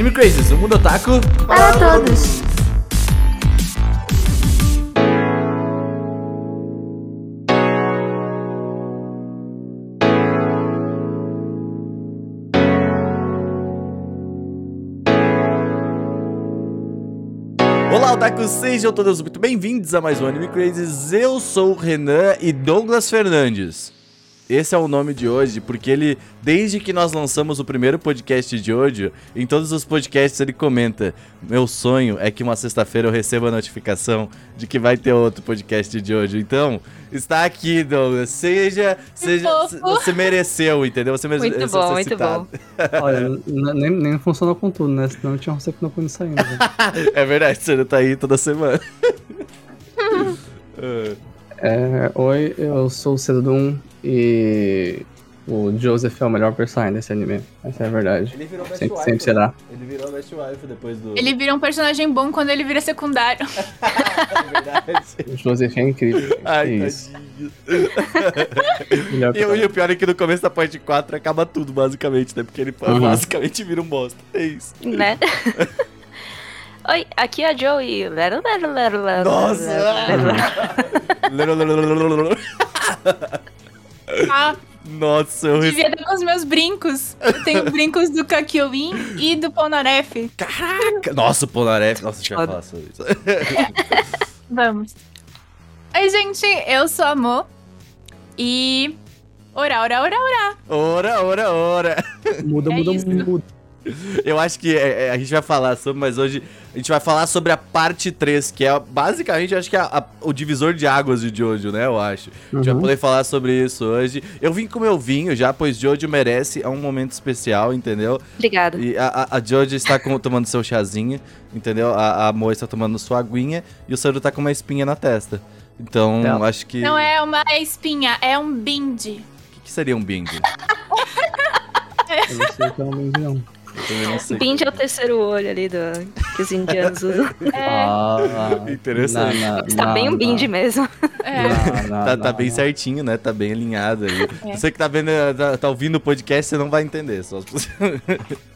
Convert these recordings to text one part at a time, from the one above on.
Anime Crazes, o mundo otaku Para todos. Olá, otakus, sejam todos muito bem-vindos a mais um Anime Crazes. Eu sou o Renan e Douglas Fernandes. Esse é o nome de hoje, porque ele, desde que nós lançamos o primeiro podcast de hoje, em todos os podcasts ele comenta: Meu sonho é que uma sexta-feira eu receba a notificação de que vai ter outro podcast de hoje. Então, está aqui, Douglas. Seja. seja você mereceu, entendeu? Você mereceu Muito ser bom, muito citado. Olha, n- nem, nem funcionou com tudo, né? Senão eu tinha um sempre não saindo. Né? É verdade, você não tá aí toda semana. Ah. É, oi, eu sou o Cedum e o Joseph é o melhor personagem desse anime. Essa é a verdade. Ele virou best Sempre, wife, sempre será. Ele virou best wife depois do. Ele vira um personagem bom quando ele vira secundário. É verdade. O Joseph é incrível. Ai, é isso. E, o- e o pior é que no começo da parte 4 acaba tudo, basicamente, né? Porque ele Uhum. basicamente vira um bosta. É isso. Né? Oi, aqui é a Joey. Lero, lero, lero, lero, Nossa! Ah, Nossa, eu devia dar com os meus brincos. Eu tenho brincos do Kakyoin e do Polnareff. Caraca! Nossa, o Polnareff. Nossa, a gente vai Foda. falar sobre isso. Vamos. Oi, gente, eu sou a Mo. E. Ora, ora, ora, ora. Ora, ora, ora. Muda, É muda, isso. muda. Eu acho que é, é, a gente vai falar sobre, mas hoje a gente vai falar sobre a parte 3, que é basicamente, acho que é a- a- o divisor de águas de Jojo, né? Eu acho. A gente vai Uhum. poder falar sobre isso hoje. Eu vim com meu vinho já, pois Jojo merece, é um momento especial, entendeu? Obrigada. E a, a, a Jojo está com- tomando seu chazinho, entendeu? A, a Mo está tomando sua aguinha e o Saru tá com uma espinha na testa. Então, Não. acho que. Não é uma espinha, é um bindi. O que, que seria um bing? Eu não sei o que é um também não sei. Bindi é o terceiro olho ali do, que os indianos usam. É, Ah, Interessante. não, não, Está não, bem um não. bindi mesmo. é. Não, não, Tá, tá não, bem não. certinho, né? Tá bem alinhado aí. É. Você que tá vendo, tá, tá ouvindo o podcast, você não vai entender. Só...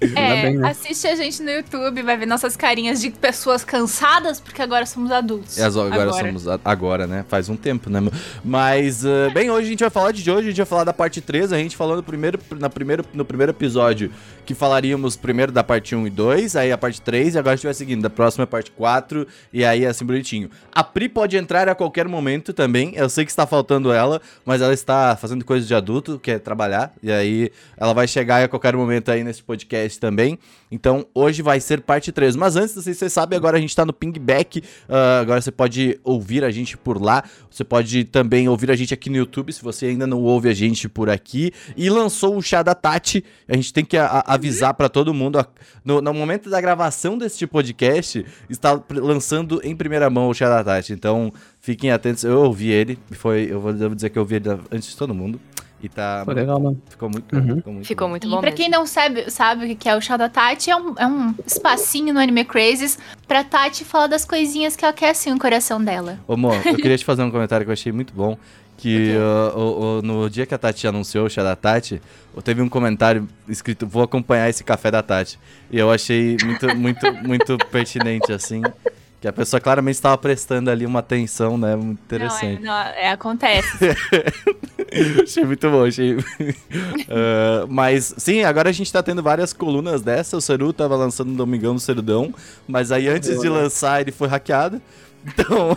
É, bem, né? assiste a gente no YouTube, vai ver nossas carinhas de pessoas cansadas, porque agora somos adultos. E as- agora, somos a- agora, né? Faz um tempo, né? Mas, ah, bem, hoje a gente vai falar de hoje, a gente vai falar da parte 3, a gente falou no primeiro, na primeiro, no primeiro episódio que falaríamos primeiro da parte 1 e 2, aí a parte 3, e agora a gente vai seguindo, da próxima é a parte 4, e aí assim bonitinho. A Pri pode entrar a qualquer momento também, eu sei que está faltando ela, mas ela está fazendo coisa de adulto, que é trabalhar, e aí ela vai chegar a qualquer momento aí nesse podcast também. Então, hoje vai ser parte 3. Mas antes, não sei se você sabe, agora a gente tá no Pingback. ah, agora você pode ouvir a gente por lá. Você pode também ouvir a gente aqui no YouTube, se você ainda não ouve a gente por aqui. E lançou o chá da Tati. A gente tem que a- a- avisar pra todo mundo. No, no momento da gravação deste podcast, está lançando em primeira mão o chá da Tati. Então, fiquem atentos. Eu ouvi ele. Foi, eu vou devo dizer que eu ouvi ele antes de todo mundo. E tá. Foi legal, mano. Ficou muito, Uhum. ficou muito Ficou bom. muito E bom pra mesmo. quem não sabe, sabe o que é o chá da Tati, é um, é um espacinho no Anime Crazes pra Tati falar das coisinhas que aquecem o coração dela. Ô, Mo, eu queria te fazer um comentário que eu achei muito bom. Que uh, o- o- no dia que a Tati anunciou o chá da Tati, teve um comentário escrito: Vou acompanhar esse café da Tati. E eu achei muito, muito, muito pertinente, assim. Que a pessoa claramente estava prestando ali uma atenção, né? Muito interessante. Não, é, não, é, acontece. achei muito bom, achei. Ah, mas, sim, agora a gente tá tendo várias colunas dessa. O Seru tava lançando no Domingão no Serudão, mas aí antes de lançar ele foi hackeado. Então,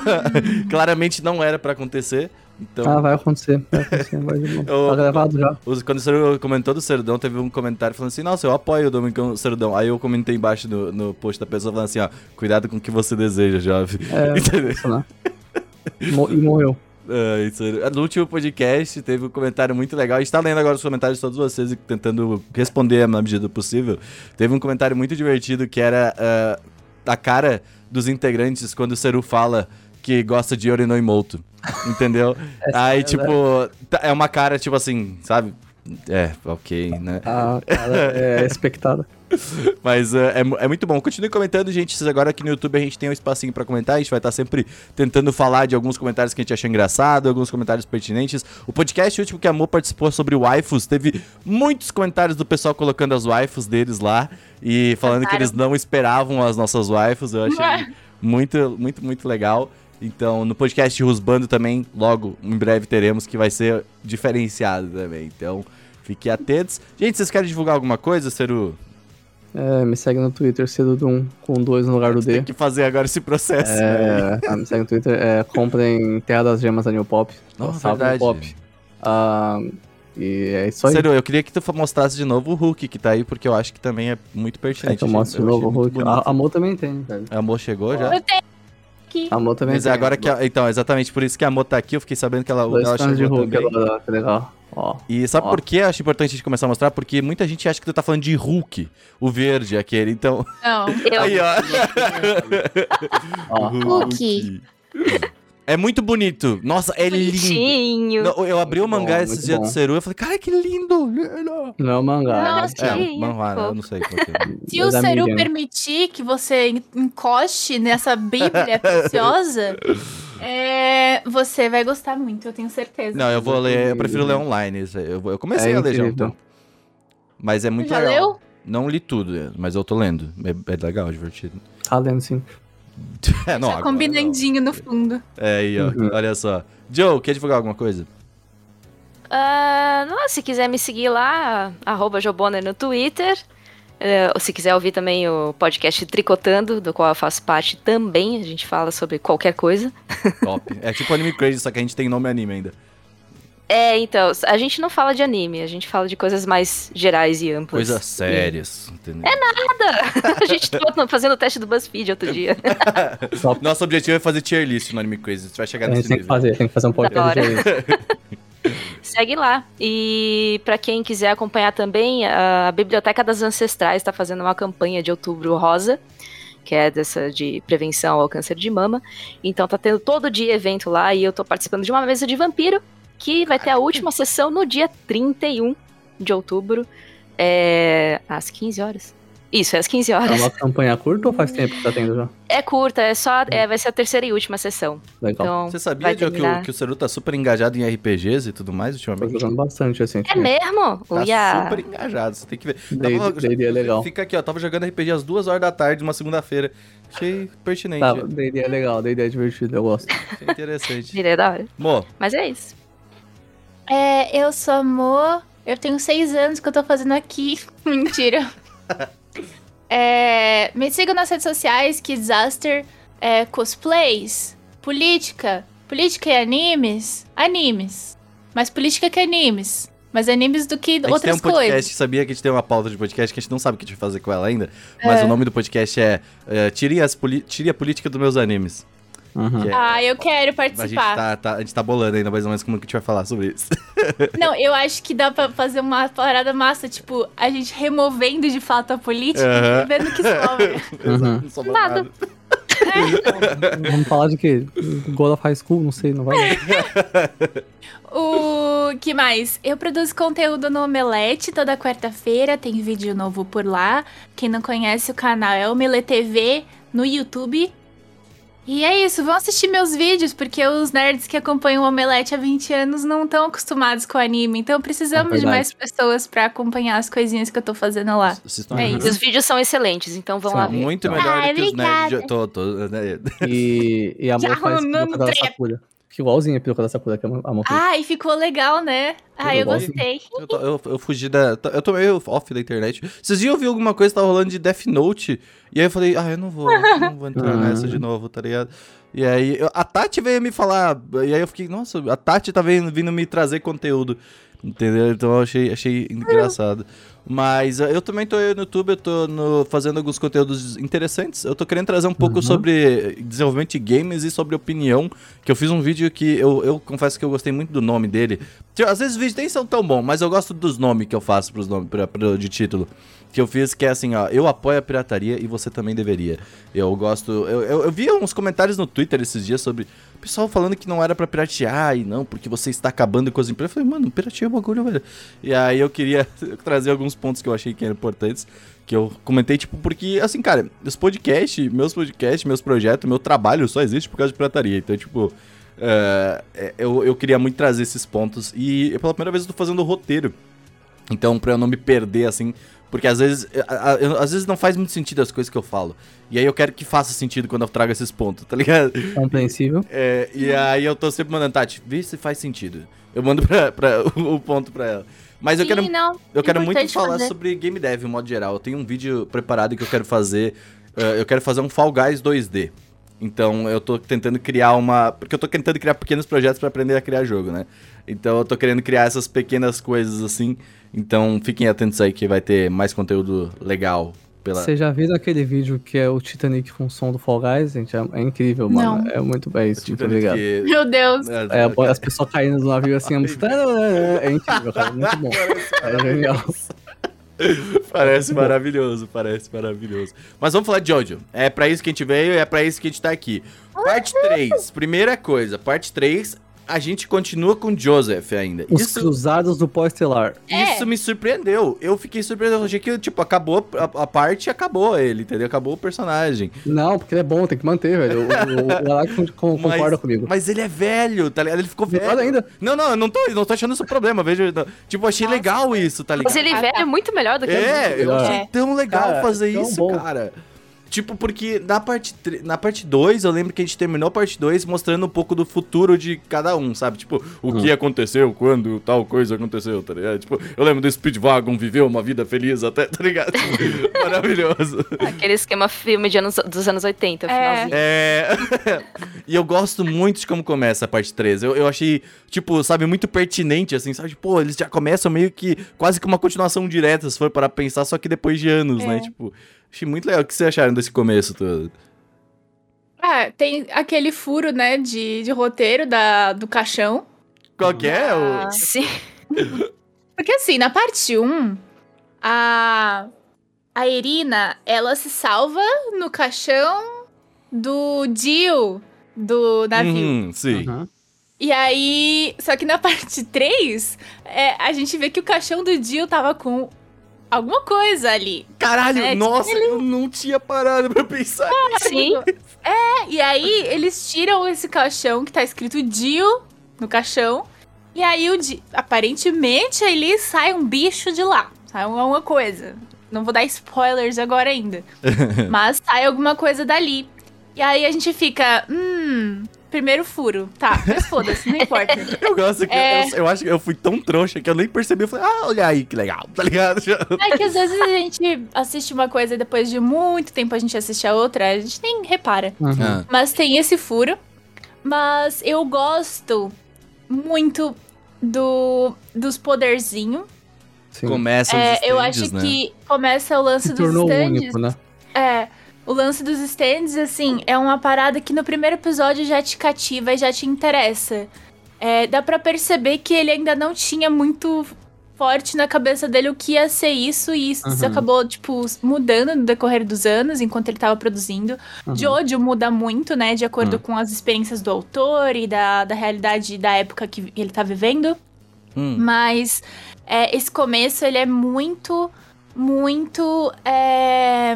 claramente não era pra acontecer. Então, Ah, vai acontecer. Vai acontecer, vai de. Eu- Tá gravado já. os- quando o Seru comentou do Serudão, teve um comentário falando assim: Nossa, eu apoio o Domingão Serudão. Aí eu comentei embaixo no, no post da pessoa falando assim: Ó, cuidado com o que você deseja, jovem. É, Entendeu? Mo- E morreu. Ah, isso. No último podcast teve um comentário muito legal. A gente tá lendo agora os comentários de todos vocês e tentando responder na medida do possível. Teve um comentário muito divertido que era ah, a cara dos integrantes quando o Seru fala que gosta de Yorinoimoto. Entendeu? Aí, tipo, tá- é uma cara, tipo assim, sabe? É, ok, né? A cara é expectada. Mas uh, é, é, muito bom. Continue comentando, gente. Agora aqui no YouTube a gente tem um espacinho para comentar. A gente vai estar sempre tentando falar de alguns comentários que a gente achou engraçado, alguns comentários pertinentes. O podcast último que a Mo participou sobre waifus teve muitos comentários do pessoal colocando as waifus deles lá e falando que eles não esperavam as nossas waifus. Eu achei muito, muito, muito legal. Então, no podcast Rusbando também, logo, em breve teremos, que vai ser diferenciado também. Então, fiquem atentos. Gente, vocês querem divulgar alguma coisa, Seru? É, me segue no Twitter, Cedudum, com dois no lugar do D. Tem que fazer agora esse processo. É, ah, me segue no Twitter, é, comprem Terra das Gemas da New Pop. Oh, verdade. Pop. Ah, e é isso aí. Seru, eu queria que tu mostrasse de novo o Hulk que tá aí, porque eu acho que também é muito pertinente. É eu mostro de novo o Hulk. A Amor também tem, velho. A Amor chegou já? Eu tenho aqui. A Mo também Mas é agora que a, Então, exatamente por isso que a Mo tá aqui, eu fiquei sabendo que ela, Dois ela de Hulk. Ela, que legal. Ó, e sabe ó. por que eu acho importante a gente começar a mostrar? Porque muita gente acha que tu tá falando de Hulk, o verde, aquele, então... Não, eu... Aí, ó. ó. Hulk. É muito bonito. Nossa, é Bonitinho. lindo. Não, eu abri o Muito mangá bom, esses muito dias bom. do Seru e falei, cara, que lindo. lindo. Não é um mangá. Nossa, É, que manhwa, né? eu não sei qual que é. Se o Mas, Seru amiga, permitir que você en- encoste nessa bíblia preciosa, é, você vai gostar muito, eu tenho certeza. Não, eu vou ler, eu prefiro ler online. isso aí. Eu, vou- eu comecei É a ler já um incrível. pouco. Mas é muito Já legal. leu? Não li tudo, mas eu tô lendo. É, é legal, divertido. Tá lendo sim. É, não, agora combinandinho no fundo. não. É aí, ó. Uhum. Olha só. Joe, quer divulgar alguma coisa? Ah, não, se quiser me seguir lá, arroba Joboner no Twitter. Ou se quiser ouvir também o podcast Tricotando, do qual eu faço parte também, a gente fala sobre qualquer coisa. Top. É tipo Anime Crazy, só que a gente tem nome anime ainda. É, então, a gente não fala de anime, a gente fala de coisas mais gerais e amplas. Coisas sérias, entendeu? É nada! a gente tava fazendo o teste do BuzzFeed outro dia. Nosso objetivo é fazer tier list no Anime Crazy. Você vai chegar nesse tem que nível. fazer, tem que fazer um podcast de. Segue lá. E pra quem quiser acompanhar também, a Biblioteca das Ancestrais está fazendo uma campanha de outubro rosa, que é dessa de prevenção ao câncer de mama. Então tá tendo todo dia evento lá e eu tô participando de uma mesa de vampiro, que vai ter a última sessão no dia 31 de outubro, é, às 15 horas. Isso, é às 15 É horas. uma campanha curta ou faz tempo que tá tendo já? É curta, é só, é, vai ser a terceira e última sessão. Legal. Então, Você sabia, Joe, que o, terminar. que o Seru tá super engajado em RPGs e tudo mais Tô ultimamente? jogando bastante assim. É mesmo? Tá Uia! super engajado, você tem que ver. D&D Tava- D&D é legal. Fica aqui, ó. Tava jogando RPG às duas horas da tarde, uma segunda-feira. Achei pertinente. Tá, D&D é legal, D&D é divertido, eu gosto. Achei interessante. Direito da hora. Mo, Mas é isso. É, eu sou Mo, eu tenho seis anos que eu tô fazendo aqui. Mentira. É, me sigam nas redes sociais, que Disaster, é, cosplays, política, política e animes, animes. Mais política que animes. Mais animes do que a gente tem outras um podcast, coisas. sabia que a gente tem uma pauta de podcast que a gente não sabe o que a gente vai fazer com ela ainda, mas É. o nome do podcast é, é Tire, as Tire a Política dos Meus Animes. Uhum. É- Ah, eu quero a, gente participar. tá, tá- a gente tá bolando ainda mais ou menos como que a gente vai falar sobre isso. Não, eu acho que dá pra fazer uma parada massa, tipo, a gente removendo de fato a política Aham. e vendo que sobra. Uhum. Não sobra Nada. nada. Vamos falar de quê? God of High School? Não sei, não vai. O que mais? Eu produzo conteúdo no Omelete toda quarta-feira, tem vídeo novo por lá. Quem não conhece o canal é Omelete TV no YouTube. E é isso, vão assistir meus vídeos, porque os nerds que acompanham o Omelete há 20 anos não estão acostumados com anime. Então precisamos É de mais pessoas pra acompanhar as coisinhas que eu tô fazendo lá. Vocês estão É isso. Os vídeos são excelentes, então vão São lá ver. Muito Ah, melhor do que os obrigada. nerds. de- Tô, tô, né? E, e a Já da treta. Fica igualzinho a peruca da Sakura que a Amor fez. Ai, ficou legal, né? Ai, eu gostei. Eu, tô- eu- eu fugi da. Eu tô meio off da internet. Vocês iam ouvir alguma coisa que tava rolando de Death Note? E aí eu falei, ah, eu não vou, não vou entrar Ah. nessa de novo, tá ligado? E aí eu- a Tati veio me falar. E aí eu fiquei, nossa, a Tati tá vindo, vindo me trazer conteúdo. Entendeu? Então eu achei, achei engraçado. Mas eh, eu também tô aí no YouTube, eu tô no- fazendo alguns conteúdos interessantes. Eu tô querendo trazer um pouco Uhum. sobre desenvolvimento de games e sobre opinião. Que eu fiz um vídeo que eu, eu confesso que eu gostei muito do nome dele. Tipo, Às vezes os vídeos nem são tão bons, mas eu gosto dos nomes que eu faço pros nomes, pra, pra- de título. Que eu fiz que é assim, ó, eu apoio a pirataria e você também deveria. Eu gosto. Eu, eu, eu vi uns comentários no Twitter esses dias sobre o pessoal falando que não era pra piratear e não, porque você está acabando com as empresas. Eu falei, mano, pirateia é um bagulho, velho. E aí eu queria trazer alguns pontos que eu achei que eram importantes, que eu comentei, tipo, porque, assim, cara, os podcasts, meus podcasts, meus projetos, meu trabalho só existe por causa de pirataria. Então, tipo, é, é, eu, eu queria muito trazer esses pontos. E pela primeira vez eu tô fazendo o roteiro. Então, pra eu não me perder, assim, porque às vezes, a- às vezes não faz muito sentido as coisas que eu falo. E aí eu quero que faça sentido quando eu trago esses pontos, tá ligado? Compreensível. É, e aí eu tô sempre mandando, Tati, vê se faz sentido. Eu mando pra, pra- o ponto pra ela. Mas eu Sim, quero, não, eu quero muito falar fazer. sobre game dev, no modo geral. Eu tenho um vídeo preparado que eu quero fazer. eh, eu quero fazer um Fall Guys 2D. Então eu tô tentando criar uma. Porque eu tô tentando criar pequenos projetos pra aprender a criar jogo, né? Então eu tô querendo criar essas pequenas coisas assim. Então fiquem atentos aí que vai ter mais conteúdo legal pela. Vocês já viram aquele vídeo que é o Titanic com som do Fall Guys, gente? É, é incrível, mano. Não. É muito bem isso, muito obrigado. que- Meu Deus. É, as pessoas caindo do navio assim, a música. É incrível, cara. Muito bom. É genial. Parece maravilhoso, parece maravilhoso. Mas vamos falar de Jojo. É pra isso que a gente veio e é pra isso que a gente tá aqui. Parte 3. Primeira coisa, parte 3, a gente continua com Joseph ainda. Os Isso, cruzados do pós-estelar. É. isso me surpreendeu. Eu fiquei surpreso. Eu achei que, tipo, acabou a, a parte e acabou ele, entendeu? Acabou o personagem. Não, porque ele é bom, tem que manter, velho. O, o, o Alex Mas- concorda comigo. Mas ele é velho, tá ligado? Ele ficou velho. Ainda. Não, não, eu não tô, não tô achando isso um problema. Veja, tipo, eu achei Nossa. legal isso, tá ligado? Mas ele Ah, velho é muito melhor do que É, eu É. achei tão legal Cara, fazer tão isso, bom. cara. Tipo, porque na parte, na parte 2, eu lembro que a gente terminou a parte 2 mostrando um pouco do futuro de cada um, sabe? Tipo, o Uhum. que aconteceu quando tal coisa aconteceu, tá ligado? Tipo, eu lembro do Speedwagon viveu uma vida feliz até, tá ligado? Maravilhoso. aquele esquema filme de anos, dos anos 80, É. finalzinho. É. e eu gosto muito de como começa a parte 3. Eu, eu achei, tipo, sabe, muito pertinente, assim, sabe? Pô, eles já começam meio que quase que uma continuação direta, se for para pensar, só que depois de anos, É. né? Tipo, achei muito legal. O que vocês acharam desse começo todo? É, tem aquele furo, né, de, de roteiro da, do caixão. Qual que é? O... Sim. Porque assim, na parte 1, a, a Irina, ela se salva no caixão do Jill do navio. Uhum, sim. Uhum. E aí, só que na parte 3, é, a gente vê que o caixão do Jill tava com alguma coisa ali. Caralho, É, nossa, eu não tinha parado pra pensar. Sim. É, e aí eles tiram esse caixão que tá escrito Jill no caixão. E aí o Jill, aparentemente ali sai um bicho de lá. Sai alguma coisa. Não vou dar spoilers agora ainda. mas sai alguma coisa dali. E aí a gente fica, hum, primeiro furo. Tá, mas foda-se, não importa. Eu gosto que É. eu, eu acho que eu fui tão trouxa que eu nem percebi. Eu falei, ah, olha aí que legal, tá ligado? É que às vezes a gente assiste uma coisa e depois de muito tempo a gente assiste a outra, a gente nem repara. Uhum. Ah, Mas tem esse furo. Mas eu gosto muito do dos poderzinhos. Sim. começa os É, eu stands, acho né? que começa o lance Se dos tornou stands. único, né? É, o lance dos stands, assim, é uma parada que no primeiro episódio já te cativa e já te interessa. É, dá pra perceber que ele ainda não tinha muito forte na cabeça dele o que ia ser isso, e isso Uhum. acabou, tipo, mudando no decorrer dos anos, enquanto ele tava produzindo. Uhum. Jojo muda muito, né, de acordo Hum. com as experiências do autor e da, da realidade da época que ele tá vivendo. Hum. Mas é, esse começo, ele é muito, muito é,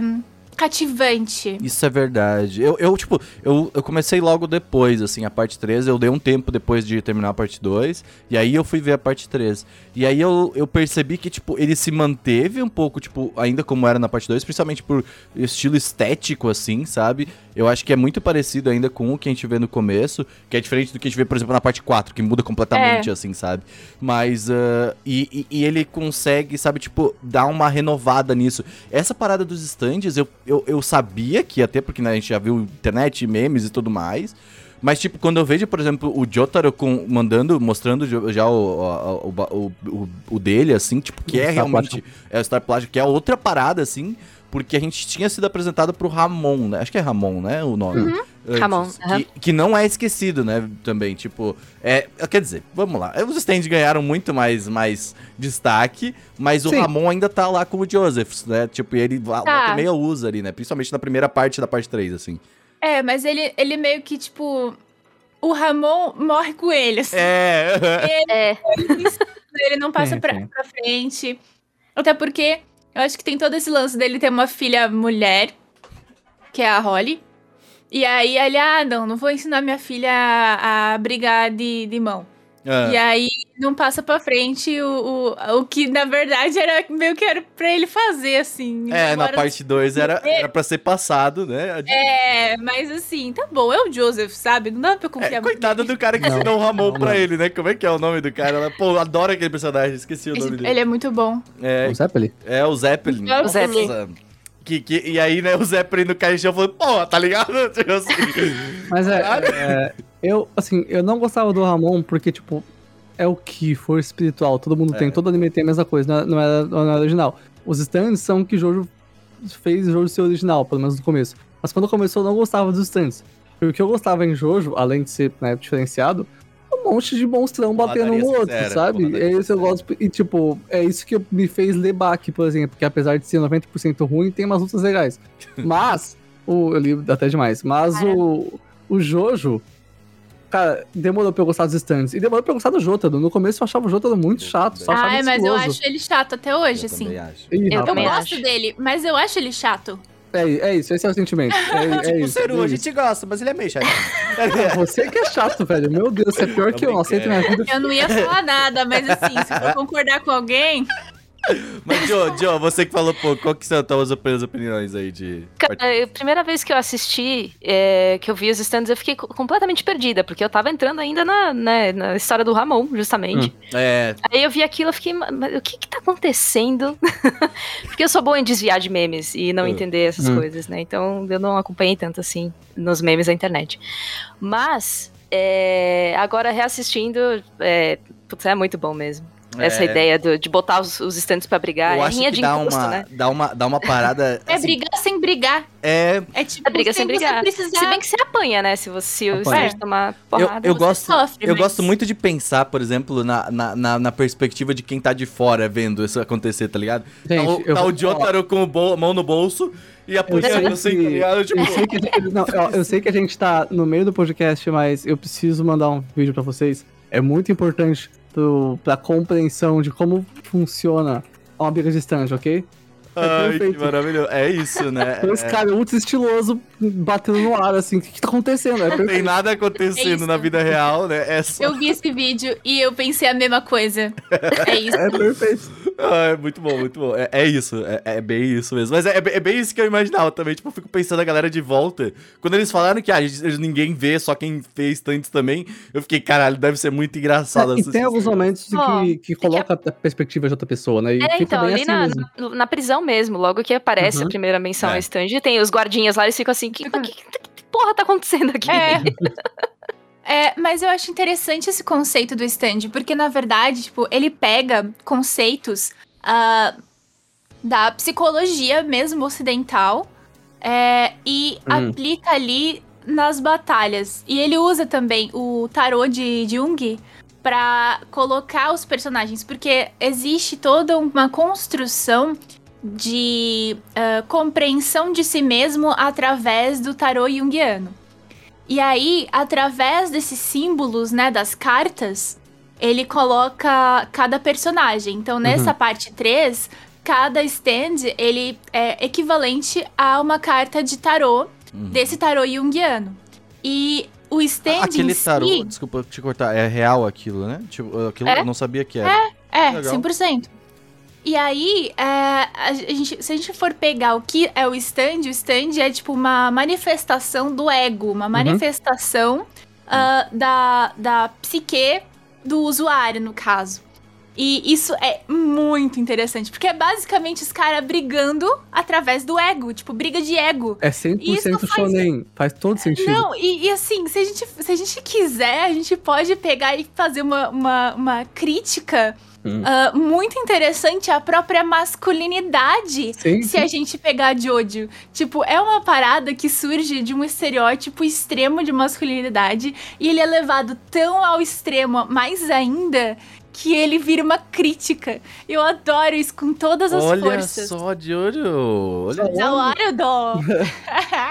cativante. Isso é verdade. Eu, eu tipo, eu, eu comecei logo depois, assim, a parte 3. Eu dei um tempo depois de terminar a parte 2. E aí eu fui ver a parte 3. E aí eu, eu percebi que, tipo, ele se manteve um pouco, tipo, ainda como era na parte 2, principalmente por estilo estético, assim, sabe? Eu acho que é muito parecido ainda com o que a gente vê no começo, que é diferente do que a gente vê, por exemplo, na parte 4, que muda completamente, assim, sabe? Mas. ah, e, e- e ele consegue, sabe, tipo, dar uma renovada nisso. Essa parada dos stands, eu, eu, eu sabia que ia ter, porque né, a gente já viu internet, memes e tudo mais. Mas, tipo, quando eu vejo, por exemplo, o Jotaro com, mandando, mostrando já o, o, o, o, dele, assim, tipo, que é realmente. É o Star Platinum, que é outra parada, assim, porque a gente tinha sido apresentado pro Ramon, né? Acho que é Ramon, né? O nome. Antes, Ramon, aham. Que, que não é esquecido, né? Também, tipo. É, quer dizer, vamos lá. Os stands ganharam muito mais, mais destaque, mas o Sim. Ramon ainda tá lá com o Joseph, né? Tipo, e ele Tá. e meia usa ali, né? Principalmente na primeira parte da parte 3, assim. É, mas ele, ele meio que, tipo. O Ramon morre com ele, assim. É. É, Ele não passa Sim, pra, pra frente. Até porque eu acho que tem todo esse lance dele ter uma filha mulher, que é a Holly. E aí ele, ah, não, não vou ensinar minha filha a, a brigar de, de mão. Ah. E aí não passa pra frente o, o, o que, na verdade, era meio que era pra ele fazer, assim. É, na parte 2 era, era pra ser passado, né? É, mas assim, tá bom, é o Joseph, sabe? Não dá pra É, confiar coitado do cara que Não, ensinou o Ramon não, pra não. ele, né? Como é que é o nome do cara? Ela, Pô, adoro aquele personagem, esqueci o nome Esse- dele. Ele é muito bom. É, O Zeppelin? é o Zeppelin. É o Zeppelin. Nossa. Que, que, e aí, né, o Zeppelin no caixão falou, pô, tá ligado? Tipo assim. Mas é, é, Eu, assim, eu não gostava do Ramon porque, tipo, é o que for espiritual. Todo mundo É. tem, todo anime tem a mesma coisa, não é- não é, não é original. Os stands são que Jojo fez Jojo ser original, pelo menos no começo. Mas quando começou, eu não gostava dos stands. Porque o que eu gostava em Jojo, além de ser né, diferenciado, um monte de monstrão batendo um no outro, sincera, sabe? É isso eu gosto. E, tipo, é isso que me fez ler Baki, por exemplo, que apesar de ser 90% ruim, tem umas lutas legais. Mas, o, eu li até demais. Mas o, o Jojo, cara, demorou pra eu gostar dos stands. E demorou pra eu gostar do Jotaro. No começo eu achava o Jotaro muito Eu chato, só achava Ai, mas eu acho ele chato até hoje, Eu assim. também acho. Ih, Eu Eu gosto acho. dele, mas eu acho ele chato. É, é isso, esse é o sentimento. É, é tipo, o isso, Seru, é a isso. gente gosta, mas ele é meio chato. Você que é chato, velho. Meu Deus, você é pior Tô que eu. Aceito minha vida. Eu não ia falar nada, mas assim, se for concordar com alguém, Mas, Joe, Joe, você que falou pouco, qual que são as tuas opini- opiniões aí de... Cara, a primeira vez que eu assisti, é, que eu vi os stands, eu fiquei co- completamente perdida, porque eu tava entrando ainda na, né, na história do Ramon, justamente. É, Aí eu vi aquilo, eu fiquei, "Ma- mas o que que tá acontecendo? porque eu sou boa em desviar de memes e não Hum. entender essas Hum. coisas, né? Então eu não acompanhei tanto assim nos memes da internet. Mas, é, agora reassistindo, é, putz, é muito bom mesmo. Essa é, ideia do- de botar os, os stands pra brigar. Eu é acho que de dá encosto, uma, né? dá, uma, dá uma parada... é assim, brigar sem brigar. É, É tipo, É briga sem você brigar. precisar... Se bem que você apanha, né? Se, você, se Apanha. stand tomar eu, porrada. eu você gosto, sofre, eu mas- gosto muito de pensar, por exemplo, na, na, na, na perspectiva de quem tá de fora vendo isso acontecer, tá ligado? Gente, tá o, eu tá vou o Jotaro com bol- mão no bolso e apanhando sei assim, tá ligado? Tipo, Eu sei, que a gente, não, eu, eu sei que a gente tá no meio do podcast, mas eu preciso mandar um vídeo pra vocês. É muito importante pro, pra compreensão de como funciona uma briga de stand, ok? ai, que perfeito. maravilhoso. É isso, né? Esse cara ultra estiloso batendo no ar, assim, o que, que tá acontecendo? É Não tem nada É acontecendo isso. na vida real, né? É só. Eu vi esse vídeo e eu pensei a mesma coisa. É isso. É perfeito. Ah, é muito bom, muito bom. É, é isso, é, é bem isso mesmo. Mas é, é bem- é bem isso que eu imaginava também. Tipo, eu fico pensando a galera de volta. Quando eles falaram que ah, ninguém vê, só quem fez tantos também, eu fiquei, caralho, deve ser muito engraçado. e essa tem alguns momentos Ó, que, que coloca a perspectiva de outra pessoa, né? E É, fica então, bem ali assim na, mesmo. na, na prisão mesmo, logo que aparece Uhum. a primeira menção É. ao stand, tem os guardinhas lá, eles ficam assim, que, que, que- que porra tá acontecendo aqui? É. É, mas eu acho interessante esse conceito do stand, porque na verdade, tipo, ele pega conceitos ah, da psicologia mesmo ocidental é, e Hum. aplica ali nas batalhas. E ele usa também o tarô de Jung pra colocar os personagens, porque existe toda uma construção de ah, compreensão de si mesmo através do tarô junguiano. E aí, através desses símbolos, né, das cartas, ele coloca cada personagem. Então, nessa parte 3, cada stand, ele é equivalente a uma carta de tarô, Uhum. desse tarô junguiano. E o stand Aquele em tarô, si... desculpa te cortar, é real aquilo, né? Tipo, aquilo É? eu não sabia que era. É, Legal. 100%. E aí, é, a gente- se a gente for pegar o que é o stand, o stand é tipo uma manifestação do ego, uma manifestação ah, da, da psique do usuário, no caso. E isso é muito interessante, porque é basicamente os caras brigando através do ego, tipo, briga de ego. É 100% Isso faz- shonen. Faz todo sentido. Não, e, e assim, se a, gente, se a gente quiser, a gente pode pegar e fazer uma, uma, uma crítica Hum. ah, muito interessante à própria masculinidade. Sim, Se a gente pegar Jojo, tipo, é uma parada que surge de um estereótipo extremo de masculinidade e ele é levado tão ao extremo, mais ainda, que ele vira uma crítica. Eu adoro isso com todas as Olha forças. só, de olho. Olha hora, eu dou.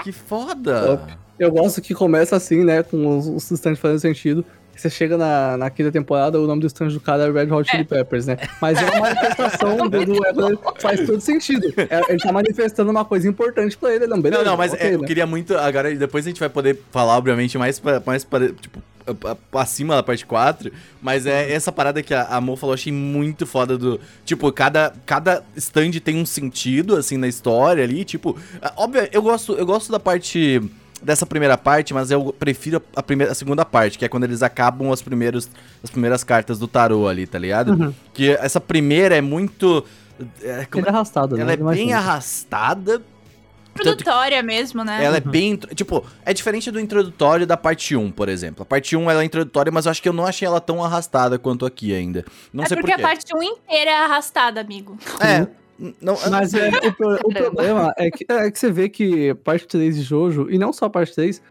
que foda. Eu gosto que começa assim, né? Com os, os stands fazendo sentido. você chega na, na quinta temporada, o nome do stand do cara é Red Hot Chili Peppers, né? Mas é uma manifestação do, do Evan, faz todo sentido. É, ele tá manifestando uma coisa importante pra ele, não, beleza? Não, não, mas ok, é, eu né? queria muito. Agora, depois a gente vai poder falar, obviamente, mais pra, mais pra, tipo, acima da parte 4. Mas é essa parada que a, a Mo falou, eu achei muito foda do. Tipo, cada, cada stand tem um sentido, assim, na história ali. Tipo, óbvio, eu gosto, eu gosto da parte. Dessa primeira parte, mas eu prefiro a, primeira, a segunda parte, que é quando eles acabam as, primeiros, as primeiras cartas do tarô ali, tá ligado? Uhum. Que essa primeira é muito. é, como- é arrastado, né? ela é bem arrastada. Introdutória mesmo, né? Ela é bem. intro- Tipo, é diferente do introdutório da parte 1, por exemplo. A parte 1 ela é introdutória, mas eu acho que eu não achei ela tão arrastada quanto aqui ainda. Não é sei porque porquê. a parte 1 inteira é arrastada, amigo. É. n- Não, Mas é, o, pro- o problema é que, é que você vê que parte 3 de Jojo, e não só parte 3,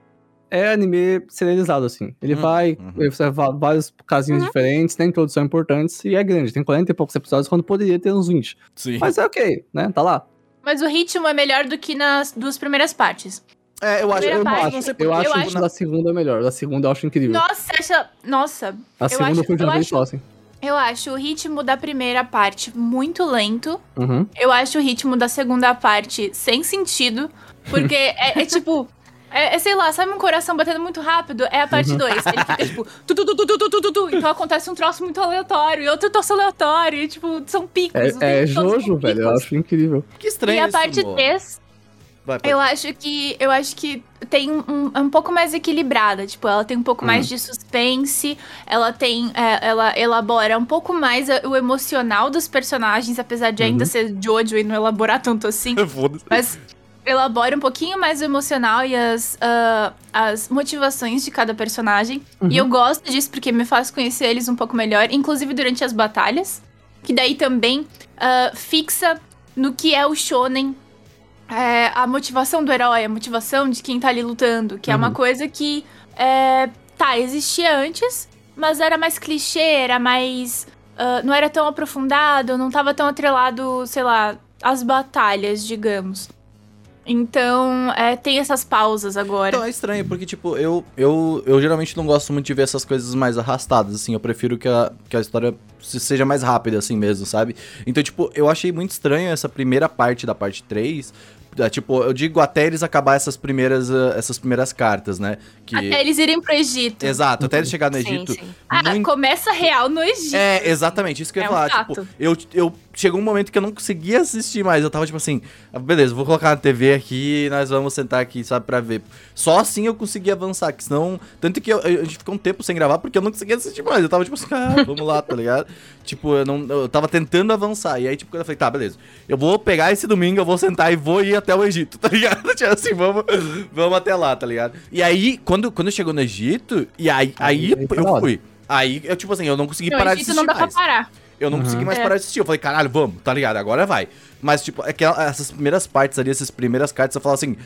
é anime serializado, assim. Ele Uhum, vai, uhum. ele vai va- vários casinhos diferentes, tem introdução importantes, e é grande. Tem 40 e poucos episódios, quando poderia ter uns 20. Sim. Mas é ok, né? Tá lá. Mas o ritmo é melhor do que nas duas primeiras partes. É, eu acho. Eu parte, acho. não sei Eu porquê. acho eu acho- da segunda melhor. Da segunda eu acho incrível. Nossa, acha. Nossa, a segunda acho- foi de eu vez só, assim. eu acho o ritmo da primeira parte muito lento. Uhum. Eu acho o ritmo da segunda parte sem sentido. Porque é, é tipo. É, é, sei lá, sabe um coração batendo muito rápido? É a parte 2. Uhum. Ele fica tipo. Tu, tu, tu, tu, tu, tu, tu, tu, Então acontece um troço muito aleatório e outro troço aleatório. E, tipo, são picos. É, é Jojo, velho. Eu acho incrível. Que estranho. E a parte 3. Eu acho que eu acho que tem um, um é pouco mais equilibrada, tipo, ela tem um pouco hum. mais de suspense, ela tem é, ela elabora um pouco mais o emocional dos personagens, apesar de ainda uhum. ser Jojo e não elaborar tanto assim. mas elabora um pouquinho mais o emocional e as, ah, as motivações de cada personagem. E eu gosto disso porque me faz conhecer eles um pouco melhor, inclusive durante as batalhas, que daí também ah, fixa no que é o shonen é, a motivação do herói, a motivação de quem tá ali lutando, que é uma Uhum. coisa que, é, tá, existia antes, mas era mais clichê, era mais. ah, não era tão aprofundado, não tava tão atrelado, sei lá, às batalhas, digamos. Então, é, tem essas pausas agora. Então é estranho, porque, tipo, eu, eu, eu geralmente não gosto muito de ver essas coisas mais arrastadas, assim. Eu prefiro que a, que a história se- seja mais rápida, assim mesmo, sabe? Então, tipo, eu achei muito estranho essa primeira parte da parte 3. É, tipo, eu digo até eles acabar essas primeiras, ah, essas primeiras cartas, né? Que... Até eles irem pro Egito. Exato, até eles chegar no Sim, Egito. sim. Ah, muito- começa real no Egito. É, exatamente, isso que eu ia É um falar. fato. Tipo, eu, eu chegou um momento que eu não conseguia assistir mais. Eu tava tipo assim, ah, beleza, vou colocar na TV aqui e nós vamos sentar aqui, sabe, pra ver. Só assim eu consegui avançar, que senão. Tanto que eu- eu- a gente ficou um tempo sem gravar porque eu não conseguia assistir mais. Eu tava tipo assim, ah, vamos lá, tá ligado? tipo, eu, não, eu tava tentando avançar. E aí, tipo, quando eu falei, tá, beleza. Eu vou pegar esse domingo, eu vou sentar e vou ir até o Egito, tá ligado? Tipo assim, vamos, vamos até lá, tá ligado? E aí, quando, quando chegou no Egito, e aí, aí, Aí eu fui. Aí, eu, tipo assim, eu não consegui no parar de assistir não dá mais. pra parar. Eu não Uhum. consegui mais É. parar de assistir. Eu falei, caralho, vamos, tá ligado? Agora vai. Mas, tipo, é que essas primeiras partes ali, essas primeiras cartas, eu falo assim.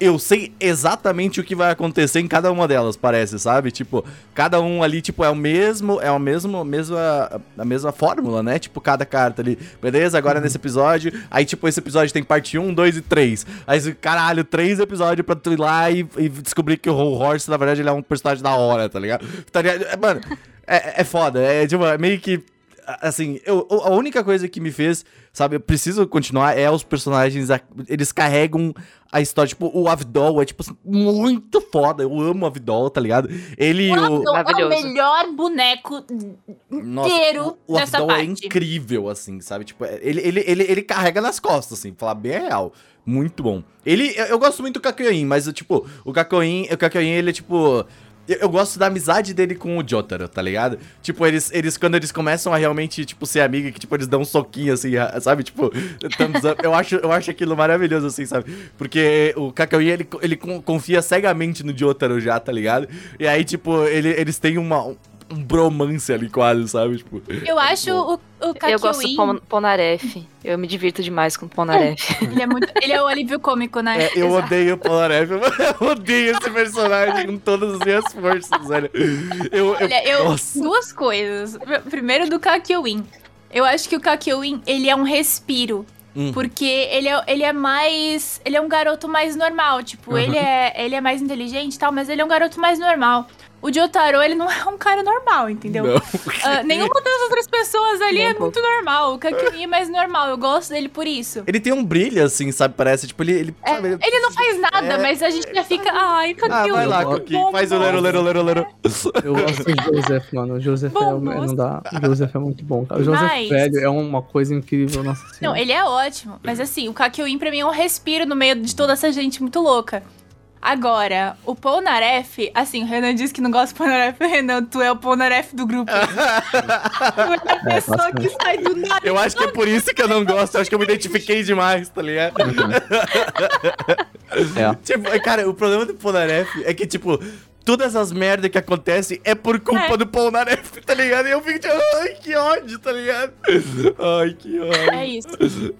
Eu sei exatamente o que vai acontecer em cada uma delas, parece, sabe? Tipo, cada um ali, tipo, é o mesmo, é o mesmo, mesma, a mesma fórmula, né? Tipo, cada carta ali. Beleza, agora nesse episódio. Aí, tipo, esse episódio tem parte 1, 2 e 3. Aí, você, caralho, três episódios pra tu ir lá e, e descobrir que o Horse, na verdade, ele é um personagem da hora, tá ligado? Tá ligado? É, Mano, é, é foda. É, tipo, é meio que assim, eu, a única coisa que me fez, sabe, eu preciso continuar é os personagens, eles carregam a história, tipo, o Avdol é, tipo, assim, muito foda, eu amo o Avdol, tá ligado? Ele o... Não, é o melhor boneco Nossa, inteiro o, o nessa Avdol é parte. incrível, assim, sabe? Tipo, é- ele, ele, ele, ele carrega nas costas, assim, pra falar bem a real. Muito bom. Ele, eu, eu gosto muito do Kakyoin, mas, tipo, o Kakyoin, o Kakyoin, ele é, tipo... Eu, eu gosto da amizade dele com o Jotaro, tá ligado? Tipo, eles, eles, quando eles começam a realmente, tipo, ser amigos, que, tipo, eles dão um soquinho, assim, sabe? Tipo. Eu acho, eu acho aquilo maravilhoso, assim, sabe? Porque o Kakyoin, ele, ele con- confia cegamente no Jotaro já, tá ligado? E aí, tipo, ele, eles têm uma, um bromance ali quase, sabe? Tipo, Eu acho o, o Eu gosto do Kakyoin, Pon- Ponaref. Eu me divirto demais com o Ponaref. ele é muito, ele é o alívio cômico, né? É, eu Exato. odeio o Polnareff, eu odeio esse personagem com todas as minhas forças, velho. Eu, eu, Olha, eu, nossa. duas coisas. Pr- Primeiro do Kakyoin. Eu acho que o Kakyoin, ele é um respiro. Hum. Porque ele é, ele é mais. Ele é um garoto mais normal. Tipo, Uhum. ele, é, ele é mais inteligente e tal, mas ele é um garoto mais normal. O Jotaro, ele não é um cara normal, entendeu? Não. Ah, nenhuma das outras pessoas ali Nem um é muito normal. O Kakyoin é mais normal, eu gosto dele por isso. Ele tem um brilho, assim, sabe? Parece, tipo, ele... Ele, É, sabe, ele não faz nada, É. mas a gente já fica. Ai, Ah, Kakyoin. vai lá, Eu- Coquinho. Faz o lero, lero, lero, lero. Eu gosto do Joseph, mano. O Joseph é, Bom, nossa. não dá. O Joseph é muito bom, cara. O Joseph Mas- velho é uma coisa incrível, nossa Não, senhora. ele é ótimo. Mas assim, o Kakyoin pra mim é um respiro no meio de toda essa gente muito louca. Agora, o Polnareff, assim, o Renan disse que não gosta do Polnareff. Renan, tu é o Polnareff do grupo. tu é a pessoa que sai do nada. Eu acho que é por isso que eu não gosto. Eu acho que eu me identifiquei demais, tá ligado? É. Tipo, cara, o problema do Polnareff é que, tipo, todas as merdas que acontecem é por culpa É. do Polnareff, tá ligado? E eu fico tipo, ai, que ódio, tá ligado? Ai, que ódio. É isso.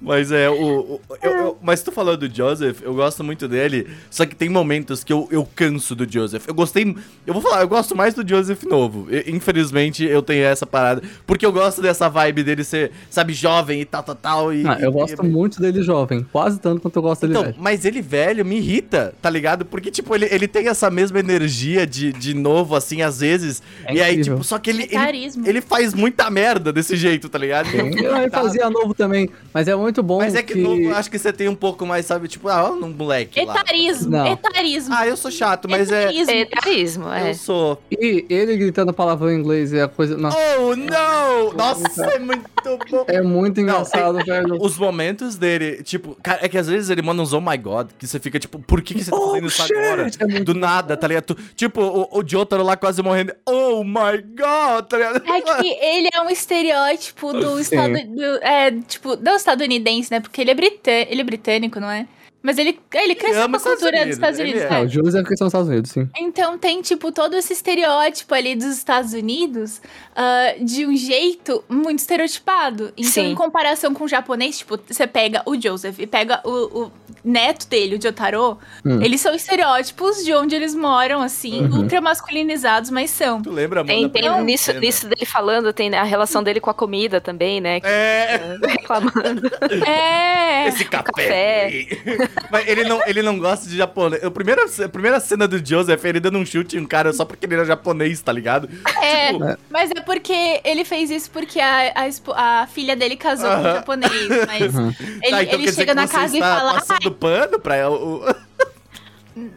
Mas é, o. o- eu, eu- mas tu falando do Joseph, eu gosto muito dele. Só que tem momentos que eu, eu canso do Joseph. Eu gostei. Eu vou falar, eu gosto mais do Joseph novo. E, infelizmente, eu tenho essa parada. Porque eu gosto dessa vibe dele ser, sabe, jovem e tal, tal, tal. E, Ah, eu e- gosto e- muito dele jovem, quase tanto quanto eu gosto dele então, velho. mas ele velho me irrita, tá ligado? Porque, tipo, ele, ele tem essa mesma energia de, de novo, assim, às vezes. É e aí, tipo, só que ele, É ele, ele faz muita merda desse jeito, tá ligado? Fico Ele fazia novo também, mas é muito bom Mas é que, novo, eu acho que você tem um pouco mais, sabe, tipo, ah, um moleque lá. Etarismo, Não. etarismo. Ah, eu sou chato, mas é. Etarismo. Etarismo, é. Eu sou. E ele gritando palavrão em inglês é a coisa... Nossa, Oh, não! Nossa, é muito bom. é muito engraçado, velho. Os momentos dele, tipo, cara, é que às vezes ele manda uns oh my god, que você fica tipo, por que, que você tá Oh, fazendo isso shit! agora? É muito Do nada, tá ligado? Tu- tipo, o, o Jotaro lá quase morrendo, oh my god, tá? É que ele é um estereótipo do estado. do- é, tipo, não estadunidense, né? Porque ele é, britânico, ele é britânico, não é? Mas ele, ele cresceu com a cultura Unidos, dos Estados Unidos. é. É, né? o Joseph são nos Estados Unidos, sim. Então tem, tipo, todo esse estereótipo ali dos Estados Unidos ah, de um jeito muito estereotipado. Então, Sim. em comparação com o japonês, tipo, você pega o Joseph e pega o, o neto dele, o Jotaro, Hum. eles são estereótipos de onde eles moram, assim, Uhum. ultra masculinizados, mas são. Tu lembra, mano? Tem, tem primeira nisso, nisso dele falando, tem a relação dele com a comida também, né? que- É, Reclamando. É! esse café. café. Mas ele não, ele não gosta de japonês. A primeira, a primeira cena do Joseph, ele dando um chute em um cara só porque ele era japonês, tá ligado? É, Tipo, mas é porque ele fez isso porque a, a, a filha dele casou com um japonês. Mas Uhum. ele, tá, então ele chega na casa e fala: passando pano pra o... o- "Ai,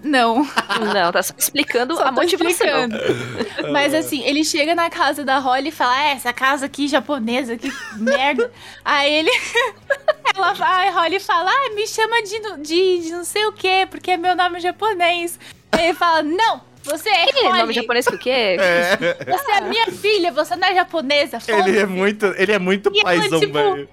não. Não, tá só explicando Só a motivação. explicando. Mas assim, ele chega na casa da Holly e fala: "Ah, essa casa aqui japonesa, que merda. Aí ele. Ela, a Holly fala: Ah, me chama de, de, de não sei o quê, porque é meu nome japonês. Aí ele fala: Não, você é Que nome japonês que o quê? Você é minha filha, você não é japonesa. Ele foda-se." é muito, ele é muito E paizão, tipo, velho.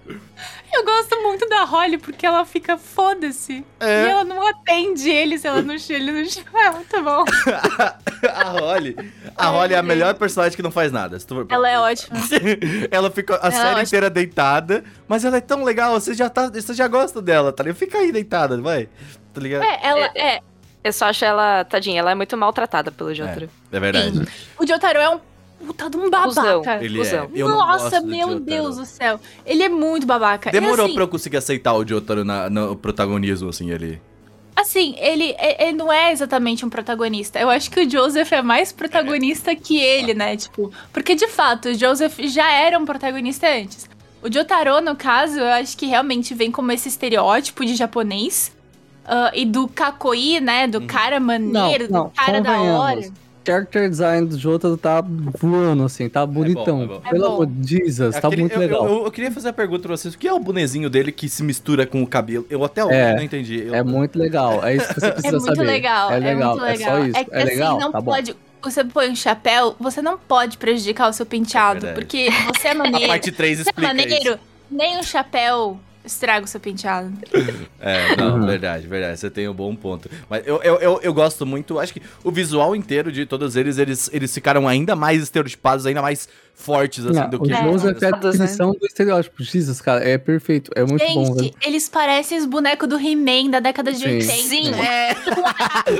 Eu gosto muito da Holly porque ela fica foda-se. É. E ela não atende ele se ela não. Ele não chama. É muito bom. A Holly, a Holly é a melhor personagem que não faz nada. se tu for- Ela é ótima. ela fica a é série ótima. inteira deitada, mas ela é tão legal, você já tá, você já gosta dela, tá ligado? Fica aí deitada, vai. Tá ligado? É, ela é. Eu só acho ela, tadinha, ela é muito maltratada pelo Jotaro. É verdade. O Jotaro é um puta de um Cusão. babaca. Ele Cusão. é. Eu não Nossa, meu Jotaro. Deus do céu. Ele é muito babaca. Demorou e, assim, pra eu conseguir aceitar o Jotaro na, no protagonismo, assim, ele. Assim, ele, ele não é exatamente um protagonista. Eu acho que o Joseph é mais protagonista que ele, né? Tipo, porque de fato, o Joseph já era um protagonista antes. O Jotaro, no caso, eu acho que realmente vem como esse estereótipo de japonês. ah, e do kakoi, né? Do cara maneiro, não, do cara da hora. Character design do Jotaro tá voando, assim, tá bonitão. é bom. É Pelo bom. amor de Jesus, tá muito eu, legal. Eu, eu queria fazer a pergunta pra vocês: o que é o bonezinho dele que se mistura com o cabelo? Eu até hoje É, não entendi. Eu- É muito legal, é isso que você É precisa muito saber. legal. É legal, muito é, legal. só isso. É que É, legal, assim, não tá bom. pode. Você põe um chapéu, você não pode prejudicar o seu penteado. É porque você é A maneiro. parte 3 você é explica maneiro, isso. nem um chapéu estraga o seu penteado. É, não, Uhum. verdade, verdade. Você tem um bom ponto. Mas eu, eu, eu, eu gosto muito, acho que o visual inteiro de todos eles, eles, eles ficaram ainda mais estereotipados, ainda mais fortes, assim, Não, do que... É, Joseph é a todas, né? definição do estereótipo. Jesus, cara, é perfeito. É muito bom, velho. Gente, eles parecem os bonecos do He-Man da década de Sim. 80. Sim. É,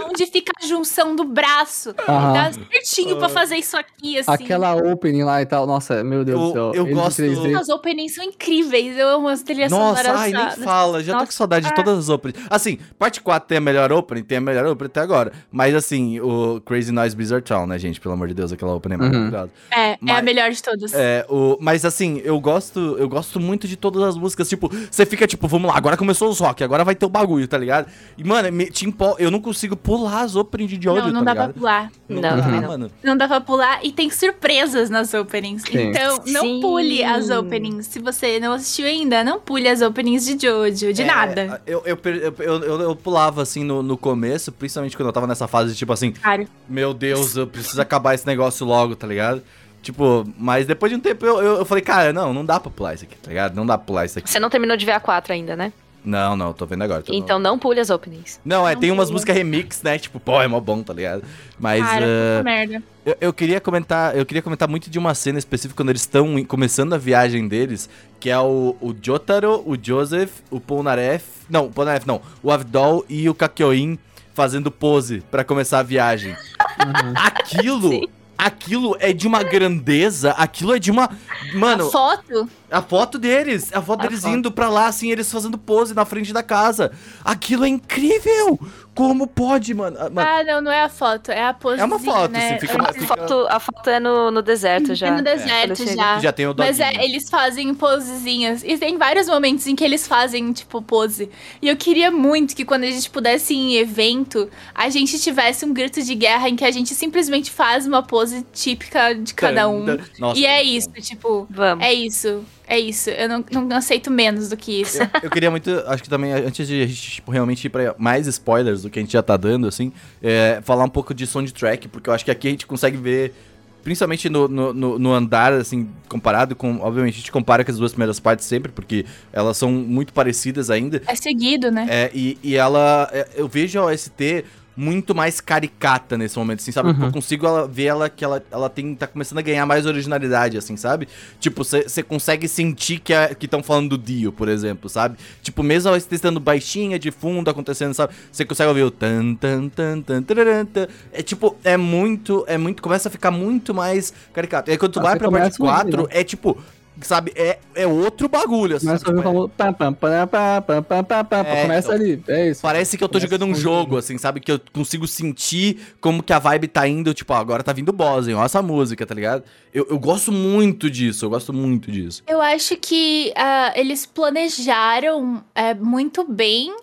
Onde fica a junção do braço. Aham. Dá certinho pra fazer isso aqui, assim. Aquela opening lá e tal. Nossa, meu Deus Eu- do céu. eu Eles gosto- 3D. As openings são incríveis. Eu amo as trilhas Nossa, ai, nem fala. Já tô Nossa. com saudade de todas as openings. Assim, parte 4 tem a melhor opening, tem a melhor opening até agora. Mas assim, o Crazy Noise Blizzard Town, né, gente? Pelo amor de Deus, aquela opening é Uhum. maravilhosa. É, é Mas- a melhor de todas. É, o, mas assim, eu gosto, eu gosto muito de todas as músicas. Tipo, você fica tipo, vamos lá, agora começou os rock, agora vai ter o bagulho, tá ligado? E, mano, me, te empol- eu não consigo pular as openings de ódio, não, não tá dá ligado? pra pular. Não, dá, também não. mano. Não dá pra pular e tem surpresas nas openings. Sim. Então, não Sim. pule as openings. Se você não assistiu ainda, não pule as openings de Jojo, de É, nada. Eu, eu, eu, eu, eu- pulava assim no, no começo, principalmente quando eu tava nessa fase de tipo assim, Cara, meu Deus, eu preciso acabar esse negócio logo, tá ligado? Tipo, mas depois de um tempo eu, eu, eu falei, cara, não, não dá pra pular isso aqui, tá ligado? Não dá pra pular isso aqui. Você não terminou de ver a 4 ainda, né? Não, não, tô vendo agora. tô Então não pule as openings. Não, é, Não tem umas pula. músicas remix, né? Tipo, pô, é mó bom, tá ligado? Mas cara, puta merda. eu, eu queria comentar, eu queria comentar muito de uma cena específica quando eles estão começando a viagem deles, que é o, o Jotaro, o Joseph, o Polnareff, não, o Polnareff não, o Avdol e o Kakyoin fazendo pose pra começar a viagem. Uhum. Aquilo, Sim. Aquilo é de uma grandeza, aquilo é de uma, mano, a foto? a foto deles, a foto A deles foto. indo pra lá, assim, eles fazendo pose na frente da casa. Aquilo é incrível! Como pode, mano? Ah, mano, Ah, não, não é a foto, é a pose. É uma foto, né? assim, fica É uma- A fica- foto, a foto é no, no deserto já. É no deserto chega. já. já tem o Mas doguinho. é, eles fazem posezinhas. E tem vários momentos em que eles fazem, tipo, pose. E eu queria muito que quando a gente pudesse ir em evento, a gente tivesse um grito de guerra em que a gente simplesmente faz uma pose típica de cada um. Nossa, e é isso, tipo, Vamos. é isso. É isso. Eu não, não aceito menos do que isso. Eu, eu queria muito, acho que também, antes de a gente tipo, realmente ir pra mais spoilers do que a gente já tá dando, assim, é, falar um pouco de soundtrack, porque eu acho que aqui a gente consegue ver, principalmente no, no, no- andar, assim, comparado com. Obviamente, a gente compara com as duas primeiras partes sempre, porque elas são muito parecidas ainda. É seguido, né? É, e, e ela. é, Eu vejo a OST muito mais caricata nesse momento, assim, sabe? Uhum. Eu consigo ela, ver ela que ela, ela tem, tá começando a ganhar mais originalidade, assim, sabe? Tipo, você consegue sentir que estão falando do Dio, por exemplo, sabe? Tipo, mesmo ela estando baixinha de fundo acontecendo, sabe? Você consegue ouvir o tan tan tan tan tararam, tan. É tipo, é muito, é muito, começa a ficar muito mais caricato. E aí quando tu Ah, vai pra parte começa a ouvir, 4, né? é tipo, Sabe, é, é outro bagulho. Assim, começa tipo, falou, pá, pá, pá, pá, pá, pá, pá, é, começa então, ali, é isso. Parece que eu tô começa jogando um jogo, assim, sabe? Que eu consigo sentir como que a vibe tá indo, tipo, ó, agora tá vindo o boss, hein? Ó essa música, tá ligado? Eu, eu gosto muito disso, eu gosto muito disso. Eu acho que uh, eles planejaram é, muito bem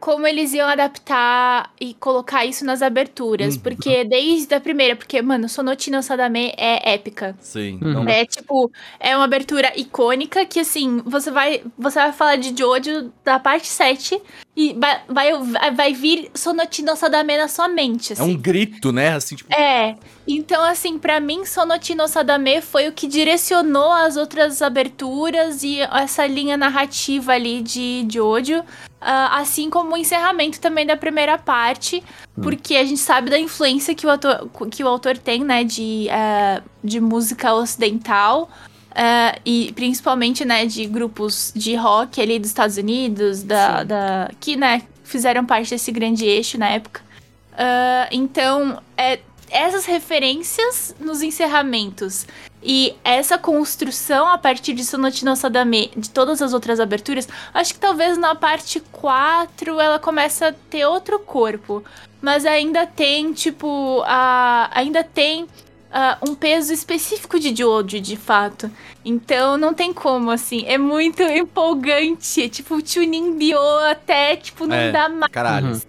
como eles iam adaptar e colocar isso nas aberturas. Uhum. Porque desde a primeira, porque, mano, Sonotino Sadame é épica. Sim. Não, É tipo, é uma abertura icônica que assim, você vai, você vai falar de Jojo da parte 7 e vai, vai, vai vir Sonotino Sadame na sua mente, é assim. um grito, né? Assim, tipo, É, então assim, pra mim, Sonotino Sadame foi o que direcionou as outras aberturas e essa linha narrativa ali de Jojo, ah, assim como o encerramento também da primeira parte, porque a gente sabe da influência que o autor, que o autor tem, né, de, ah, de música ocidental. ah, e principalmente, né, de grupos de rock ali dos Estados Unidos, da, da, que, né, fizeram parte desse grande eixo na época. Ah, então, é, essas referências nos encerramentos e essa construção a partir de Sonotino Sadame de todas as outras aberturas, acho que talvez na parte 4 ela começa a ter outro corpo. Mas ainda tem, tipo, a, ainda tem ah, um peso específico de Jojo, de fato. Então não tem como, assim. É muito empolgante. Tipo, o tuning bio até, tipo, não É. dá mais. caralho. Uhum.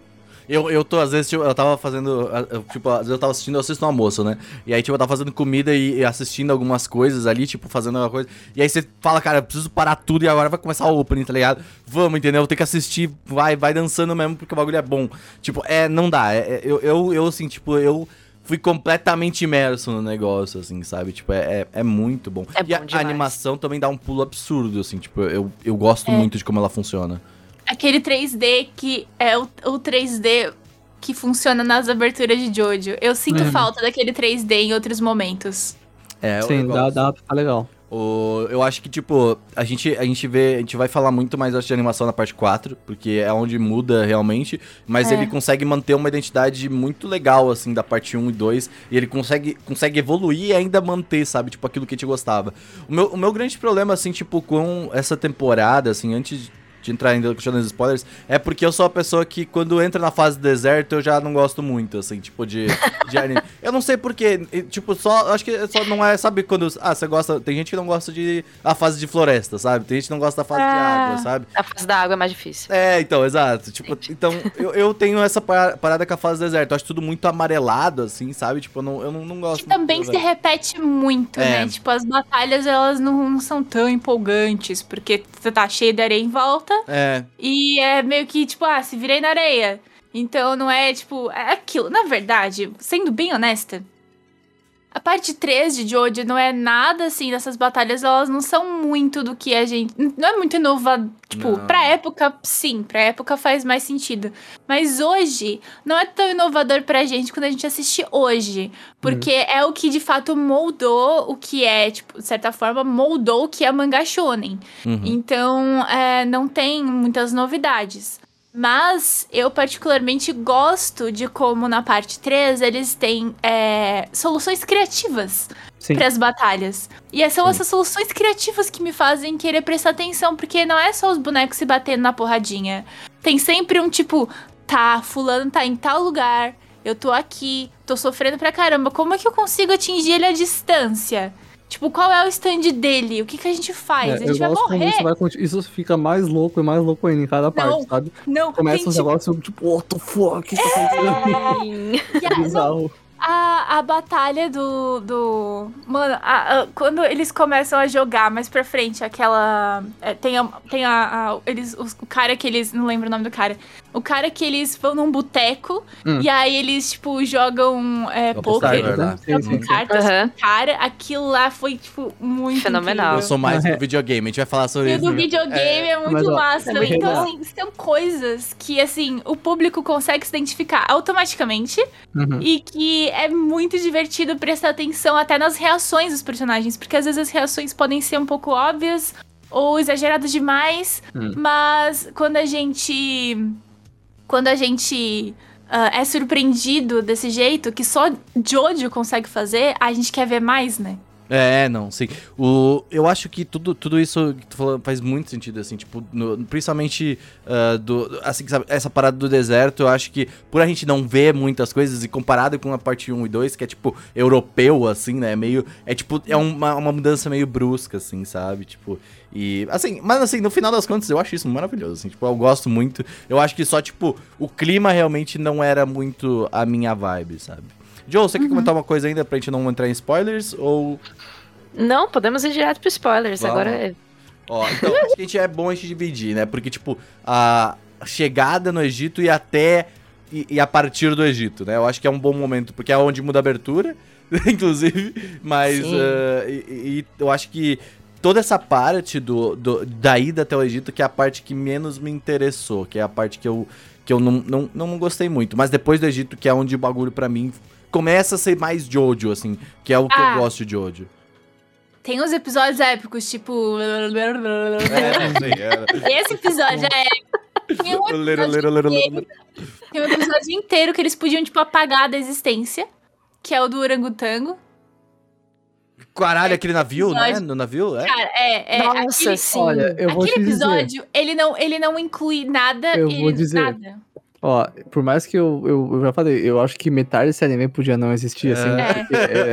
Eu, eu tô, às vezes, tipo, eu tava fazendo. Tipo, às vezes eu tava assistindo, eu assisto no almoço, né? E aí, tipo, eu tava fazendo comida e, e assistindo algumas coisas ali, tipo, fazendo alguma coisa. E aí você fala, cara, eu preciso parar tudo e agora vai começar o opening, tá ligado? Vamos, entendeu? Tem que assistir, vai, vai dançando mesmo, porque o bagulho é bom. Tipo, é, não dá. É, é- eu, eu, eu, assim, tipo, eu fui completamente imerso no negócio, assim, sabe? Tipo, é, é, é muito bom. É e bom a, a demais. animação também dá um pulo absurdo, assim, tipo, eu, eu gosto É. muito de como ela funciona. Aquele 3D que é o, o 3D que funciona nas aberturas de Jojo. Eu sinto Uhum. falta daquele 3D em outros momentos. É, Sim, dá, dá pra ficar legal. O, eu acho que, tipo, a gente, a gente vê, a gente vai falar muito mais acho, de animação na parte 4, porque é onde muda realmente, mas É. ele consegue manter uma identidade muito legal, assim, da parte 1 e 2, e ele consegue, consegue evoluir e ainda manter, sabe, tipo, aquilo que a gente gostava. O meu, o meu grande problema, assim, tipo, com essa temporada, assim, antes de entrar ainda nos spoilers, é porque eu sou a pessoa que quando entra na fase deserto eu já não gosto muito, assim, tipo, de, de anime. Eu não sei porquê, tipo, só, acho que só não é, sabe, quando, ah, você gosta, tem gente que não gosta de a fase de floresta, sabe? Tem gente que não gosta da fase de Ah. água, sabe? A fase da água é mais difícil. É, então, exato. Tipo, então, eu, eu tenho essa pa- parada com a fase deserto. Eu acho tudo muito amarelado, assim, sabe? Tipo, eu não, eu não, não gosto Que também muito se repete muito, É. né? Tipo, as batalhas, elas não, não são tão empolgantes, porque você tá cheio de areia em volta, É, e é meio que, tipo, ah, se virei na areia. Então não é, tipo, é aquilo. Na verdade, sendo bem honesta, a parte 3 de Jojo não é nada assim dessas batalhas, elas não são muito do que a gente. Não é muito inovador. Tipo, Não. pra época, sim, pra época faz mais sentido. Mas hoje, não é tão inovador pra gente quando a gente assiste hoje. Porque é o que de fato moldou o que é, tipo, de certa forma, moldou o que é mangá shonen. uhum. Então, é, não tem muitas novidades. Mas eu particularmente gosto de como na parte 3 eles têm é, soluções criativas Sim. para as batalhas. E são essas soluções criativas que me fazem querer prestar atenção, porque não é só os bonecos se batendo na porradinha. Tem sempre um tipo, tá, fulano tá em tal lugar, eu tô aqui, tô sofrendo pra caramba, como é que eu consigo atingir ele à distância? Tipo, qual é o stand dele? O que, que a gente faz? É, a gente eu vai morrer? isso, vai isso fica mais louco e mais louco ainda em cada parte, sabe? Não, Começa os gente, negócios tipo, what the fuck? O que tá acontecendo? e a- É bizarro. A, a batalha do. do mano, a- a- quando eles começam a jogar mais pra frente, aquela. é, tem a. Tem a, a- eles, os- o cara que eles. Não lembro o nome do cara. O cara que eles vão num boteco Hum. e aí eles, tipo, jogam é, Jogam poker. né? Jogam sim, sim. cartas o cara. Aquilo lá foi, tipo, muito. Fenomenal. Eu incrível. sou mais É. do videogame, a gente vai falar sobre E isso. do videogame é, muito mas, ó, massa. é então, assim, são coisas que, assim, o público consegue se identificar automaticamente Uhum. e que é muito divertido prestar atenção até nas reações dos personagens, porque às vezes as reações podem ser um pouco óbvias ou exageradas demais, Hum. mas quando a gente. Quando a gente. ah, é surpreendido desse jeito, que só Jojo consegue fazer, a gente quer ver mais, né? É, não, sim. O, eu acho que tudo, tudo isso que tu falou faz muito sentido, assim, tipo, no- principalmente ah, do, assim, sabe, essa parada do deserto, eu acho que por a gente não ver muitas coisas e comparado com a parte 1 e 2, que é tipo europeu, assim, né, meio, é tipo, é uma, uma mudança meio brusca, assim, sabe, tipo, e, assim, mas assim, no final das contas eu acho isso maravilhoso, assim, tipo, eu gosto muito, eu acho que só, tipo, o clima realmente não era muito a minha vibe, sabe. Joe, você quer comentar uma coisa ainda pra gente não entrar em spoilers, ou... Não, podemos ir direto pro spoilers. Vamos. Agora é. Ó, então acho que a gente é bom a gente dividir, né? Porque, tipo, a chegada no Egito e até. E, e a partir do Egito, né? Eu acho que é um bom momento, porque é onde muda a abertura, inclusive. Mas. Sim. ah, e, e eu acho que toda essa parte do, do- da ida até o Egito, que é a parte que menos me interessou, que é a parte que eu, que eu não, não, não gostei muito. Mas depois do Egito, que é onde o bagulho pra mim começa a ser mais Jojo, assim, que é o que Ah. eu gosto de Jojo. Tem uns episódios épicos, tipo. É, é. Esse episódio é épico. Tem um episódio inteiro- tem um episódio inteiro que eles podiam, tipo, apagar da existência. Que é o do orangotango. Caralho, aquele navio, né? episódio- No navio, é? Cara, é. é Nossa, aquele, sim. Olha, eu vou aquele te dizer. episódio, ele, não, ele não inclui nada. Eu ele- vou dizer. Nada. Ó, por mais que eu, eu, eu já falei, eu acho que metade desse anime podia não existir, assim. É.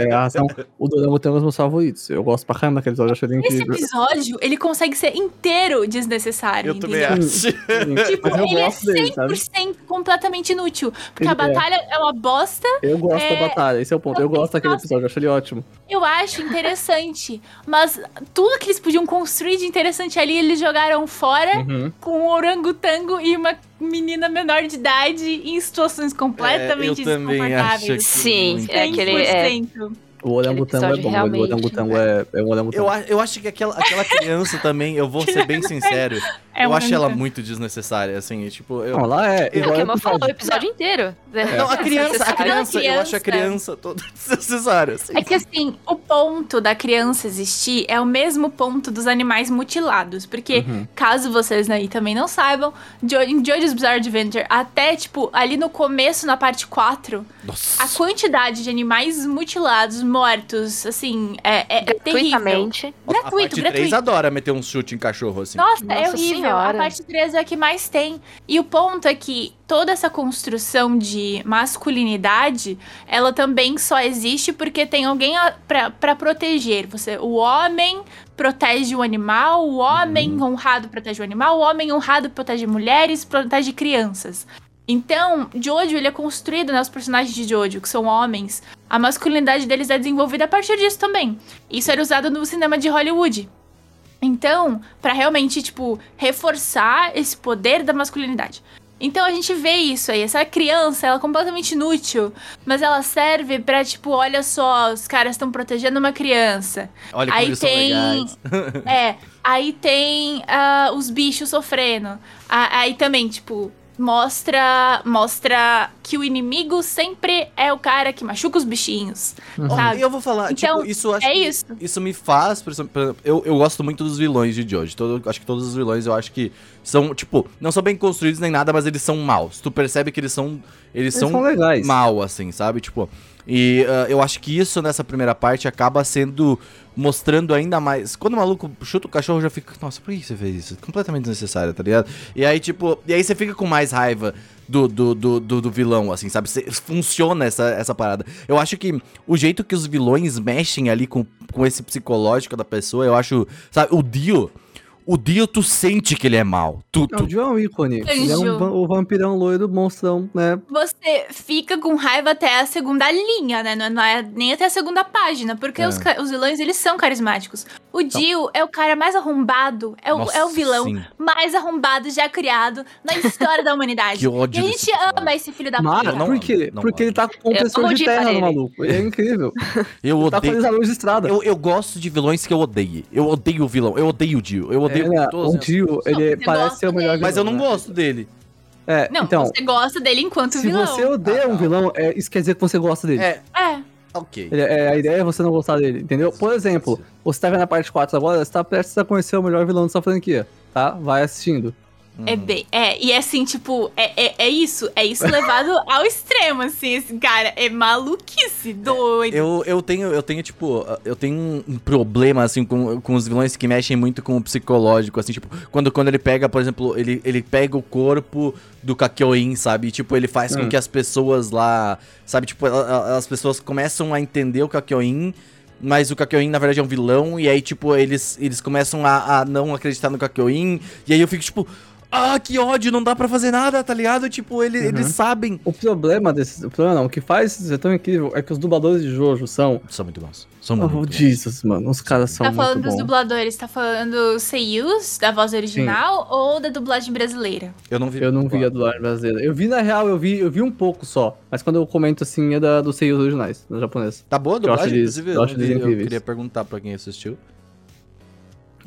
É, é a razão. O Dorama tem um dos meus favoritos. Eu gosto pra caramba daquele episódio, eu achei ele Esse incrível. episódio, ele consegue ser inteiro desnecessário. Eu também entendeu? acho. Sim, Tipo, mas eu ele é gosto dele, sabe? 100% completamente inútil. Porque Ele a é. batalha é uma bosta. Eu gosto É, da batalha, esse é o ponto. Eu gosto daquele episódio, eu acho ele ótimo. Eu acho interessante. mas tudo que eles podiam construir de interessante ali, eles jogaram fora Uhum. com um orangotango e uma menina menor de idade em situações completamente É, eu também acho que- desconfortáveis. Sim, muito. é aquele. É, 100%. O orangotango é bom, realmente- o orangotango é, é um orangotango. Eu, eu acho que aquela, aquela criança também, eu vou ser bem sincero. É eu acho ela muito. desnecessária, assim, e, tipo, eu... Não, lá é. É o que falou o episódio. inteiro. Não, a criança, a criança, eu acho a criança. toda desnecessária, assim. É que assim, o ponto da criança existir é o mesmo ponto dos animais mutilados. Porque, Uhum. caso vocês aí também não saibam, em Jojo's Bizarre Adventure, até, tipo, ali no começo, na parte 4, Nossa. a quantidade de animais mutilados, mortos, assim, é, é, é terrível. Gratuitamente. a Gratuito, parte 3 gratuito. adora meter um chute em cachorro, assim. Nossa, é Nossa horrível. Senhora. A parte 3 é a que mais tem. E o ponto é que toda essa construção de masculinidade, ela também só existe porque tem alguém a- pra pra proteger. Você, o homem protege o animal, o homem honrado protege o animal, o homem honrado protege mulheres, protege crianças. Então, Jojo, ele é construído, né? Os personagens de Jojo, que são homens, a masculinidade deles é desenvolvida a partir disso também. Isso era usado no cinema de Hollywood. Então, pra realmente, tipo, reforçar esse poder da masculinidade. Então a gente vê isso aí, essa criança, ela é completamente inútil, mas ela serve pra, tipo, olha só, os caras estão protegendo uma criança. Olha como Aí eles tem- são legais. É, aí tem ah, os bichos sofrendo. Aí também, tipo, mostra mostra que o inimigo sempre é o cara que machuca os bichinhos. Ó, sabe? E eu vou falar, Então, tipo, isso é que- isso. Isso me faz, por exemplo, eu, eu gosto muito dos vilões de Jojo. Todo, acho que todos os vilões eu acho que são, tipo, não são bem construídos nem nada, mas eles são maus. Tu percebe que eles são. Eles, Eles são, são legais. mal, assim, sabe? Tipo. E ah, eu acho que isso nessa primeira parte acaba sendo. Mostrando ainda mais. Quando o maluco chuta o cachorro, já fica. Nossa, por que você fez isso? Completamente desnecessário, tá ligado? E aí, tipo. E aí você fica com mais raiva do, do, do, do, do vilão, assim, sabe? Cê- funciona essa, essa parada. Eu acho que o jeito que os vilões mexem ali com, com esse psicológico da pessoa, eu acho. Sabe, o Dio. O Dio, tu sente que ele é mal. Tu, Não, o tu, Dio é um ícone. Ele é um o vampirão loiro, monstrão, né? Você fica com raiva até a segunda linha, né? Não é, não é nem até a segunda página, porque É. os, os vilões, eles são carismáticos. O Dio é o cara mais arrombado, é o, Nossa, é o vilão sim. mais arrombado já criado na história da humanidade. Que ódio E a gente ama esse filho da puta. não por amo, quê? não Porque amo. ele tá com compressor de terra no maluco. Ele é incrível. eu Ele tá odeio. a luz de estrada. Eu, eu gosto de vilões que eu odeio. Eu odeio o vilão. Eu odeio o Dio. Eu odeio É, todos o Dio, ele parece ser o melhor dele. Mas eu não vilão, né? gosto dele. É, Não, então, você gosta dele enquanto se vilão. você odeia Ah, um tá. vilão, é, isso quer dizer que você gosta dele. É, É. ok. Ele- é, a ideia é você não gostar dele, entendeu? Por exemplo, você tá vendo a parte 4 agora, você tá prestes a conhecer o melhor vilão dessa franquia, tá? Vai assistindo. É Uhum. bem. É, e assim, tipo, é, é, é isso. É isso levado ao extremo, assim. Esse cara é maluquice, doido. Eu, eu tenho, eu tenho, tipo, eu tenho um- problema, assim, com, com os vilões que mexem muito com o psicológico, assim, tipo, quando, quando ele pega, por exemplo, ele, ele pega o corpo do Kakyoin, sabe? E, tipo, ele faz com Hum. que as pessoas lá, sabe, tipo, as pessoas começam a entender o Kakyoin, mas o Kakyoin, na verdade, é um vilão, e aí, tipo, eles, eles começam a, a não acreditar no Kakyoin, e aí eu fico, tipo, ah, que ódio, não dá pra fazer nada, tá ligado? Tipo, ele, Uhum. eles sabem. O problema desse. O problema não, o que faz ser tão incrível é que os dubladores de Jojo são. São muito bons. São muito Oh, bons. Jesus, mano. Os caras são Tá falando muito dos bons. dubladores, tá falando seiyus da voz original ou da dublagem brasileira? Eu não vi. Eu não vi a dublagem brasileira. Eu vi, na real, eu vi, eu vi um pouco só. Mas quando eu comento assim, é da, dos seios originais, da japonesa. Tá boa a Eu acho dublagem, eles- inclusive? eu Eu, acho vi, eu queria perguntar pra quem assistiu.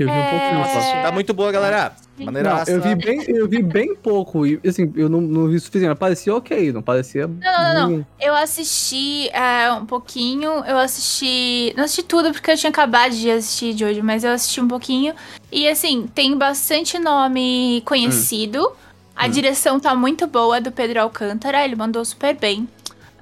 Eu vi um pouquinho só. É. Tá muito boa, galera. Não, Maneiraça. eu vi bem, eu vi bem pouco. E assim, eu não, não vi o suficiente. Parecia ok, não parecia. não, não. ruim. Eu assisti é, um pouquinho, eu assisti. Não assisti tudo porque eu tinha acabado de assistir de hoje, mas eu assisti um pouquinho. E assim, tem bastante nome conhecido. A direção tá muito boa do Pedro Alcântara, ele mandou super bem.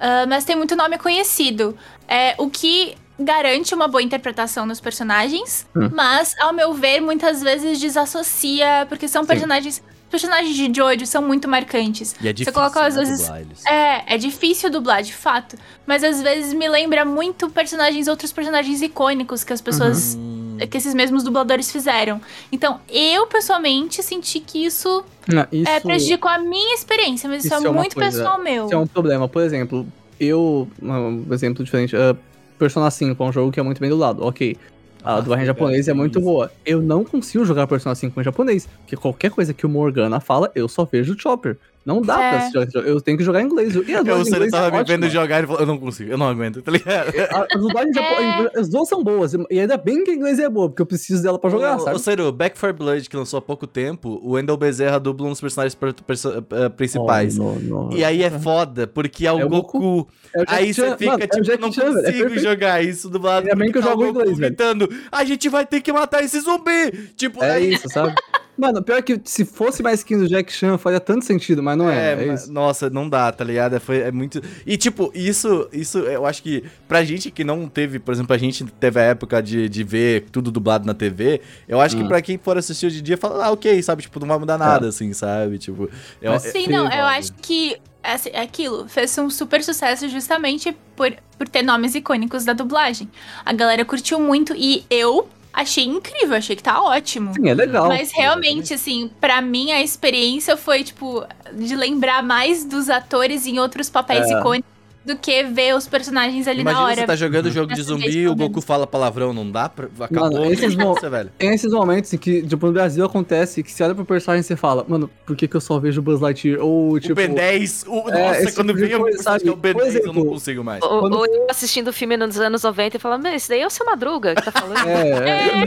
Ah, mas tem muito nome conhecido. É, o que garante uma boa interpretação nos personagens, Hum. mas, ao meu ver, muitas vezes desassocia, porque são Sim. personagens. Os personagens de Jojo são muito marcantes. E é difícil, coloca, às né, vezes, dublar eles. É, é difícil dublar, de fato. Mas às vezes me lembra muito personagens, outros personagens icônicos que as pessoas. Hum, que esses mesmos dubladores fizeram. Então, eu pessoalmente senti que isso, Não, isso, é, prejudicou a minha experiência, mas isso, isso é, é muito coisa- pessoal meu. isso é um problema. Por exemplo, eu. Um exemplo diferente. uh, Persona 5 é um jogo que é muito bem dublado. Ok. A Ah, dublagem legal, japonesa é muito isso. boa. Eu não consigo jogar Persona 5 em japonês. Porque qualquer coisa que o Morgana fala, eu só vejo o Chopper. Não dá É. pra jogo. Eu tenho que jogar em inglês. E a Eu, dublagem o em Sérgio inglês tava é me vendo jogar e falou, eu não consigo, eu não aguento, tá ligado? A- As dublagens japo- as duas são boas. E ainda bem que a inglês é boa, porque eu preciso dela pra jogar, Ô, sabe? Ô, Ciro, Back 4 Blood, que lançou há pouco tempo, o Wendell Bezerra dubla um dos personagens per- perso- eh, principais. Oh, não, não. E aí é foda, porque é o, É o Goku. Goku. É o Aí você fica Mano, é o tipo, Jack não Chan, velho, é consigo jogar isso dublado. Ainda bem que eu tá o jogo em Goku inglês, velho. gritando, a gente vai ter que matar esse zumbi! Tipo, É aí- isso, sabe? Mano, pior que se fosse mais skin do Jack Chan, faria tanto sentido, mas não é. É, É, ma- isso. nossa, não dá, tá ligado? É, foi, é muito. E, tipo, isso, isso eu acho que pra gente que não teve, por exemplo, a gente teve a época de, de ver tudo dublado na TV, eu acho que Hum. pra quem for assistir hoje em dia, fala, ah, ok, sabe? Tipo, não vai mudar nada, assim, sabe? Tipo, eu, Mas é- Sim, Sim, não, eu acho que assim, aquilo fez um super sucesso justamente por, por ter nomes icônicos da dublagem. A galera curtiu muito e eu achei incrível, achei que tá ótimo. Sim, é legal. Mas realmente, assim, pra mim a experiência foi, tipo, de lembrar mais dos atores em outros papéis É. icônicos do que ver os personagens ali Imagina na hora. você tá jogando Uhum. jogo de zumbi e o. Goku fala palavrão, não dá pra... Acabou Mano, esses experiência, velho. Esses momentos em que, tipo, no Brasil acontece que você olha pro personagem e você fala, mano, por que, que eu só vejo o Buzz Lightyear? Ou, tipo. o Ben 10, o, é, nossa, esse quando tipo vem o coisa, é o sabe? Ben Por 10, eu não exemplo, consigo mais. Ou, Quando- ou eu assistindo o filme nos anos 90 e falando, isso daí é o seu Madruga que tá falando. É, é,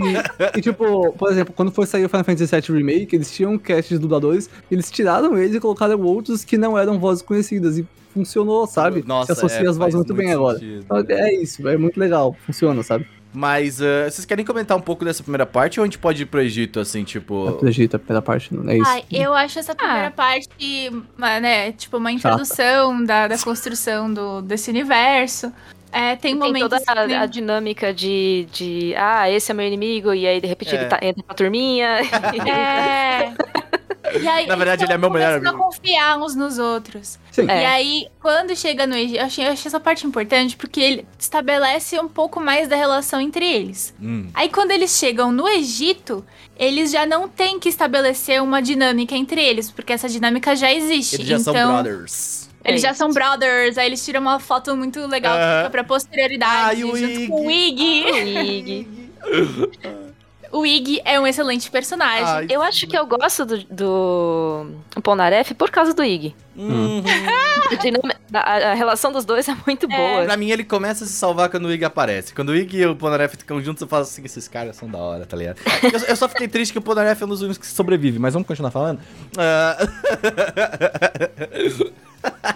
e, e, tipo, por exemplo, quando foi sair o Final Fantasy VII Remake, eles tinham um cast de dubladores, eles tiraram eles e colocaram outros que não eram vozes conhecidas. E funcionou, sabe? Nossa, Se associa é, as vozes faz muito bem agora. sentido. Então, É isso, é muito legal, funciona, sabe? Mas uh, vocês querem comentar um pouco dessa primeira parte ou a gente pode ir pro Egito, assim, tipo... Acredita, a primeira parte, não é isso. Ai, eu acho essa primeira Ah. parte, né, tipo, uma introdução da, da construção do, desse universo. É, tem Tem momentos toda a, que- a dinâmica de, de, ah, esse é meu inimigo, e aí de repente É. ele tá, entra pra turminha. É. E aí, Na verdade, ele é meu melhor amigo. a confiar uns nos outros. Sim. É. E aí, quando chega no Egito, eu achei, eu achei essa parte importante porque ele estabelece um pouco mais da relação entre eles. Hum. Aí, quando eles chegam no Egito, eles já não têm que estabelecer uma dinâmica entre eles, porque essa dinâmica já existe. Eles já então, são brothers. Eles É já isso. são brothers, aí eles tiram uma foto muito legal que fica pra posterioridade, Ai, o junto com o Iggy. Ig. O Iggy é um excelente personagem. Ai, Eu acho que eu gosto do, do Polnareff por causa do Ig. Uhum. A, dinâmica- a- a relação dos dois é muito boa. Pra mim, ele começa a se salvar quando o Ig aparece. Quando o Ig e o Polnareff ficam juntos, eu falo assim, esses caras são da hora, tá ligado? Eu, eu só fiquei triste que o Polnareff é um dos únicos que sobrevive, mas vamos continuar falando? Ah,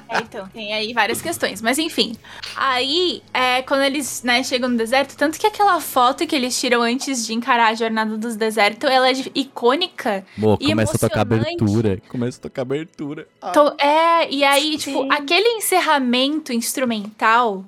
É, então, tem aí várias questões. Mas enfim. Aí, é, quando eles né, chegam no deserto, tanto que aquela foto que eles tiram antes de encarar a jornada dos desertos, ela é icônica. Boa, E começa a tocar abertura. Começa a tocar abertura. Ah. Então, é, e aí, tipo, Sim. aquele encerramento instrumental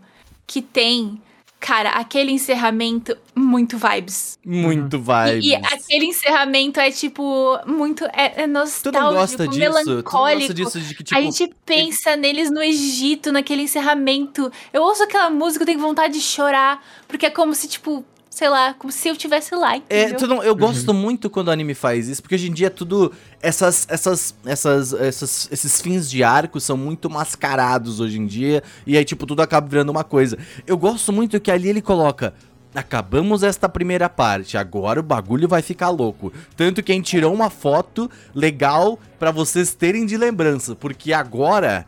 que tem. Cara, aquele encerramento, muito vibes. Muito E- vibes. E, aquele encerramento é, tipo, muito. É, é Tu não nostálgico, gosta disso? Tu não melancólico. gosta disso de que, tipo... a gente pensa neles no Egito, naquele encerramento. Eu ouço aquela música, eu tenho vontade de chorar. Porque é como se, tipo, sei lá, como se eu estivesse lá, É, entendeu? tu não- eu gosto muito quando o anime faz isso, porque hoje em dia é tudo. Essas, essas, essas, essas, esses fins de arco são muito mascarados hoje em dia, e aí, tipo, tudo acaba virando uma coisa. Eu gosto muito que ali ele coloca. Acabamos esta primeira parte, agora o bagulho vai ficar louco. Tanto que a gente tirou uma foto legal pra vocês terem de lembrança, porque agora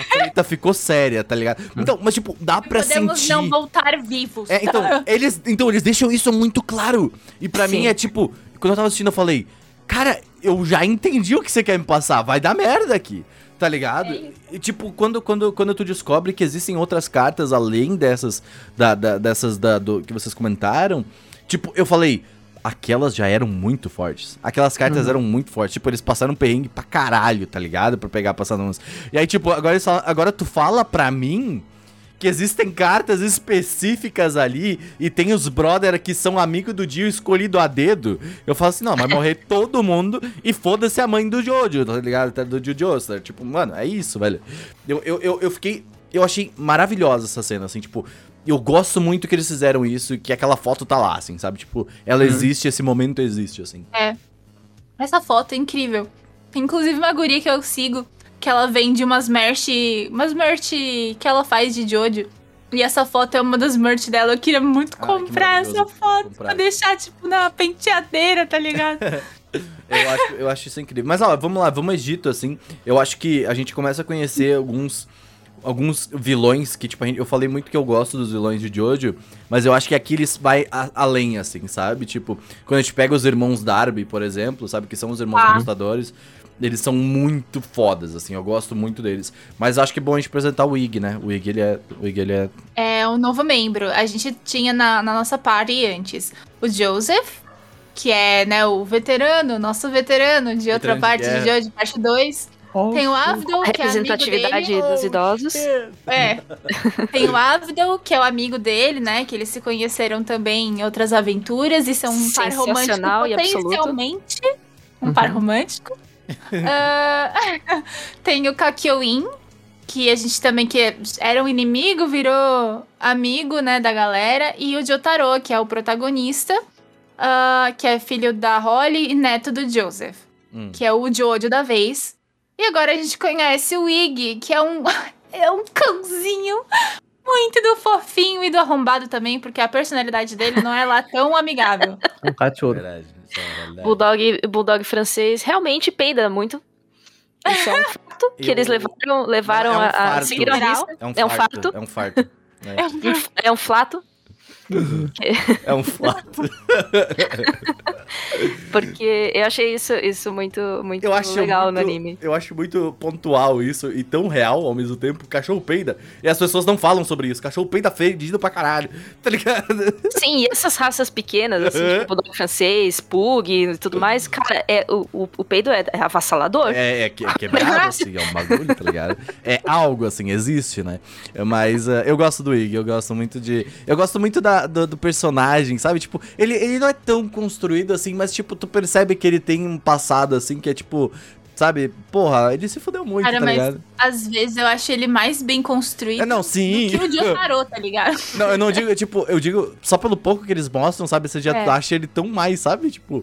a treta ficou séria, tá ligado? Então, mas tipo, dá pra Podemos sentir. não voltar vivos. É, então, eles, então, eles deixam isso muito claro. E pra Sim. mim é tipo, quando eu tava assistindo, eu falei, cara, eu já entendi o que você quer me passar, vai dar merda aqui. Tá ligado? e tipo, quando, quando, quando tu descobre que existem outras cartas além dessas, da, da- dessas da, do, que vocês comentaram, tipo, eu falei, aquelas já eram muito fortes. Aquelas cartas eram muito fortes. Tipo, eles passaram um perrengue pra caralho, tá ligado? Pra pegar passando uns. E aí, tipo, agora, falam- agora tu fala pra mim que existem cartas específicas ali e tem os brother que são amigos do Dio escolhido a dedo. Eu falo assim, não, vai morrer todo mundo e foda-se a mãe do Jojo, tá ligado? Tá, Do Jojo Joestar. Tipo, mano, é isso, velho. Eu, eu, eu, eu fiquei... Eu achei maravilhosa essa cena, assim, tipo... Eu gosto muito que eles fizeram isso e que aquela foto tá lá, assim, sabe? Tipo, ela existe, esse momento existe, assim. Essa foto é incrível. Tem inclusive uma guria que eu sigo, que ela vende umas merch. Umas merch que ela faz de Jojo. E essa foto é uma das merch dela. Eu queria muito Ah, que comprar essa foto comprar. pra deixar, tipo, na penteadeira, tá ligado? Eu acho, eu acho isso incrível. Mas ó, vamos lá, vamos ao Egito, assim. Eu acho que a gente começa a conhecer alguns. Alguns vilões que, tipo, a gente- eu falei muito que eu gosto dos vilões de Jojo, mas eu acho que aqui eles vai a- além, assim, sabe? Tipo, quando a gente pega os irmãos Darby, por exemplo, sabe? Que são os irmãos Ah. apostadores, eles são muito fodas, assim, eu gosto muito deles. Mas acho que é bom a gente apresentar o Ig, né? O Ig, ele é. O Ig, ele é. É um novo membro. A gente tinha na, na nossa party antes o Joseph, que é né, o veterano, nosso veterano de outra Veterano de parte de guerra. Jojo, parte 2. Tem o Avdol, que é amigo Representatividade dele. dos idosos. É. Tem o Avdol, que é o amigo dele, né? Que eles se conheceram também em outras aventuras e são um par romântico e potencialmente um par romântico. Ah, tem o Kakyoin, que a gente também que era um inimigo, virou amigo, né, da galera, e o Jotaro, que é o protagonista, ah, que é filho da Holly e neto do Joseph, Hum. que é o Jojo da vez. E agora a gente conhece o Iggy, que é um é um cãozinho muito do fofinho e do arrombado também, porque a personalidade dele não é lá tão amigável. Um cachorro. Verdade, é. Bulldog, bulldog francês realmente peida muito. Isso é um fato que Eu- eles levaram, levaram É um a, a farto. seguiram a risca. É um, É um farto. farto. É um farto. É um- É um flato, É um fato. porque eu achei isso, isso muito, muito Eu acho legal muito, no anime. Eu acho muito pontual isso e tão real ao mesmo tempo. Cachorro peida. E as pessoas não falam sobre isso. Cachorro peida fedido pra caralho. Tá ligado? Sim, e essas raças pequenas, assim, Uhum. tipo bulldog francês, pug e tudo mais, cara, é, o, o, o peido é, é avassalador. É, é, que- é quebrado, assim, é um bagulho, tá ligado? É algo, assim, existe, né? Mas eh, eu gosto do Ig, eu gosto muito de. Eu gosto muito da, do, do personagem, sabe? Tipo, ele, ele não é tão construído assim, mas, tipo, tu percebe que ele tem um passado, assim, que é tipo. Sabe? Porra, ele se fudeu muito, Cara, tá mas ligado? às vezes eu acho ele mais bem construído É, não, sim. do que o Jotaro, tá ligado? Não, eu não digo, tipo, eu digo, só pelo pouco que eles mostram, sabe? Você já É. acha ele tão mais, sabe? Tipo,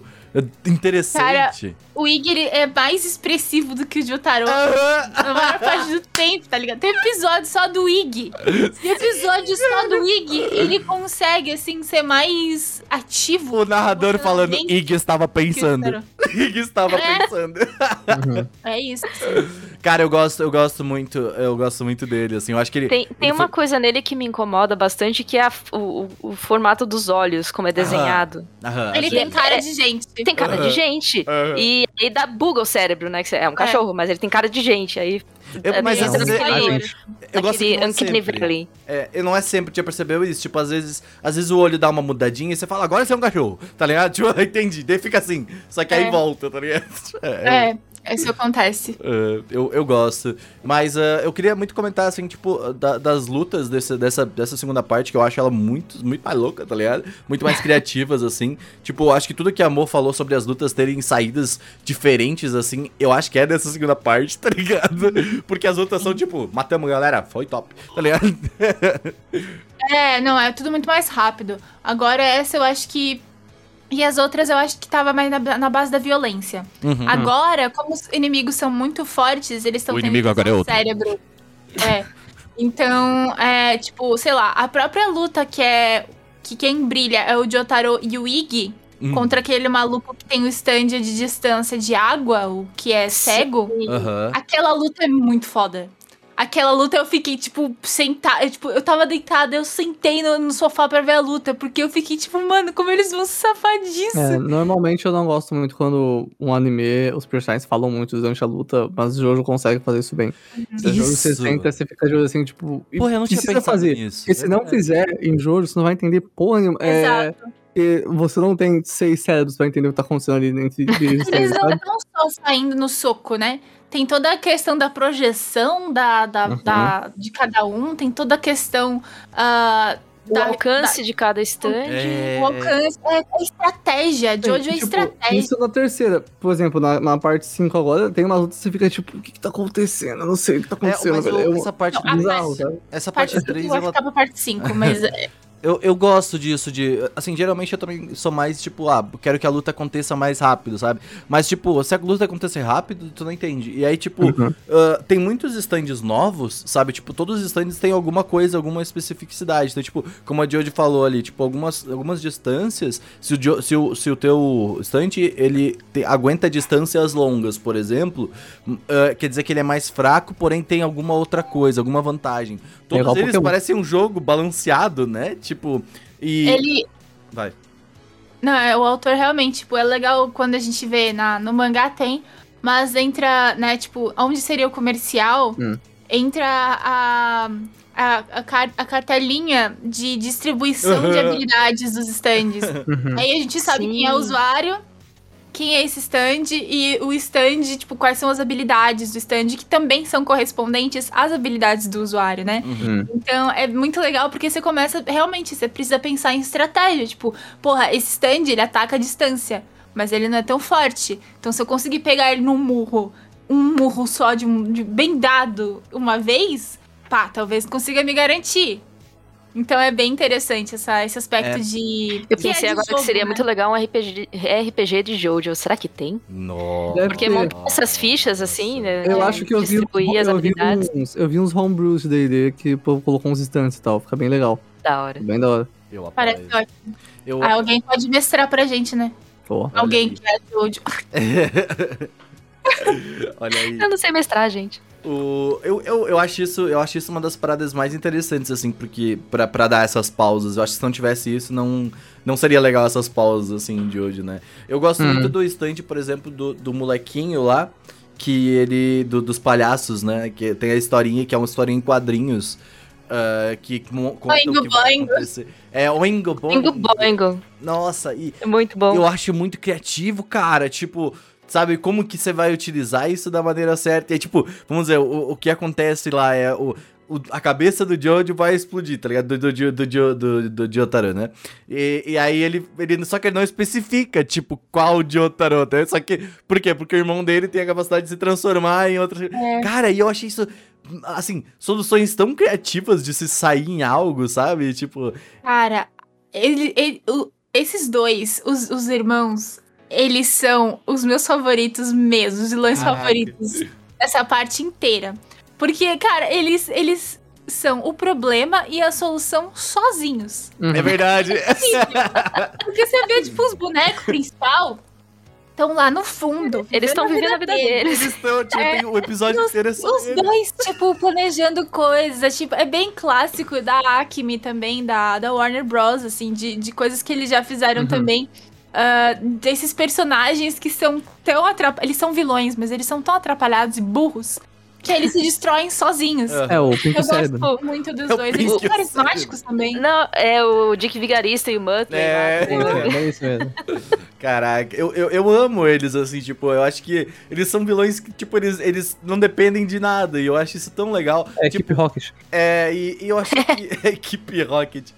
interessante. O Iggy ele é mais expressivo do que o Jotaro. Aham. Na maior parte do tempo, tá ligado? Tem episódio só do Iggy. Tem episódio só do Iggy. Ele consegue, assim, ser mais ativo. O narrador falando, Emocionalmente Ig estava pensando. Jotaro. Ig estava É. pensando. Uhum. É isso. Cara, eu gosto, eu gosto muito, eu gosto muito dele, assim, eu acho que ele... Tem, tem ele uma foi- coisa nele que me incomoda bastante, que é a- o, o- formato dos olhos, como é desenhado. Aham, Ele sim. tem cara de gente. Tem cara de gente. Aham. E aí dá buga o cérebro, né? Que é um cachorro, mas ele tem cara de gente. Aí Eu- é mas às vezes é- eu gosto que não é sempre. É, e não é sempre, já percebeu isso? Tipo, às vezes, às vezes o olho dá uma mudadinha e você fala, agora você é um cachorro, tá ligado? Tipo, entendi, daí fica assim, só que aí É. volta, tá ligado? É, É, isso acontece. É, eu, eu gosto. Mas é, eu queria muito comentar, assim, tipo, da- das lutas desse, dessa, dessa segunda parte, que eu acho ela muito, muito mais louca, tá ligado? Muito mais criativas, assim. Tipo, eu acho que tudo que a Amor falou sobre as lutas terem saídas diferentes, assim, eu acho que é dessa segunda parte, tá ligado? Porque as lutas são, tipo, matamos galera, foi top, tá ligado? É, não, é tudo muito mais rápido. Agora, essa eu acho que. E as outras eu acho que tava mais na, na base da violência. Uhum. Agora, como os inimigos são muito fortes, eles estão O inimigo agora é outro. cérebro. É. Então, é, tipo, sei lá, a própria luta que é. Que quem brilha é o Jotaro e o Iggy Hum. contra aquele maluco que tem o stand de distância de água, o que é cego. Aham. Aquela luta é muito foda. Aquela luta eu fiquei, tipo, sentada. eu, Tipo, eu tava deitada, eu sentei no, no sofá pra ver a luta. Porque eu fiquei, tipo, mano, como eles vão se safar disso? É, normalmente eu não gosto muito quando um anime, os personagens falam muito durante a luta, mas o Jojo consegue fazer isso bem. Se o Jojo você Isso. senta, você fica de olho assim, tipo, Porra, eu não tinha precisa pensado fazer. nisso. Porque se não fizer em Jojo, você não vai entender porra nenhuma. É, Exato. porque você não tem seis cérebros pra entender o que tá acontecendo ali dentro de Eles não estão saindo no soco, né? Tem toda a questão da projeção da, da, Uhum. da- de cada um, tem toda a questão ah, O da, alcance de cada stand. É. O alcance é, é estratégia. Jojo é Tipo, estratégia. Isso na terceira. Por exemplo, na, na parte 5 agora, tem uma luta que você fica tipo, o que, que tá acontecendo? Eu não sei o que tá É, acontecendo, mas velho. o- Eu- essa parte, Não, a bizarro, parte- sabe? essa Parte parte 5 3, vai ela ficar pra parte 5, mas é, Eu, eu gosto disso, de. Assim, geralmente eu também sou mais, tipo, ah, quero que a luta aconteça mais rápido, sabe? Mas, tipo, se a luta acontecer rápido, tu não entende. E aí, tipo, Uhum. ah, tem muitos stands novos, sabe? Tipo, todos os stands têm alguma coisa, alguma especificidade. Então, tipo, como a Jodie falou ali, tipo, algumas, algumas distâncias, se o, se o, se o teu stand, ele te- aguenta distâncias longas, por exemplo, ah, quer dizer que ele é mais fraco, porém tem alguma outra coisa, alguma vantagem. Todos igual eles Pokémon. parecem um jogo balanceado, né? Tipo, e... Ele. Vai. Não, é, o autor realmente, tipo, é legal quando a gente vê na, no mangá tem, mas entra, né, tipo, onde seria o comercial, Hum. entra a, a, a, car- a cartelinha de distribuição de habilidades dos stands. Uhum. Aí a gente sabe Sim. quem é o usuário, quem é esse stand e o stand, tipo, quais são as habilidades do stand, que também são correspondentes às habilidades do usuário, né? Uhum. Então é muito legal porque você começa, realmente, você precisa pensar em estratégia. Tipo, porra, esse stand ele ataca a distância, mas ele não é tão forte. Então se eu conseguir pegar ele num murro, um murro só de, um, de bem dado uma vez, pá, talvez consiga me garantir. Então é bem interessante essa, esse aspecto É. de. Eu que é pensei de agora que jogo, seria né? muito legal um RPG, de- RPG de Jojo. Será que tem? Nossa. Porque ter. montar essas fichas assim, né? Eu de acho que eu vi, distribuir as eu, vi habilidades. uns, eu vi uns homebrews de D&D que o povo colocou uns instantes e tal. Fica bem legal. Da hora. Bem da hora. Eu. Parece ótimo. Eu... Ah, alguém pode mestrar pra gente, né? Pô. Olha alguém que é Jojo. Olha aí. Eu não sei mestrar, gente. O, eu, eu, eu, acho isso, eu acho isso uma das paradas mais interessantes, assim, porque pra, pra dar essas pausas. Eu acho que se não tivesse isso, não, não seria legal essas pausas, assim, de hoje, né? Eu gosto Uhum. muito do stand, por exemplo, do, do molequinho lá, que ele. Do, dos palhaços, né? Que tem a historinha, que é uma historinha em quadrinhos. ah, que conta o Oingo que vai boingo. acontecer. É, Oingo Boingo. Bingo Boingo. Nossa, e, É muito bom. eu acho muito criativo, cara. Tipo, sabe, como que você vai utilizar isso da maneira certa? E tipo, vamos dizer, o, o que acontece lá é o. o- a cabeça do Jojo vai explodir, tá ligado? Do, do, do, do, do, do Jotaro, né? E, e aí ele, ele. Só que ele não especifica, tipo, qual Jotaro, né? Só que. Por quê? Porque o irmão dele tem a capacidade de se transformar em outro. Cara, e eu achei isso. Assim, soluções tão criativas de se sair em algo, sabe? Tipo. Cara, ele, ele- o- esses dois, os, os irmãos, eles são os meus favoritos mesmo, os vilões Caraca. favoritos dessa parte inteira. Porque, cara, eles, eles são o problema e a solução sozinhos. Uhum. É verdade. Porque você vê, tipo, os bonecos principal estão lá no fundo. Eles estão vivendo a vida deles. Eles estão, tipo, tem o episódio inteiro é só Os eles. dois, tipo, planejando coisas, tipo, é bem clássico da Acme também, da, da Warner Bros, assim, de, de coisas que eles já fizeram Uhum. também. Ah, desses personagens que são tão atrapalhados. Eles são vilões, mas eles são tão atrapalhados e burros que eles se destroem sozinhos. Ah. É, o Pink Eu Cérebro. gosto muito dos É dois. Eles são carismáticos também. Não, é o Dick Vigarista e o Muttley. É. lá. É, é isso mesmo. Caraca, eu, eu, eu amo eles, assim, tipo, eu acho que eles são vilões que, tipo, eles, eles não dependem de nada, e eu acho isso tão legal. É tipo, Equipe Rocket. é, e, e eu acho que a equipe Rocket.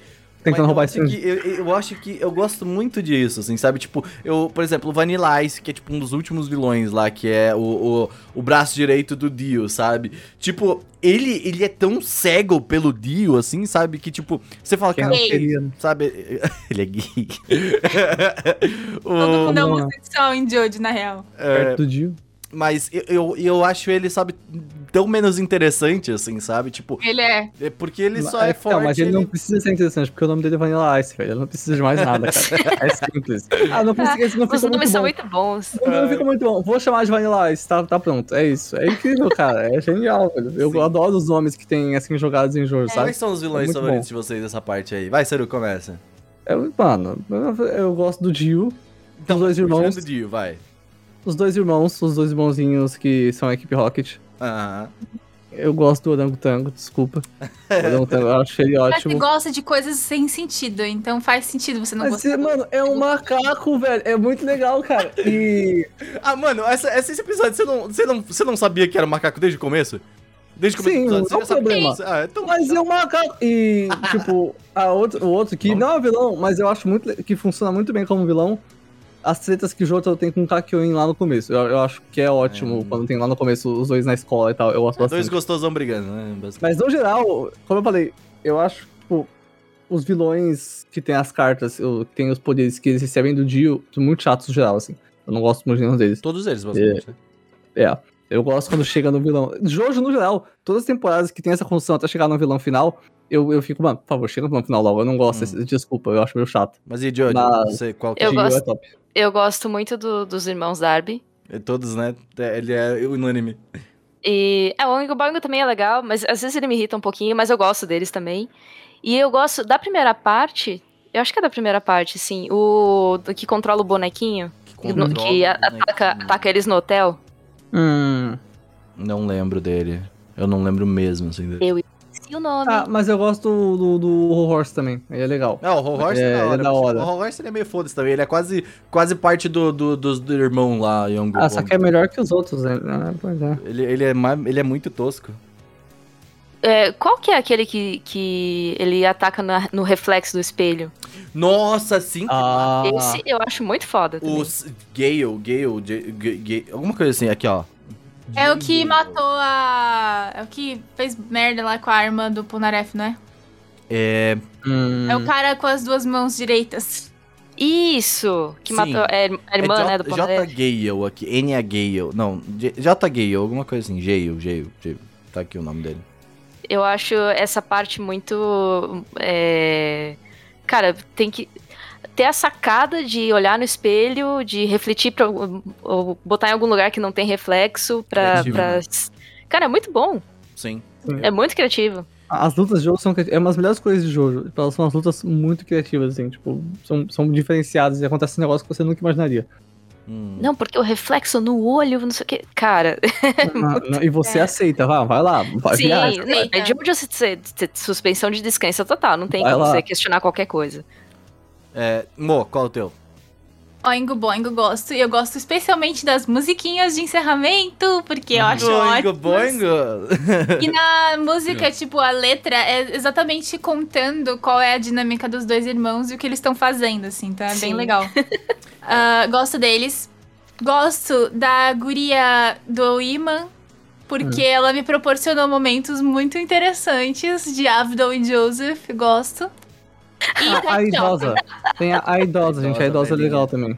Tentando roubar eu esse acho, que, eu, eu acho que eu gosto muito disso, assim, sabe? Tipo, eu, por exemplo, o Vanilla Ice, que é tipo um dos últimos vilões lá, que é o, o, o braço direito do Dio, sabe? Tipo, ele, ele é tão cego pelo Dio, assim, sabe? Que, tipo, você fala, Quem cara, né? sabe? Ele é gay. Todo mundo é homossexual em Jojo, na real. é, Perto do Dio. Mas eu, eu, eu acho ele, sabe, tão menos interessante, assim, sabe? Tipo, Ele é. é porque ele só é, É, forte. Não, mas ele, ele- não precisa ser interessante, porque o nome dele é Vanilla Ice, velho. Ele não precisa de mais nada, cara. É simples. Ah, não precisa, esse não Os nomes são bom. muito bons. O nome fica muito bom. Vou chamar de Vanilla Ice, tá, tá pronto. É isso. É incrível, cara. É genial, velho. Eu Sim. adoro os nomes que tem, assim, jogados em jogo, sabe? Quais são os vilões Muito favoritos bom. de vocês dessa parte aí? Vai, Seru, começa. Eu, mano, eu, eu gosto do Dio. Então, Os dois irmãos. puxando o Dio, vai. Os dois irmãos, os dois irmãozinhos que são a equipe Rocket. Aham. Eu gosto do Orangotango, desculpa. O Orangotango, eu acho ele Mas você ótimo. gosta de coisas sem sentido, então faz sentido você não gostar. mano, é um macaco, velho. É muito legal, cara. E. Ah, mano, essa, essa- esse episódio, você não, você, não, você não sabia que era macaco desde o começo? Desde o começo Sim, do episódio, não você é um problema. que- Ah, então... Mas é um macaco. E, tipo, a outro, o outro que não é vilão, mas eu acho muito que funciona muito bem como vilão. As tretas que o Jotaro tem com o Kakyoin lá no começo. Eu, eu acho que é ótimo É. quando tem lá no começo os dois na escola e tal. Eu gosto Dois bastante. gostosão brigando, né? basicamente. Mas no geral, como eu falei, eu acho, tipo, os vilões que tem as cartas, que tem os poderes que eles recebem do Dio, são muito chatos no geral, assim. Eu não gosto muito de nenhum deles. Todos eles, basicamente. né? É. Eu gosto quando chega no vilão. Jojo, no geral, todas as temporadas que tem essa construção até chegar no vilão final, eu, eu fico, mano, por favor, chega no vilão final logo. Eu não gosto, Hum. desse- desculpa, eu acho meio chato. Mas e Jojo, Mas- você, qual que Eu é? Gosto. é top. Eu gosto muito do- dos irmãos Darby. É Todos, né? É, Ele é unânime. E é, o Oingo Boingo também é legal, mas às vezes ele me irrita um pouquinho, mas eu gosto deles também. E eu gosto da primeira parte, eu acho que é da primeira parte, sim, o do que controla o bonequinho, Que que ataca, bonequinho. ataca eles no hotel. Hum. Não lembro dele. Eu não lembro mesmo, assim. Dele. Esqueci o nome. Ah, mas eu gosto do, do, do Horse também. Ele é legal. Não, o Horse é, É, da é hora. da mas hora. O Horse ele é meio foda-se também. Ele é quase, quase parte do, do, dos do irmão lá, Young Ah, só que é melhor que os outros, né? Ah, pois é. Ele, ele, é mais, ele é muito tosco. É, qual que é aquele que, que ele ataca na- no reflexo do espelho? Nossa, sim. Ah, Esse eu acho muito foda também. O S- Gale, Gale, J- G- G- alguma coisa assim, aqui, ó. É o que Gale. matou a. É o que fez merda lá com a arma do Punaref, não é? É. hum. É o cara com as duas mãos direitas. Isso! Que Sim. matou é, a irmã, é J, né, do J. Gale aqui. N é Gale. Não, J, J Gale, alguma coisa assim. Gale, Gale, Gale. Tá aqui o nome dele. Eu acho essa parte muito. é, Cara, tem que ter a sacada de olhar no espelho, de refletir pra, ou botar em algum lugar que não tem reflexo pra. Pra- né? Cara, é muito bom. Sim. É muito criativo. As lutas de Jojo são é uma das melhores coisas de Jojo. Elas são umas lutas muito criativas, assim, tipo, são, são diferenciadas e acontece um negócio que você nunca imaginaria. Hum. Não, porque o reflexo no olho, não sei o que. Cara, Ah, não, e você É. aceita, vai, vai lá, vai sim, viaja. não, é de onde você suspensão de descanso total. Não tem Vai como lá. você questionar qualquer coisa. É, Mo, qual é o teu? Oingo Boingo gosto. E eu gosto especialmente das musiquinhas de encerramento, porque eu acho Boingo, ótimo. boingo. E na música, tipo, a letra é exatamente contando qual é a dinâmica dos dois irmãos e o que eles estão fazendo, assim. Então é bem Sim. legal. Ah, gosto deles. Gosto da guria do Iman, porque ela me proporcionou momentos muito interessantes de Avdol e Joseph. Gosto. Ah, a Shop. idosa. Tem a, a idosa, gente. A idosa é legal também.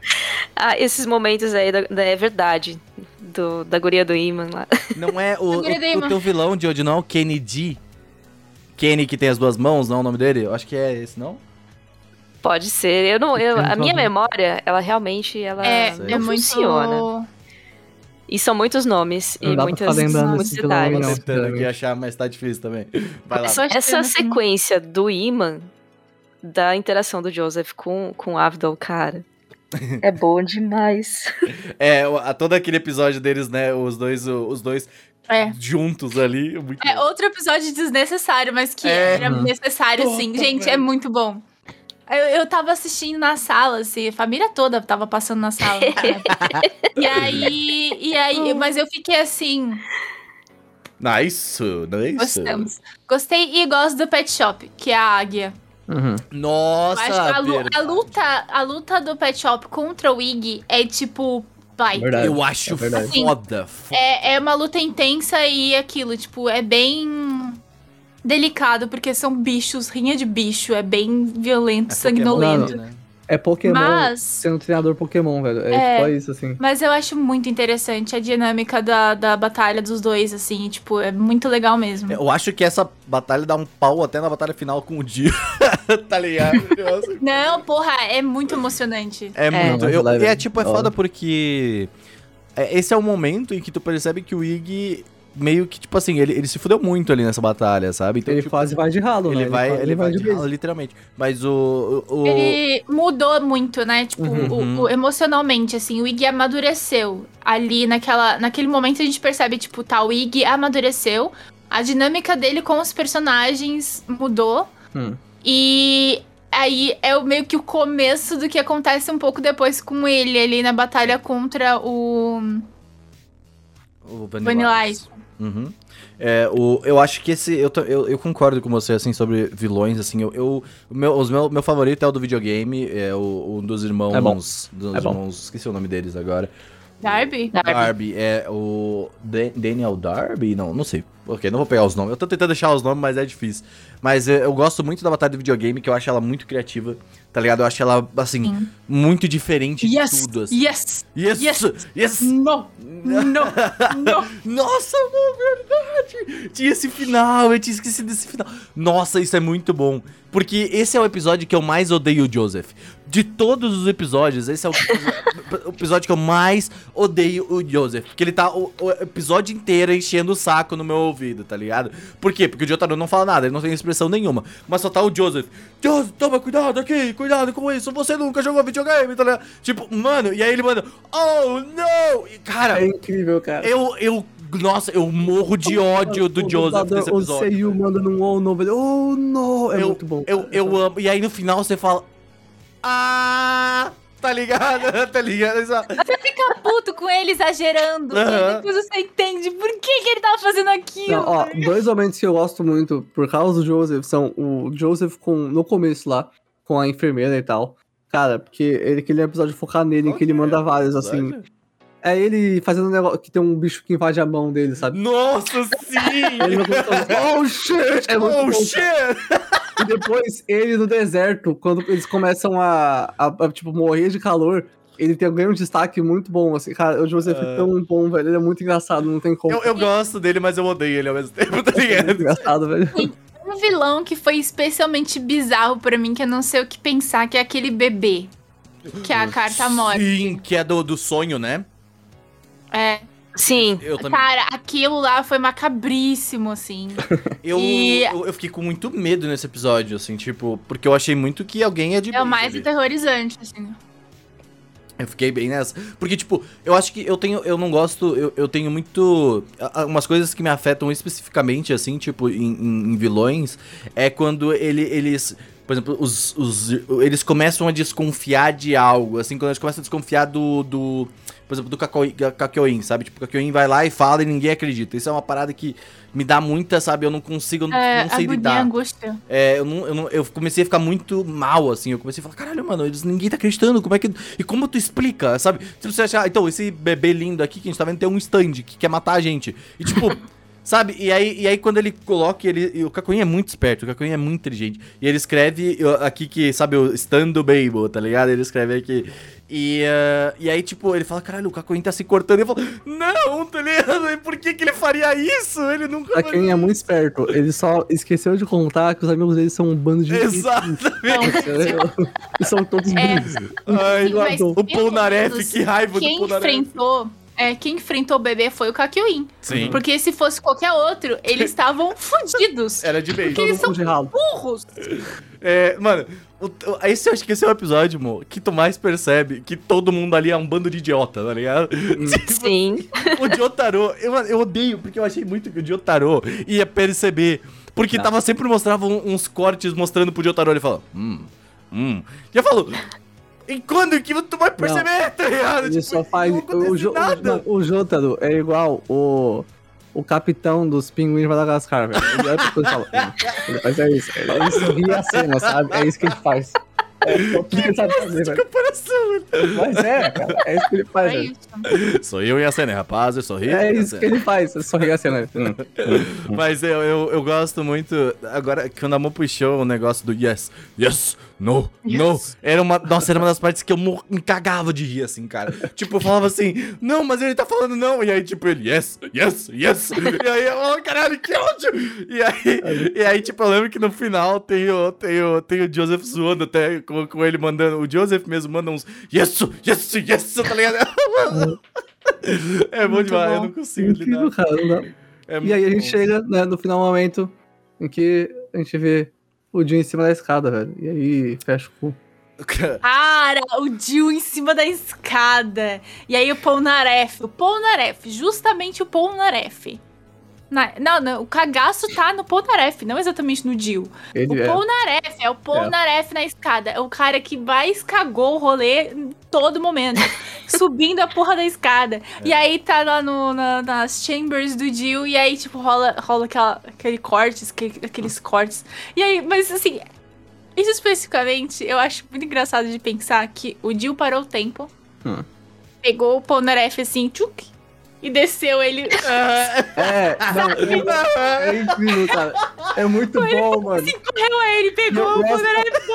Ah, esses momentos aí da, da- é verdade. Do, da guria do Iman lá. Não é o, o, o teu vilão de hoje, não? Kennedy. Kenny que tem as duas mãos, não é o nome dele? Eu acho que é esse, não? Pode ser. Eu não, eu, a minha memória, ela realmente ela É, não é muito. funciona. E são muitos nomes Não e dá pra muitas, muitos detalhes. Tô tentando aqui achar, mas tá difícil também. Vai lá. Essa sequência do Iman, da interação do Joseph com, com o Avdol, cara, é bom demais. É, a, todo aquele episódio deles, né? Os dois, os dois É. juntos ali. Muito É bom. outro episódio desnecessário, mas que É. era necessário, sim. Gente, é muito bom. Eu, eu tava assistindo na sala, assim, a família toda tava passando na sala. e aí, e aí, mas eu fiquei assim, Nice, nice. gostamos. Gostei e gosto do Pet Shop, que é a águia. Uhum. Eu Nossa, acho que a, lu- a luta, a luta do Pet Shop contra o Iggy é tipo, vai. Verdade. Eu acho é verdade. foda. foda. É, é uma luta intensa e aquilo, tipo, é bem delicado, porque são bichos, rinha de bicho, é bem violento, É sanguinolento. Pokémon, né? É Pokémon Mas- sendo treinador Pokémon, velho. É, É. só isso, assim. Mas eu acho muito interessante a dinâmica da, da batalha dos dois, assim, tipo, é muito legal mesmo. Eu acho que essa batalha dá um pau até na batalha final com o Dio. tá ligado? Não, porra, é muito emocionante. É muito. Não, Eu, e é leve. tipo, é Da foda porque. é, esse é o momento em que tu percebe que o Ig meio que, tipo assim, ele, ele se fudeu muito ali nessa batalha, sabe? Então, ele tipo, quase vai de ralo, né? ele vai, fa- ele vai de vez. ralo, literalmente. Mas o. o, o- Ele mudou muito, né? Tipo, Uhum. o- o- emocionalmente, assim, o Iggy amadureceu. Ali naquela, naquele momento a gente percebe, tipo, tá, o Iggy amadureceu. A dinâmica dele com os personagens mudou. Hum. E aí é o- meio que o começo do que acontece um pouco depois com ele, ali na batalha contra o. o Vanilla Ice. Uhum. É, o, eu acho que esse. Eu, eu, eu concordo com você, assim, sobre vilões, assim. Eu, eu, meu, os meu, meu favorito é o do videogame, é o, um dos irmãos. É bom. Dos É bom. irmãos. Esqueci o nome deles agora. Darby? Darby. Darby. É o Dan- Daniel Darby? Não, não sei. Ok, não vou pegar os nomes. Eu tô tentando deixar os nomes, mas é difícil. Mas é, eu gosto muito da batalha de videogame, que eu acho ela muito criativa, tá ligado? Eu acho ela, assim, Sim. muito diferente de Yes! tudo, assim. Yes! Yes! Yes! Yes! No! No! No! Nossa, mano, verdade! Tinha esse final, eu tinha esquecido desse final. Nossa, isso é muito bom. Porque esse é o episódio que eu mais odeio o Joseph. De todos os episódios, esse é o, o episódio que eu mais odeio o Joseph. Porque ele tá o, o episódio inteiro enchendo o saco no meu ouvido, tá ligado? Por quê? Porque o Jotaro não fala nada, ele não tem expressão nenhuma. Mas só tá o Joseph. Joseph, toma cuidado aqui, cuidado com isso. Você nunca jogou videogame, tá ligado? Tipo, mano, e aí ele manda, oh, não! E, cara, É incrível, cara. eu, eu, nossa, eu morro de ódio do O Joseph nesse O episódio. Seiyu manda num oh no. Oh no! É eu, muito bom. Eu, eu amo. E aí no final você fala. Ah! Tá ligado? tá ligado? Isso- Você fica puto com ele exagerando. E depois você entende por que, que ele tava fazendo aquilo. Não, ó, dois momentos que eu gosto muito por causa do Joseph são o Joseph com, no começo lá, com a enfermeira e tal. Cara, porque ele aquele episódio focar nele, que ele manda vários, assim. É ele fazendo um negócio que tem um bicho que invade a mão dele, sabe? Nossa, sim! Ele oh shit! É oh, bom, shit! E depois, ele no deserto, quando eles começam a, a- a, tipo, morrer de calor, ele tem ganha um destaque muito bom, assim. Cara, o Joseph é Ah. tão bom, velho. Ele é muito engraçado, não tem como. Eu, eu gosto dele, mas eu odeio ele ao mesmo tempo, tá é muito ligado? engraçado, velho. Um vilão que foi especialmente bizarro pra mim, que eu não sei o que pensar, que é aquele bebê. Que é a carta morte. Sim, que é do, do sonho, né? É. Sim. Eu também. Cara, aquilo lá foi macabríssimo, assim. Eu, E- eu, eu fiquei com muito medo nesse episódio, assim, tipo, porque eu achei muito que alguém ia de É o mais ali. aterrorizante, assim. Eu fiquei bem nessa. Porque, tipo, eu acho que eu tenho. Eu não gosto. Eu, eu tenho muito. a- a- Umas coisas que me afetam especificamente, assim, tipo, em, em- em vilões, é quando ele, eles. Por exemplo, os, os, eles começam a desconfiar de algo. Assim, quando eles começam a desconfiar do. do por exemplo, do Kakyoin, sabe? Tipo, o Kakyoin vai lá e fala e ninguém acredita. Isso é uma parada que me dá muita, sabe? Eu não consigo. eu não- É, não sei lidar. angústia. É, eu, não, eu, não- eu comecei a ficar muito mal, assim. Eu comecei a falar, caralho, mano, eles, ninguém tá acreditando. Como é que. E como tu explica, sabe? Se você achar, então, esse bebê lindo aqui que a gente tá vendo tem um stand que quer matar a gente. E tipo. Sabe? E aí, e aí quando ele coloca, ele. o Cacoinha é muito esperto, o Cacoinha é muito inteligente. E ele escreve aqui que, sabe, o stand do Babel, tá ligado? Ele escreve aqui. E, ah, e aí, tipo, ele fala, caralho, o Cacoinha tá se cortando. E eu falo, não, tá ligado? E por que, que ele faria isso? Ele nunca quem é muito esperto, ele só esqueceu de contar que os amigos dele são um bando de. Exatamente. Eles são todos É. Ai, Sim, mas o Polnareff, que raiva Quem do Polnareff. enfrentou. É, quem enfrentou o bebê foi o Kakyoin. Sim. Porque se fosse qualquer outro, eles estavam fodidos. Era de beijo. Porque eles Todo mundo são burros. É, mano, esse, eu acho que esse é o episódio, mo, que tu mais percebe que todo mundo ali é um bando de idiota, tá ligado? Sim. o Jotaro, eu, eu odeio, porque eu achei muito que o Jotaro ia perceber. Porque Não. tava sempre mostrava uns cortes mostrando pro Jotaro, ele fala, hum, hum. Já falou, e quando que tu vai perceber, tá ligado? Ele só faz. não O, Jo- o, nada. não, o Jotaro é igual o. O capitão dos pinguins de Madagascar, velho. Ele olha pra coisa e fala. "Hum." Faz é isso. Ele sorri a cena, sabe? É isso que ele faz. É tudo que ele sabe fazer, velho. Mas é, cara. É isso que ele faz, É velho. isso. Sou eu e a cena, rapaz, eu sorri. É e isso que ele faz. Ele sorri a cena. Hum. Mas eu, eu, eu gosto muito. Agora, quando a Mo puxou o negócio do yes, yes, no, no. Era uma. Nossa, era uma das partes que eu me cagava de rir, assim, cara. tipo, eu falava assim, não, mas ele tá falando não. E aí, tipo, ele, yes, yes, yes. E aí, eu, oh, caralho, que ódio. E aí, e aí, tipo, eu lembro que no final tem o, tem o, tem o Joseph zoando até com, com ele mandando. O Joseph mesmo manda uns yes, yes, yes, tá ligado? é bom Muito demais, eu bom. não consigo Incrível, lidar. cara. não. É E aí a gente bom. chega, né, no final momento em que a gente vê o Jim em cima da escada, velho. E aí fecha o cu. Cara, o Jill em cima da escada. E aí o Polnareff. O Polnareff, justamente o Polnareff. Na- não, não, o cagaço tá no Polnareff, não exatamente no Jill. O Ele é. Polnareff, é o Polnareff na escada. É o cara que mais cagou o rolê em todo momento. subindo a porra da escada. E aí tá lá no, na- nas chambers do Jill, e aí, tipo, rola, rola aquela, aquele cortes, aquele- aqueles cortes. E aí, mas assim, isso especificamente, eu acho muito engraçado de pensar que o Jill parou o tempo. Hum. pegou o Polnareff assim, tchuk, e desceu ele. É, não, é, é incrível, cara. É muito bom, mano. Correu aí, ele pegou Eu o gosto- Polnareff.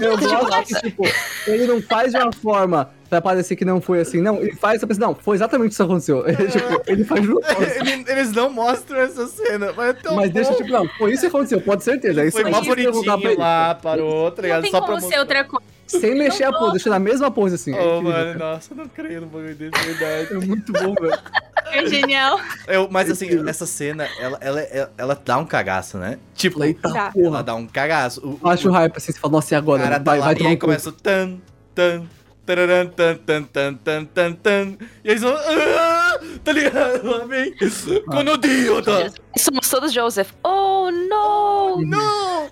Eu gosto que, tipo, ele não faz de uma forma pra parecer que não foi assim. Não, ele faz, você pensa, não, foi exatamente isso que aconteceu. Ele, tipo, ele faz. Ele- Eles não mostram essa cena, mas é tão Mas deixa, bom. tipo, não, foi isso que aconteceu, pode certeza. É isso Foi eu pra bonitinho ele. lá, parou, tá Não ligado? tem Só como ser mostrar. outra coisa. Sem mexer a pose, deixa na mesma pose assim. É Oh, incrível, mano, cara. nossa, eu não creio no bagulho desse, verdade. É muito bom, velho. É genial. Eu, mas assim, Incrível. essa cena, ela, ela, ela, ela dá um cagaço, né? Tipo, Eita Tá. ela porra. dá um cagaço. O, Eu acho o hype assim, você fala, nossa, e o agora? cara tá vai, lá vai e aí um começa o tan, tan, tararam, tan, tan, tan, tan, tan, tan. E aí eles vão, ah, tá ligado? Amém. Quando o Dio tá... Somos todos Joseph. Oh, no! Não!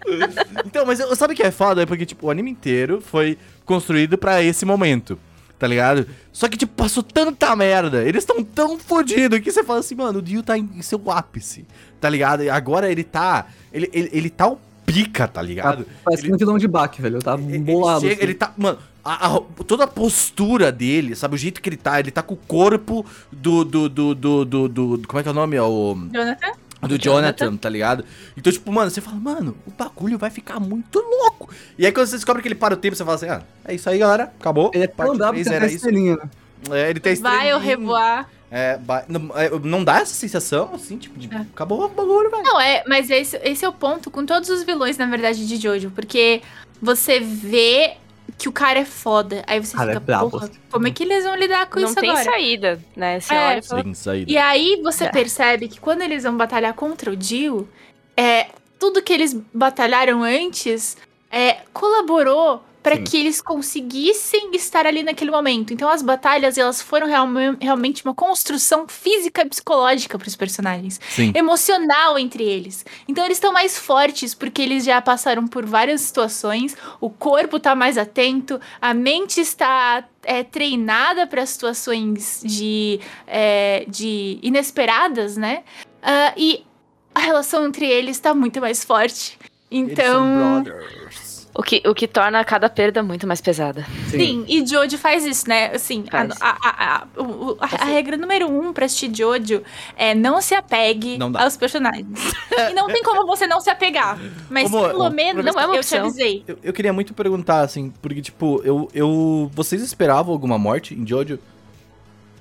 Então, mas eu- sabe o que é foda? É porque, tipo, o anime inteiro foi construído pra esse momento, tá ligado? Só que, tipo, passou tanta merda, eles estão tão fodidos que você fala assim, mano, o Dio tá em, em seu ápice, tá ligado? E agora ele tá. Ele, ele, ele tá o pica, tá ligado? Parece Ele- um vilão de baque, velho. Tá bolado. Ele, chega, assim. ele tá. Mano, a- a- toda a postura dele, sabe? O jeito que ele tá, ele tá com o corpo do. do, do, do, do, do- como é que é o nome? É o. Jonathan? Do Jonathan, tá ligado? Então, tipo, mano, você fala, mano, o bagulho vai ficar muito louco. E aí, quando você descobre que ele para o tempo, você fala assim, ah, é isso aí, galera, acabou. Ele é tão Parte brabo três que tem era até isso. estrelinha, né? É, ele tem Vai eu estrelinha. revoar. É, vai- não, é, não dá essa sensação, assim, tipo, de É. acabou o bagulho, velho. Não, é, mas esse, esse é o ponto com todos os vilões, na verdade, de Jojo. Porque você vê que o cara é foda. Aí você Cara, fica, é porra, como é que eles vão lidar com Não isso tem agora? saída, né? Você É. olha e fala, Sem saída. E aí você É. percebe que quando eles vão batalhar contra o Dio, é, tudo que eles batalharam antes é, colaborou para que eles conseguissem estar ali naquele momento. Então as batalhas elas foram realme- realmente uma construção física e psicológica para os personagens, Sim. emocional entre eles. Então eles estão mais fortes porque eles já passaram por várias situações, o corpo tá mais atento, a mente está é, treinada para situações de, é, de inesperadas, né? Ah, e a relação entre eles tá muito mais forte. Eles são Então, brothers. O, que, o que torna cada perda muito mais pesada. sim, e Jojo faz isso, né? Assim, a, Faz. a, a, a- o- a- a regra número um pra assistir Jojo é não se apegue Não aos personagens. e não tem como você não se apegar. Mas amor, pelo menos não é uma eu te opção. avisei. Eu, eu queria muito perguntar, assim, porque, tipo, eu, eu. Vocês esperavam alguma morte em Jojo?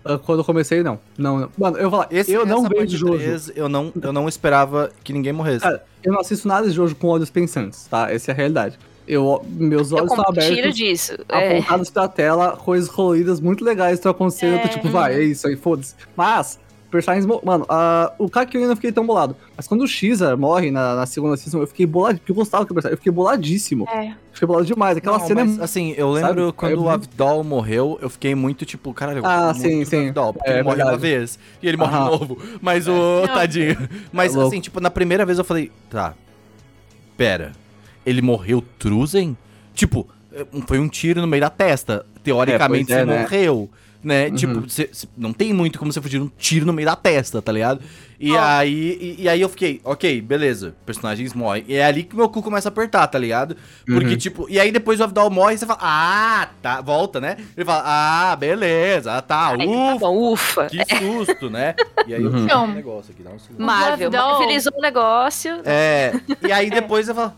Ah, Quando eu comecei, não. Não, não. Mano, eu vou falar, Esse, eu não vejo Jojo. três, eu, não, eu não esperava que ninguém morresse. Cara, eu não assisto nada de Jojo com olhos pensantes, tá? Essa é a realidade. Eu, meus Eu olhos estão abertos, disso. É, apontados pra tela, coisas coloridas muito legais estão acontecendo. Eu tô É. tipo, vai, é isso aí, foda-se. Mas, personagens. Mano, ah, o Kakyoin eu não fiquei tão bolado. Mas quando o Shiza morre na, na segunda season, eu fiquei bolado, porque eu gostava do personagem. Eu fiquei boladíssimo. É. Fiquei bolado demais. Aquela Não, cena é mas, muito. assim, eu lembro sabe? quando É o Avdol morreu, eu fiquei muito tipo, caralho, eu Ah, gosto sim, sim. Avdol, porque É ele morre uma verdade. vez e ele morre de novo. Mas o Não. tadinho. Mas É louco. assim, tipo, na primeira vez eu falei, tá. Pera. Ele morreu Truzen? Tipo, eh, foi um tiro no meio da testa. Teoricamente É, você é, né? morreu. Né? Uhum. Tipo, cê- cê- não tem muito como você fugir um tiro no meio da testa, tá ligado? E Ó. aí, e, e aí eu fiquei, ok, beleza, personagens morrem. E é ali que meu cu começa a apertar, tá ligado? Porque, Uhum. tipo, e aí depois o Avdol morre e você fala, ah, tá, volta, né? Ele fala, ah, beleza, tá, Aí, tá ufa, bom, ufa. que susto, né? E aí eu Uhum. Então, um negócio aqui, dá um segundo. Marvel, Avdol- marvelizou o negócio. É, e aí depois eu falo,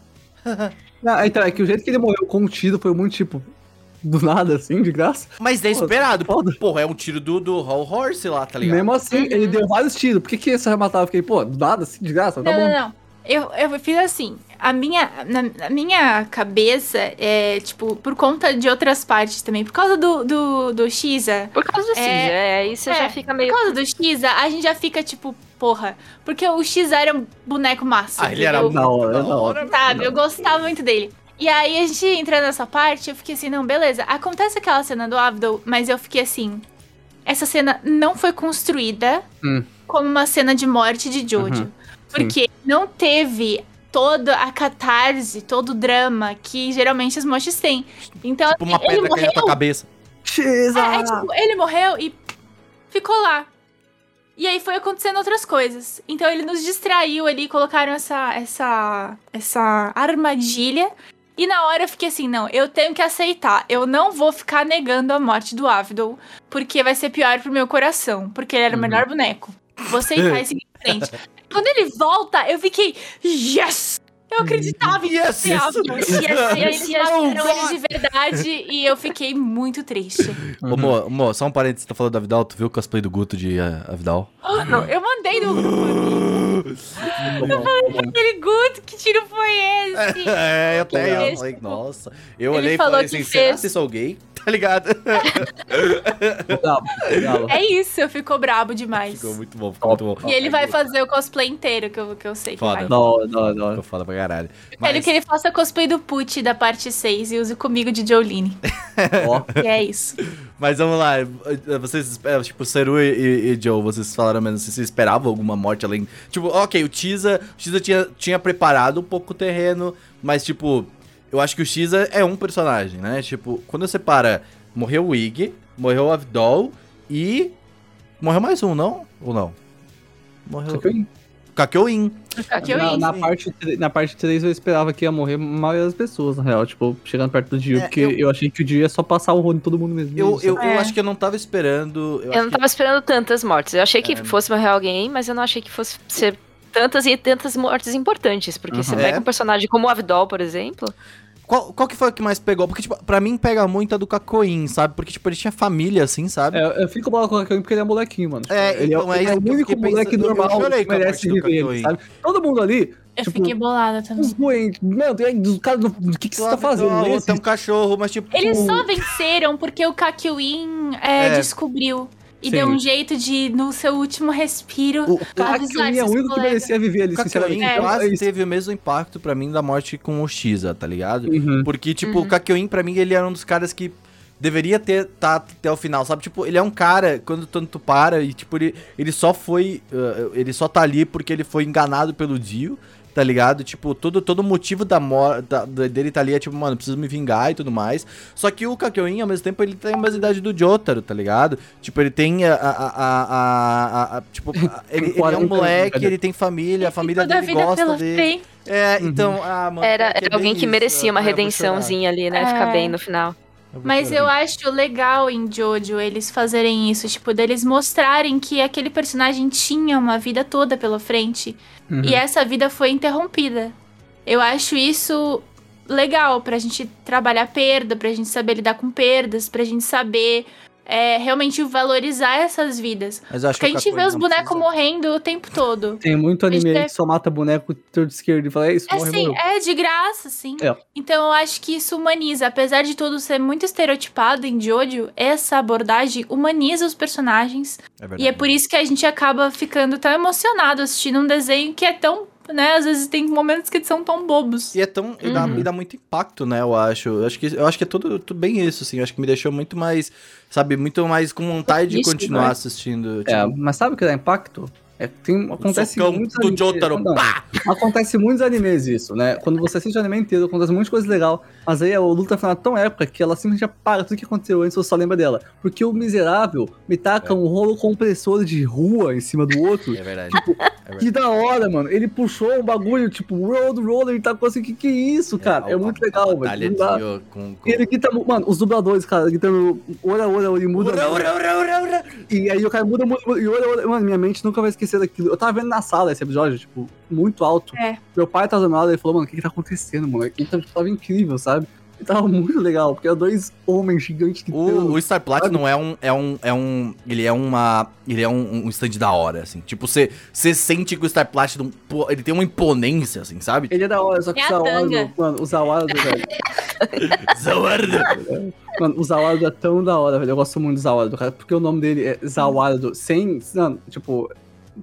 Não, então, é que o jeito que ele morreu contido foi muito tipo. Do nada, assim, de graça. mas é esperado, foda. porra, é um tiro do, do Hall Horse lá, tá ligado? Mesmo assim, ele deu vários tiros. Por que, que esse arrematava? Eu fiquei, pô, do nada, assim, de graça? Tá não, bom. não, não. Eu, eu fiz assim. A minha, na, na minha cabeça, é, tipo, por conta de outras partes também. Por causa do, do, do Shiza. Por causa do É, Caesar, é, aí você é, já fica meio. Por causa do Shiza, a gente já fica, tipo, porra. Porque o Shiza era um boneco massa. Ah, ele era entendeu? Da hora, da hora. Sabe, eu gostava muito dele. E aí a gente entra nessa parte, eu fiquei assim, não, beleza. Acontece aquela cena do Avdol, mas eu fiquei assim. Essa cena não foi construída Hum. como uma cena de morte de Jojo. Uhum. Porque não teve toda a catarse, todo o drama que geralmente os mochis têm. Então, Tipo uma assim, ele pedra caindo na tua morreu. cabeça. Shiza! É, é, tipo, ele morreu e ficou lá. E aí foi acontecendo outras coisas. Então ele nos distraiu ali, colocaram essa essa essa armadilha E na hora eu fiquei assim, não, eu tenho que aceitar. Eu não vou ficar negando a morte do Avidol, porque vai ser pior pro meu coração, porque ele era o melhor boneco. Vou aceitar e seguir em frente. Quando ele volta, eu fiquei, yes! Eu acreditava em Yes, você, yes. Avidol. Yes, eles yes, eram oh, eles de verdade e eu fiquei muito triste. Ô, Mo, Mo, só um parênteses, você tá falando da Vidal, tu viu o cosplay do Guto de uh, Avidal? Não, eu mandei no grupo. Aquele Guto, que tiro foi esse? É, eu Que até eu falei, nossa. Eu Ele olhei e falou falei que assim, será fez- que sou gay? Tá ligado? É isso, ficou brabo demais. Ficou muito bom, ficou muito bom. E ele vai fazer o cosplay inteiro, que eu, que eu sei que Foda. vai. Da hora, da hora. Ficou foda pra caralho. Quero Mas, que ele faça cosplay do Put da parte 6 e use comigo de Jolene. E é isso. mas vamos lá, vocês, eh, tipo, Seru e, e- e Joe, vocês falaram menos, vocês esperavam alguma morte além... Tipo, ok, o Tiza, o Tiza tinha, tinha preparado um pouco o terreno, mas tipo, eu acho que o Tiza é um personagem, né? Tipo, quando você para, morreu o Ig, morreu o Avdol e... Morreu mais um, não? Ou não? Morreu... eu- Kakyoin. Eu na, na, parte, na parte 3 eu esperava que ia morrer a maioria das pessoas, na real. Tipo, chegando perto do Dio, É, porque eu- eu... achei que o Dio ia só passar o rodo em todo mundo mesmo. Eu, eu, eu É. acho que eu não tava esperando... Eu acho não que- tava esperando tantas mortes. Eu achei que É. fosse morrer alguém, mas eu não achei que fosse ser tantas e tantas mortes importantes. Porque você Uhum. pega É. um personagem como o Avdol, por exemplo. Qual, qual que foi o que mais pegou? Porque, tipo, pra mim pega muito a do Cacoin, sabe? Porque, tipo, ele tinha família, assim, sabe? É, eu fico bolado com o Kakyoin porque ele é molequinho, mano. É, ele então, é, é ele é o único moleque pensando. Eu normal que merece viver, sabe? Todo mundo ali, Eu tipo, fiquei bolada também. doentes. Meu, os caras, do o que, que você tá fazendo? Não, Esse- tem um cachorro, mas, tipo... Eles tipo, só venceram porque o Kakyoin é, É. descobriu. E Sim. deu um jeito de, no seu último respiro, O, avisar é o único que colegas. merecia viver ali, sinceramente. É. Então, é quase isso. teve o mesmo impacto pra mim da morte com o Shiza, tá ligado? Uhum. Porque, tipo, o Kakyoin, pra mim, ele era um dos caras que deveria ter tá até o final, sabe? Tipo, ele é um cara, quando tanto tu para, e, tipo, ele, ele só foi. uh, ele só tá ali porque ele foi enganado pelo Dio, tá ligado? Tipo, todo, todo motivo da morte dele tá ali é tipo, mano, preciso me vingar e tudo mais. Só que o Kakyoin, ao mesmo tempo, ele tem a mesma idade do Jotaro, tá ligado? Tipo, ele tem a. a, a, a- a- a- tipo, ele, ele é 40 um moleque, ele tem família, a família toda a dele vida gosta pela dele. frente. É, Uhum. então, ah, mano. Era, é era alguém que isso. merecia uma chorar. redençãozinha ali, né? É. Ficar bem no final. Eu Mas eu acho legal em Jojo eles fazerem isso, tipo, deles mostrarem que aquele personagem tinha uma vida toda pela frente Uhum. e essa vida foi interrompida. Eu acho isso legal pra gente trabalhar perda, pra gente saber lidar com perdas, pra gente saber é, realmente valorizar essas vidas. Mas acho Porque a que o gente vê os bonecos morrendo o tempo todo. Tem muito A gente anime que só mata boneco torto esquerdo e fala, é isso, É morre, sim, morreu. é de graça, sim. É. Então eu acho que isso humaniza. Apesar de tudo ser muito estereotipado em Jojo, essa abordagem humaniza os personagens. É E é por isso que a gente acaba ficando tão emocionado assistindo um desenho que é tão. Né, às vezes tem momentos que são tão bobos. E é tão. E dá, Uhum. e dá muito impacto, né? Eu acho. Eu acho que, eu acho que é tudo, tudo bem isso, assim. Eu acho que me deixou muito mais. Sabe, muito mais com vontade de continuar né? assistindo. É, Tipo, mas sabe o que dá impacto? É, tem, acontece muitos do Jotaro. Não! Acontece em muitos animes isso, né? Quando você assiste o anime inteiro, acontece muita coisa legal. Mas aí a luta final é tão épica que ela simplesmente apaga tudo que aconteceu antes, você só lembra dela. Porque o miserável me taca É. um rolo compressor de rua em cima do outro. É verdade. Tipo, É. Que da hora, mano. Ele puxou um bagulho, tipo, Road Roller, e tá com assim, que que é isso, cara? É, a- muito legal, velho. com, com... E ele grita, mano, os dubladores, cara, gritando ora, ora, ora, e muda. Ura, ura, ura, ura, ura. E aí o cara muda, muda, muda, e ora, ora. Mano, minha mente nunca vai esquecer daquilo. Eu tava vendo na sala esse episódio, tipo, muito alto. É. Meu pai tava meu lado e falou, mano, o que que tá acontecendo, mano? E tava, tava incrível, sabe? E tava muito legal, porque eram dois homens gigantes que O, o Star Platinum é um, é um. É um. Ele é uma. Ele é um, um stand da hora, assim. Tipo, você você sente que o Star Platinum. pô, ele tem uma imponência, assim, sabe? Ele é da hora, só que É o tanga. mano, o Zawado, velho. Zawardo. Mano, o Zawado é tão da hora, velho. Eu gosto muito do Zawado, cara, porque o nome dele é Zawado, sem. Não, tipo.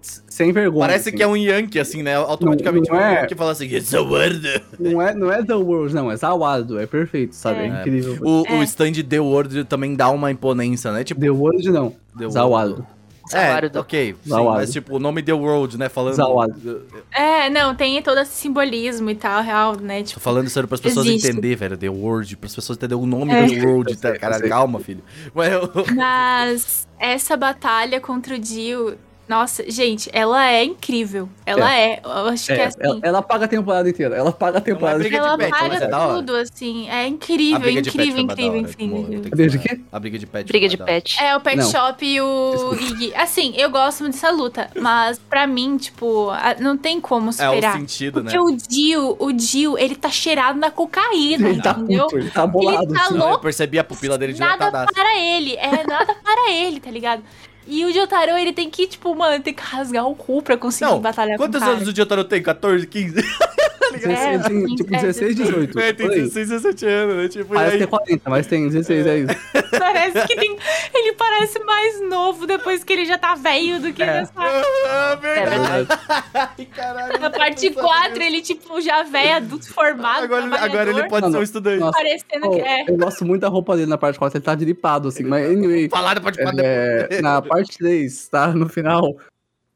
Sem vergonha. Parece assim. que é um Yankee, assim, né? Automaticamente Não- não um é. Yankee fala assim, Zawardo. Não é, não é The World, não, é Zawado, é perfeito, sabe? É, É. incrível. O, É. o stand The World também dá uma imponência, né? Tipo, The World não, The World. Zawado. É, Zawardo. ok. Sim, Zawado. mas tipo, o nome The World, né? Falando. Zawado. É, não, tem todo esse simbolismo e tal, real, né? Tô Tipo, falando sério pras pessoas entenderem, velho. The World, pras pessoas entenderem o nome É. The World. Tá? Cara, calma, filho. Mas eu... Mas essa batalha contra o Dio Nossa, gente, ela é incrível. Ela é. Eu acho que é É, assim. ela, ela paga a temporada inteira. Ela paga a temporada briga inteira. de Ela pet, paga é da hora. tudo, assim. É A incrível, de incrível, da incrível, incrível. que Briga de falar. quê? A briga de pet. Briga de pet. É, o Pet Não. Shop e o. Iggy. Assim, eu gosto muito dessa luta, mas pra mim, tipo, a- não tem como É o superar. sentido, né? Porque o Dio, o Dio, ele tá cheirado na cocaína, Ele tá entendeu? puto, ele tá bolado. Ele tá. Não, eu louco. percebi a pupila dele Nada dilatadaça. para ele, é nada para ele, tá ligado? E o Jotaro, ele tem que, tipo, mano, tem que rasgar o cu pra conseguir Não, batalhar Quantos com o cara. anos o Jotaro tem? 14, 15? É, Ele tem, sim, tipo, é, 16, 18. É, tem por aí. 16, 17 anos, né? Tipo, Parece aí... que é 40, mas tem 16, é isso. Parece que tem... Ele parece mais novo depois que ele já tá velho do que É. nessa... Ah, É verdade. verdade. Ai, caralho. Na parte 4, ele, tipo, já velho, adulto formado, Agora, ele- agora ele pode Mano, ser um estudante. nossa. parecendo Oh, que é... eu gosto muito da roupa dele na parte 4, ele tá dripado, assim, mas anyway. Falada pode falar É, na parte 3, tá? No final,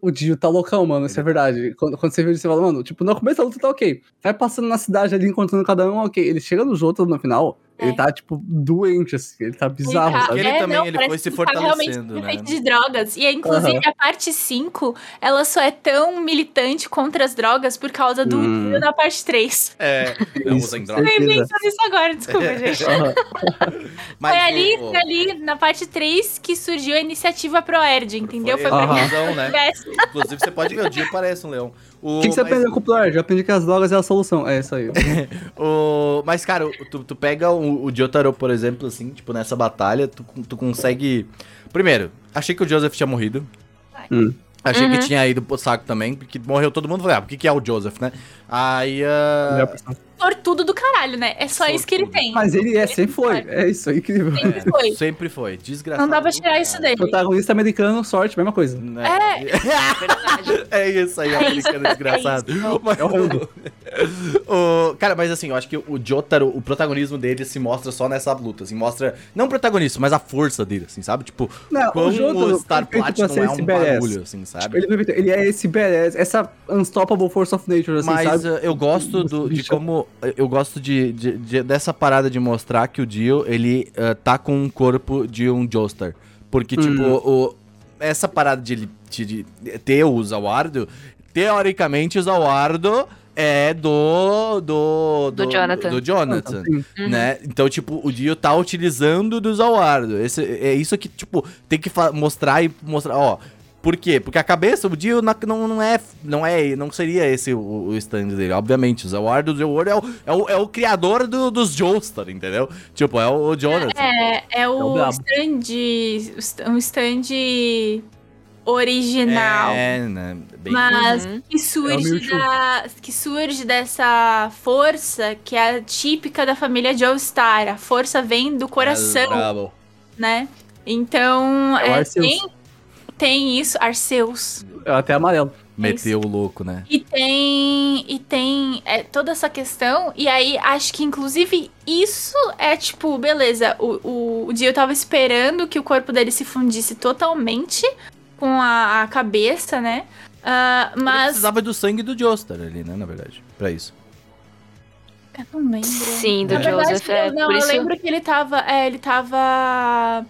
o Dio tá loucão, mano. Isso é verdade. Quando, quando você vê ele, você fala, mano, tipo, no começo da luta tá ok. Vai passando na cidade ali, encontrando cada um, ok. Ele chega no Jota no final. Ele tá, tipo, doente, assim. Ele tá bizarro, tá- sabe? Ele também, ele parece foi se que tá realmente fortalecendo, né? de drogas. E, inclusive, Aham. a parte 5, ela só é tão militante contra as drogas por causa do Hum. Na parte 3. É, não Isso, usem com droga. Eu pensando nisso agora, desculpa, gente. Aham. Mas foi ali, o- foi ali, na parte 3, que surgiu a iniciativa ProErd, entendeu? Foi, Foi pra quem razão, né? Inclusive, você pode ver, o Dio parece um leão. O, que, que você mas, aprendeu com o Plur? Já aprendi que as drogas é a solução. É isso aí. o, mas, cara, tu, tu pega o, o Jotaro, por exemplo, assim, tipo, nessa batalha, tu, tu consegue... Primeiro, achei que o Joseph tinha morrido. Hum. Achei Uhum. que tinha ido pro saco também, porque morreu todo mundo. Falei, ah, por que, que é o Joseph, né? Aí, ah, Sortudo do caralho, né? É só isso que ele Sortudo. tem. Mas ele é, sempre foi. É isso, é incrível. Sempre foi. sempre foi. Desgraçado. Não dá pra tirar isso dele. Protagonista americano, sorte, mesma coisa. Né? Verdade. É isso aí, É americano desgraçado. é. Mas- É o Rondo. o, cara, mas assim, eu acho que o Jotaro, o protagonismo dele se mostra só nessa luta, assim, mostra, não o protagonismo, mas a força dele, assim, sabe? Tipo, Não, como o Jotaro o Star feito pra Platinum é um bagulho, assim, sabe? Ele, ele é esse badass, essa unstoppable force of nature, assim, Mas sabe? uh, eu gosto do- de como. Eu gosto de, de- de- dessa parada de mostrar que o Dio, ele uh, tá com um corpo de um Joestar. Porque, tipo, Hum. o, essa parada de, ele- de, de ter o Zawardo, teoricamente o Zawardo é do. Do, Do Jonathan. Do, Jonathan. Sim. Né? Então, tipo, o Dio tá utilizando do Zawardo. Esse, é isso que, tipo, tem que mostrar e mostrar, ó. Por quê? Porque a cabeça, o Dio não, não é. Não é. Não seria esse o, o stand dele, obviamente. O Zawardo do Zaward é o, é o, é o criador do- dos Joestar, entendeu? Tipo, é o, o Jonathan. É, é o o brabo. stand. Um stand original. É, né? Bem, Mas Uhum. que surge, Mewtwo. da, que surge dessa força que é típica da família Joestar. A força vem do coração, brabo. né? Então, É o é, tem, tem isso, Arceus. É até amarelo. Meteu o louco, né? E tem, e tem é, toda essa questão, e aí acho que inclusive isso é tipo, beleza, o, o, o Dio tava esperando que o corpo dele se fundisse totalmente com a, a cabeça, né? Ele mas. precisava do sangue do Joestar ali, né? Na verdade. Pra isso. Eu não lembro. Sim, do Na verdade. É, eu, não, por eu isso. lembro que ele tava. É, ele tava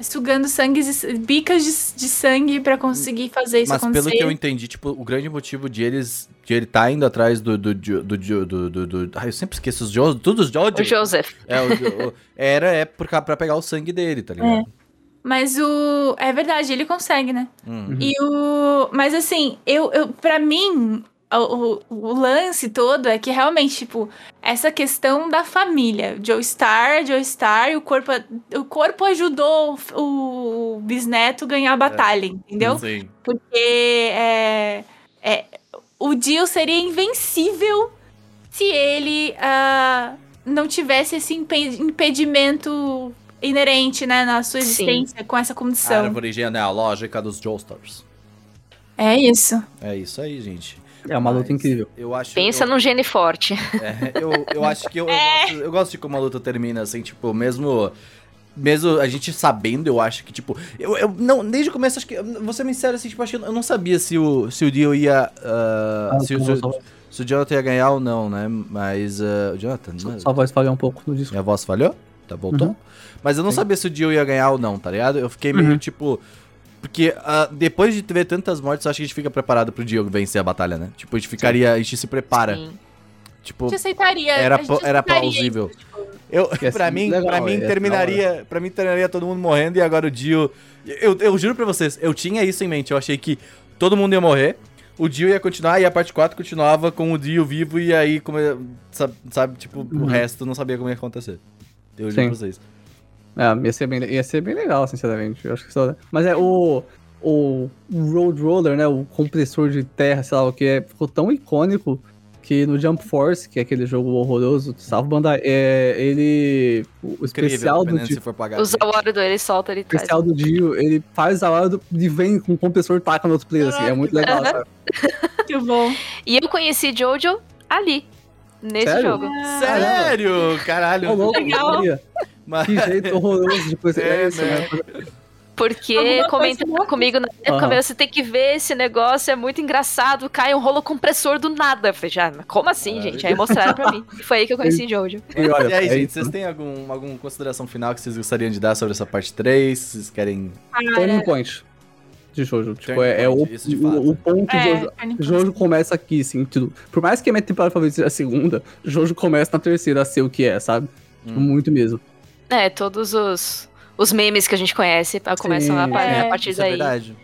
sugando sangue, bicas de, de sangue pra conseguir fazer isso Mas acontecer. pelo que eu entendi, tipo, o grande motivo de eles. De ele tá indo atrás do. do, do, do, do, do, do, do- Ai, eu sempre esqueço os Joes. Todos os Joes. O Joseph. É, o, o- era é por, pra pegar o sangue dele, tá ligado? Mas o. É verdade, ele consegue, né? Hum. E o. Mas assim, eu, eu para mim, o, o, lance todo é que realmente, tipo, essa questão da família. Joe Star, Joe Star, e o corpo, o corpo ajudou o, o bisneto ganhar a batalha, entendeu? Sim. Porque é, é, o Dio seria invencível se ele ah, não tivesse esse impe- impedimento inerente, né, na sua Sim. existência com essa condição. Árvore genealógica dos Joestars. É isso. É isso aí, gente. É uma luta incrível. Eu acho. Pensa eu, num gene forte. é, eu, eu acho que eu, eu, É. gosto, eu gosto de como a luta termina, assim, tipo, mesmo. Mesmo a gente sabendo, eu acho que, tipo. Eu, eu não, desde o começo, acho que. ser bem sincero, assim, tipo, acho que eu não sabia se o, se o Dio ia. ah, Ah, se, o- sua se, o- voz- se o Jonathan ia ganhar ou não, né? Mas. o Jonathan. não- Sua voz falhou um pouco no disco. Minha voz falhou? Tá, voltou? Uhum. Mas eu não Sim. sabia se o Dio ia ganhar ou não, tá ligado? Eu fiquei meio Uhum. tipo. Porque ah, depois de ver tantas mortes, eu acho que a gente fica preparado pro Dio vencer a batalha, né? Tipo, a gente ficaria. A gente se prepara. Sim. Tipo, A gente aceitaria. era, a gente era aceitaria plausível. isso, tipo, Eu, Ia pra ser mim, legal, pra mim ser terminaria, para mim terminaria todo mundo morrendo e agora o Dio, eu, eu juro pra vocês, eu tinha isso em mente, eu achei que todo mundo ia morrer, o Dio ia continuar e a parte 4 continuava com o Dio vivo e aí como sabe, sabe, tipo, o Uhum. resto não sabia como ia acontecer. Eu juro Sim. pra vocês. É, ia ser bem, ia ser bem legal, sinceramente. Eu acho que só... Mas é o, o Road Roller, né? O compressor de terra, sei lá o que é, ficou tão icônico que no Jump Force, que é aquele jogo horroroso, salvo Bandai, é, ele. O especial do dependendo Dio, se for pagar. O Zawarudo, ele solta ali o especial do Dio, ele faz a hora do, e vem com o compressor e taca no outro player, assim. É muito legal, sabe? Muito bom. E eu conheci Jojo ali, nesse Sério? jogo. Sério? Caralho. Ô, louco, Legal. Mas- Que jeito horroroso de coisa. É, É, isso, né? né? Porque comentaram comigo na época, meu, você tem que ver esse negócio, é muito engraçado, cai um rolo compressor do nada. Eu falei, já, mas como assim, Caralho. gente? Aí mostraram pra mim. E foi aí que eu conheci Jojo. E olha, E aí, é gente, isso. vocês têm algum, alguma consideração final que vocês gostariam de dar sobre essa parte 3? Vocês querem. Turning point de Jojo. Tipo, é, é o, point, de o, o ponto É, Jojo. Jojo começa aqui, assim, tudo. Por mais que a minha temporada favorita seja a segunda, Jojo começa na terceira a ser o que é, sabe? Tipo, Hum. muito mesmo. É, todos os, os memes que a gente conhece ah, começam a, par- É. a partir Isso é daí. verdade.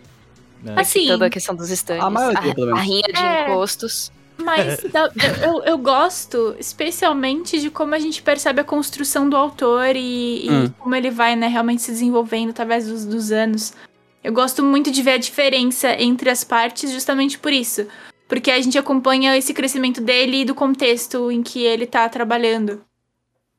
É. Assim, Toda a questão dos stands. A maioria, menos. a rinha de É. encostos. Mas da- eu, eu gosto especialmente de como a gente percebe a construção do autor e, e Hum. como ele vai né, realmente se desenvolvendo através dos, dos anos. Eu gosto muito de ver a diferença entre as partes justamente por isso. Porque a gente acompanha esse crescimento dele e do contexto em que ele tá trabalhando.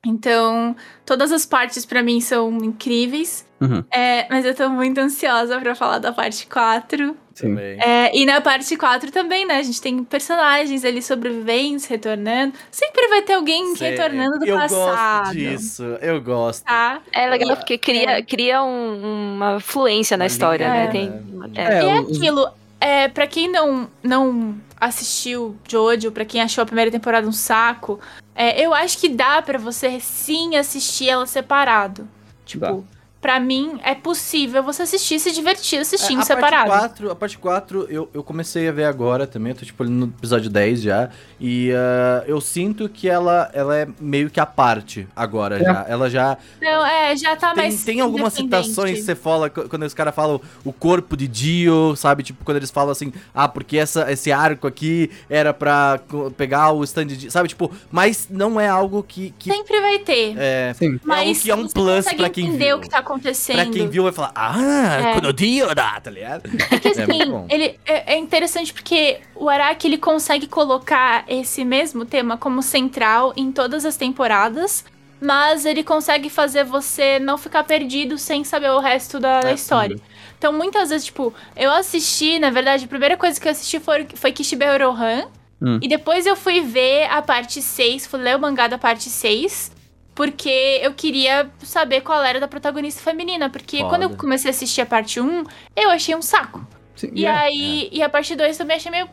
Então, todas as partes pra mim são incríveis. Uhum. É, mas eu tô muito ansiosa pra falar da parte 4. Sim. Também. É, e na parte 4 também, né? A gente tem personagens ali sobreviventes, retornando. Sempre vai ter alguém Sei. retornando do eu passado. gosto disso, eu gosto. Tá? É legal Ah, porque cria, cria um- uma fluência na história, né? né? Tem, É, e é aquilo. É, pra quem não, não assistiu Jojo, pra quem achou a primeira temporada um saco, é, eu acho que dá pra você sim assistir ela separado. Tipo, Pra mim é possível você assistir e se divertir assistindo É, a separado. Parte 4, a parte 4 eu, eu comecei a ver agora também, eu tô tipo ali no episódio 10 já. E ah, eu sinto que ela, ela é meio que a parte agora É. já. Ela já. Não, é, já tá Tem, mais. tem algumas citações que você fala, qu- quando os caras falam o corpo de Dio, sabe? Tipo, quando eles falam assim, ah, porque essa, esse arco aqui era pra pegar o stand de. Sabe? Tipo, mas não é algo que. que Sempre vai ter. é, Sim. Mas algo que é um plus pra quem entender viu. o que tá acontecendo. Pra quem viu vai falar, ah, É. quando Dio dá, tá ligado? É que É assim, bom. ele é, é interessante porque o Araki ele consegue colocar esse mesmo tema como central em todas as temporadas, mas ele consegue fazer você não ficar perdido sem saber o resto da, da É, história. Então, muitas vezes, tipo, eu assisti, na verdade, a primeira coisa que eu assisti foi, foi Kishibe Rohan. Hum. E depois eu fui ver a parte 6, fui ler o mangá da parte 6. Porque eu queria saber qual era da protagonista feminina. Porque Foda. quando eu comecei a assistir a parte 1, eu achei um saco. Sim, E é. aí, e a parte 2 também achei meio.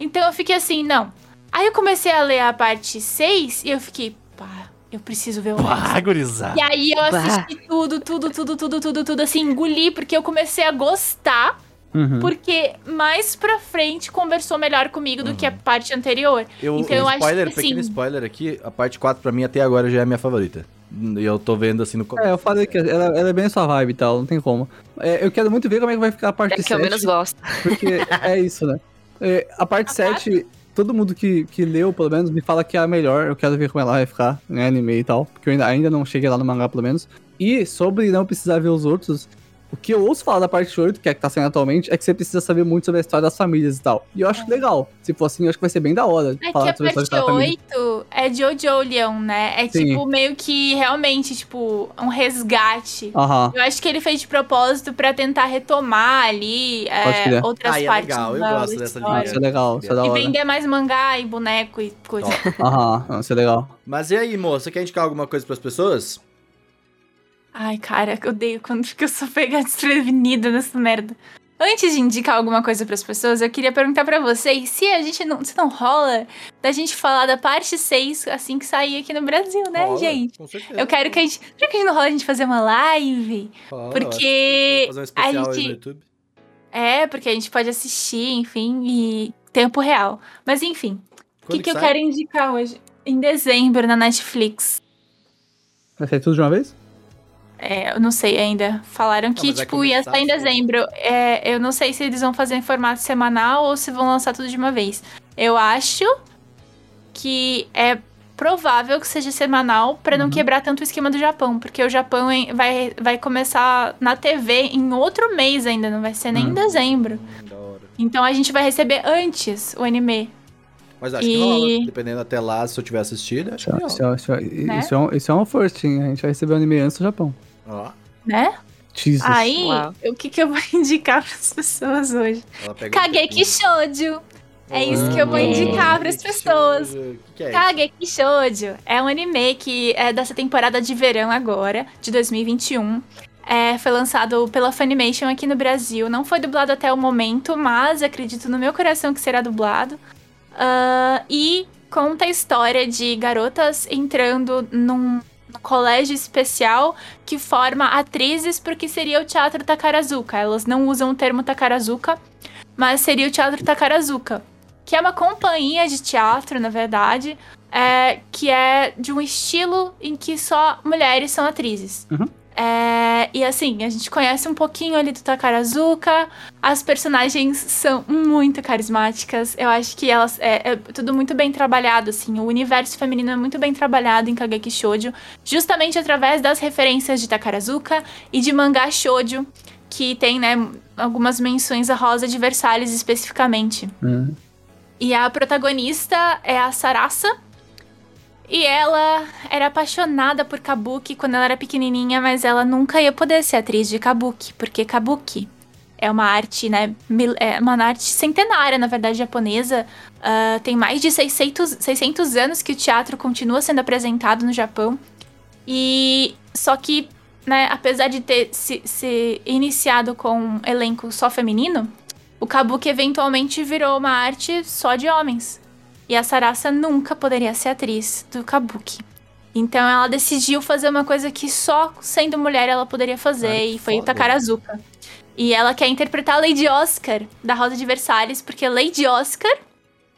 Então eu fiquei assim, não. Aí eu comecei a ler a parte 6 e eu fiquei, pá, eu preciso ver o. Pá, gurizada. E aí eu Bah. assisti tudo, tudo, tudo, tudo, tudo, tudo, assim, engoli, porque eu comecei a gostar, Uhum. porque mais pra frente conversou melhor comigo do que a parte anterior. Eu, Então eu acho spoiler, que, pequeno assim- spoiler aqui, a parte 4 pra mim até agora já é a minha favorita. E eu tô vendo assim no começo. É, eu falei que ela, ela é bem sua vibe e tal, não tem como. É, eu quero muito ver como é que vai ficar a parte É que eu 7, menos gosto. porque é isso, né? É, a parte 7, todo mundo que, que leu, pelo menos, me fala que é a melhor. Eu quero ver como ela vai ficar, né, anime e tal, porque eu ainda, ainda não cheguei lá no mangá, pelo menos. E sobre não precisar ver os outros, o que eu ouço falar da parte 8, que é a que tá saindo atualmente, é que você precisa saber muito sobre a história das famílias e tal. E eu acho legal. Se for assim, eu acho que vai ser bem da hora É que falar a sobre a parte família. 8 é Jojo Leon, né? É Sim. tipo meio que realmente, tipo, um resgate. Aham. Eu acho que ele fez de propósito pra tentar retomar ali é, outras Ah, e é partes legal, eu da, gosto dessa Ah, história. isso é legal, isso é da E hora. vender mais mangá e boneco e coisa. Aham, não, isso é legal. Mas e aí, moça, você quer indicar alguma coisa pras pessoas? Ai, cara, eu odeio quando fica só pegar desprevenida nessa merda. Antes de indicar alguma coisa pras pessoas, eu queria perguntar pra vocês se a gente não, se não rola da gente falar da parte 6 assim que sair aqui no Brasil, né, Rola, gente? Com certeza. Eu quero que a gente. Será que a gente não rola a gente fazer uma live? Rola, porque Fazer um especial a aí gente- no YouTube. É, porque a gente pode assistir, enfim, e tempo real. Mas enfim, o que, Quando que eu quero indicar hoje? Em dezembro, na Netflix. Vai sair tudo de uma vez? É, eu não sei ainda. Falaram que, mas vai tipo, ia começar sair em dezembro. É, eu não sei se eles vão fazer em formato semanal ou se vão lançar tudo de uma vez. Eu acho que é provável que seja semanal pra não Uhum. quebrar tanto o esquema do Japão, porque o Japão em- vai, vai começar na TV em outro mês ainda, não vai ser nem em Hum. dezembro. Então a gente vai receber antes o anime. Mas acho E- que rola, dependendo até lá, se eu tiver assistido, acho que rola. Isso, é- isso, é- Né? isso é um, isso é um first, hein? A gente vai receber o anime antes do Japão. Ó, Né? Jesus. Aí, Uau. o que, que eu vou indicar pras pessoas hoje? Kageki Shoujo. É isso que eu vou indicar pras pessoas. O que, que é? Kageki Shoujo é um anime que é dessa temporada de verão agora, de 2021. É, foi lançado pela Funimation aqui no Brasil. Não foi dublado até o momento, mas acredito no meu coração que será dublado. Ah, e conta a história de garotas entrando num colégio especial que forma atrizes para o que seria o teatro Takarazuka. Elas não usam o termo Takarazuka, mas seria o teatro Takarazuka, que é uma companhia de teatro, na verdade, é, que é de um estilo em que só mulheres são atrizes. Uhum. É, e assim, a gente conhece um pouquinho ali do Takarazuka. As personagens são muito carismáticas. Eu acho que elas é, é tudo muito bem trabalhado, assim. O universo feminino é muito bem trabalhado em Kageki Shoujo, justamente através das referências de Takarazuka e de mangá shoujo, que tem, né, algumas menções a Rosa de Versalhes especificamente. Hum. E a protagonista é a Sarasa. E ela era apaixonada por Kabuki quando ela era pequenininha, mas ela nunca ia poder ser atriz de Kabuki, porque Kabuki é uma arte, né, é uma arte centenária, na verdade, japonesa. Ah, tem mais de 600, 600 anos que o teatro continua sendo apresentado no Japão. E só que, né, apesar de ter se, se iniciado com um elenco só feminino, o Kabuki eventualmente virou uma arte só de homens. E a Sarasa nunca poderia ser atriz do Kabuki. Então ela decidiu fazer uma coisa que só sendo mulher ela poderia fazer, que e foi o foda. Takarazuka. E ela quer interpretar a Lady Oscar da Rosa de Versalhes, porque Lady Oscar,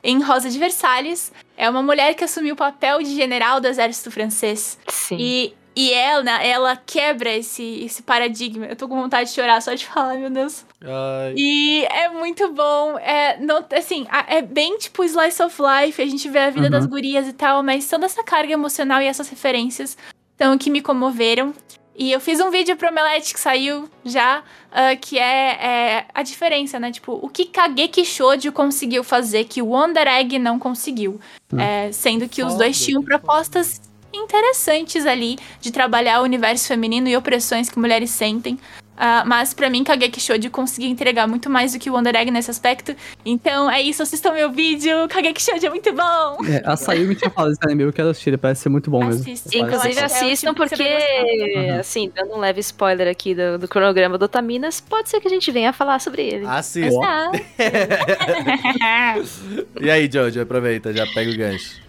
em Rosa de Versalhes, é uma mulher que assumiu o papel de general do exército francês. Sim. E, e ela, ela quebra esse, esse paradigma. Eu tô com vontade de chorar só de falar, meu Deus. Ai, E é muito bom. É, não, assim, é bem tipo slice of life. A gente vê a vida Uhum. das gurias e tal, mas toda essa carga emocional e essas referências então, que me comoveram. E eu fiz um vídeo pro Omelete que saiu já, ah, que é, é a diferença, né? Tipo, o que Kageki Shoujo conseguiu fazer que o Wonder Egg não conseguiu. Hum. É, sendo que os dois tinham propostas interessantes ali de trabalhar o universo feminino e opressões que mulheres sentem. Ah, mas pra mim, Kageki Shoujo conseguiu entregar muito mais do que o Wonder Egg nesse aspecto. Então é isso, assistam meu vídeo. Kageki Shoujo é muito bom. É, a Sayumi tinha falado desse anime, eu quero assistir, parece ser muito bom mesmo. Assiste. Inclusive, é assistam tipo porque. Uhum. assim, dando um leve spoiler aqui do, do cronograma do Otaminas, pode ser que a gente venha falar sobre ele. assista. Ah. E aí, Jojo, aproveita, já pega o gancho.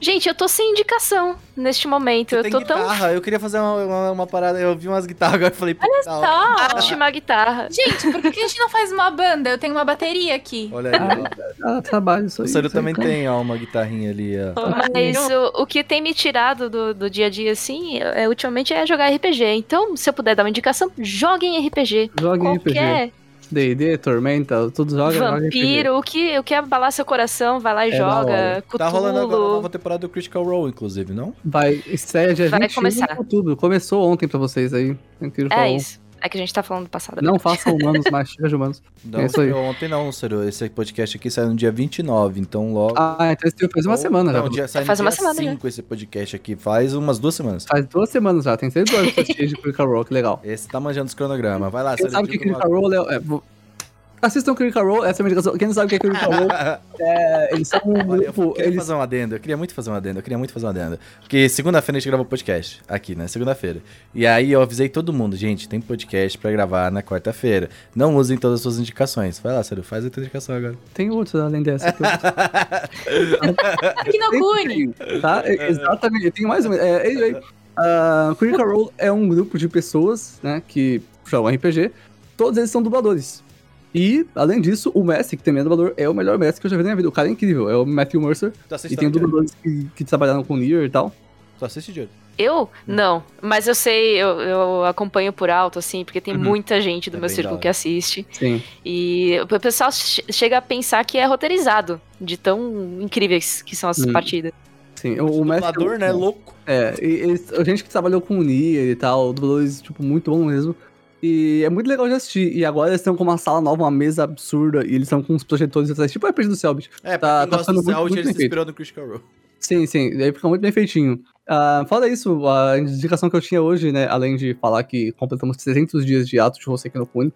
Gente, eu tô sem indicação neste momento. Você eu tem tô tão guitarra, eu queria fazer uma, uma, uma parada, eu vi umas guitarras agora e falei, Olha Só. Uma guitarra. Gente, por que a gente não faz uma banda? Eu tenho uma bateria aqui. Olha aí, ó. Ah, trabalho isso O aí. Aí, também tem, ó, uma guitarrinha ali, ó. Mas o, o que tem me tirado do, do dia a dia, assim, é, ultimamente é jogar RPG. Então, se eu puder dar uma indicação, joguem RPG. Joga em RPG. D&D, Tormenta, tudo joga, vampiro, o que, o que abalar seu coração, vai lá e É joga. Tá rolando agora a nova temporada do Critical Role, inclusive, não? Vai, estreia dia Vai 21 começar. de outubro. Começou ontem pra vocês aí. Incrível É isso. É que a gente tá falando do passado. Não façam humanos, mas chega de humanos. Não, É isso aí. ontem não, Ciro. Esse podcast aqui saiu no dia 29, então logo... Ah, então esse faz uma semana não, já. Dia, sai Faz dia uma semana já. 5 esse podcast aqui, faz umas duas semanas. Faz duas semanas já, tem seis horas que eu assisti de Critical Role, que legal. Esse tá manjando os cronogramas. Vai lá, Ciro, sabe o que Critical Role é... é Assistam Critical Role, essa é a minha indicação. Quem não sabe o que é Critical Role, é, eles são um Olha, eu grupo... queria Eles fazer um adendo, eu queria muito fazer um adendo, eu queria muito fazer um adendo. Porque segunda-feira a gente gravou podcast, aqui, né? Segunda-feira. E aí eu avisei todo mundo, gente, tem podcast pra gravar na quarta-feira. Não usem todas as suas indicações. Vai lá, Ciro, faz a tua indicação agora. Tem outros além dessa. Aqui no Cune. Tá? É, Exatamente. Tem mais um. É, anyway, uh, Critical Role é um grupo de pessoas, né, que jogam RPG. Todos eles são dubladores. E, além disso, o Messi, que também é dublador, é o melhor Messi que eu já vi na minha vida. O cara é incrível, é o Matthew Mercer. Tu assiste E tem dubladores que, que trabalharam com o Nier e tal. Tu assiste, Diego? Eu? Não. Mas eu sei, eu, eu acompanho por alto, assim, porque tem Uhum. muita gente do É meu círculo que assiste. Sim. E o pessoal che- chega a pensar que é roteirizado, de tão incríveis que são as Hum. partidas. Sim, o, o Messi. dublador, né? Louco. É, e, eles- a gente que trabalhou com o Nier e tal, dubladores, tipo, muito bom mesmo. E é muito legal de assistir. E agora eles estão com uma sala nova, uma mesa absurda, e eles estão com uns projetores atrás, tipo a RPG do Selbit. É, Tá- tá gosta do ficando muito- muito ele se inspirou no Critical Role. Sim, sim, daí fica muito bem feitinho. Ah, fora isso, a indicação que eu tinha hoje, né, além de falar que completamos 300 dias de ato de Hoseki no Kuni,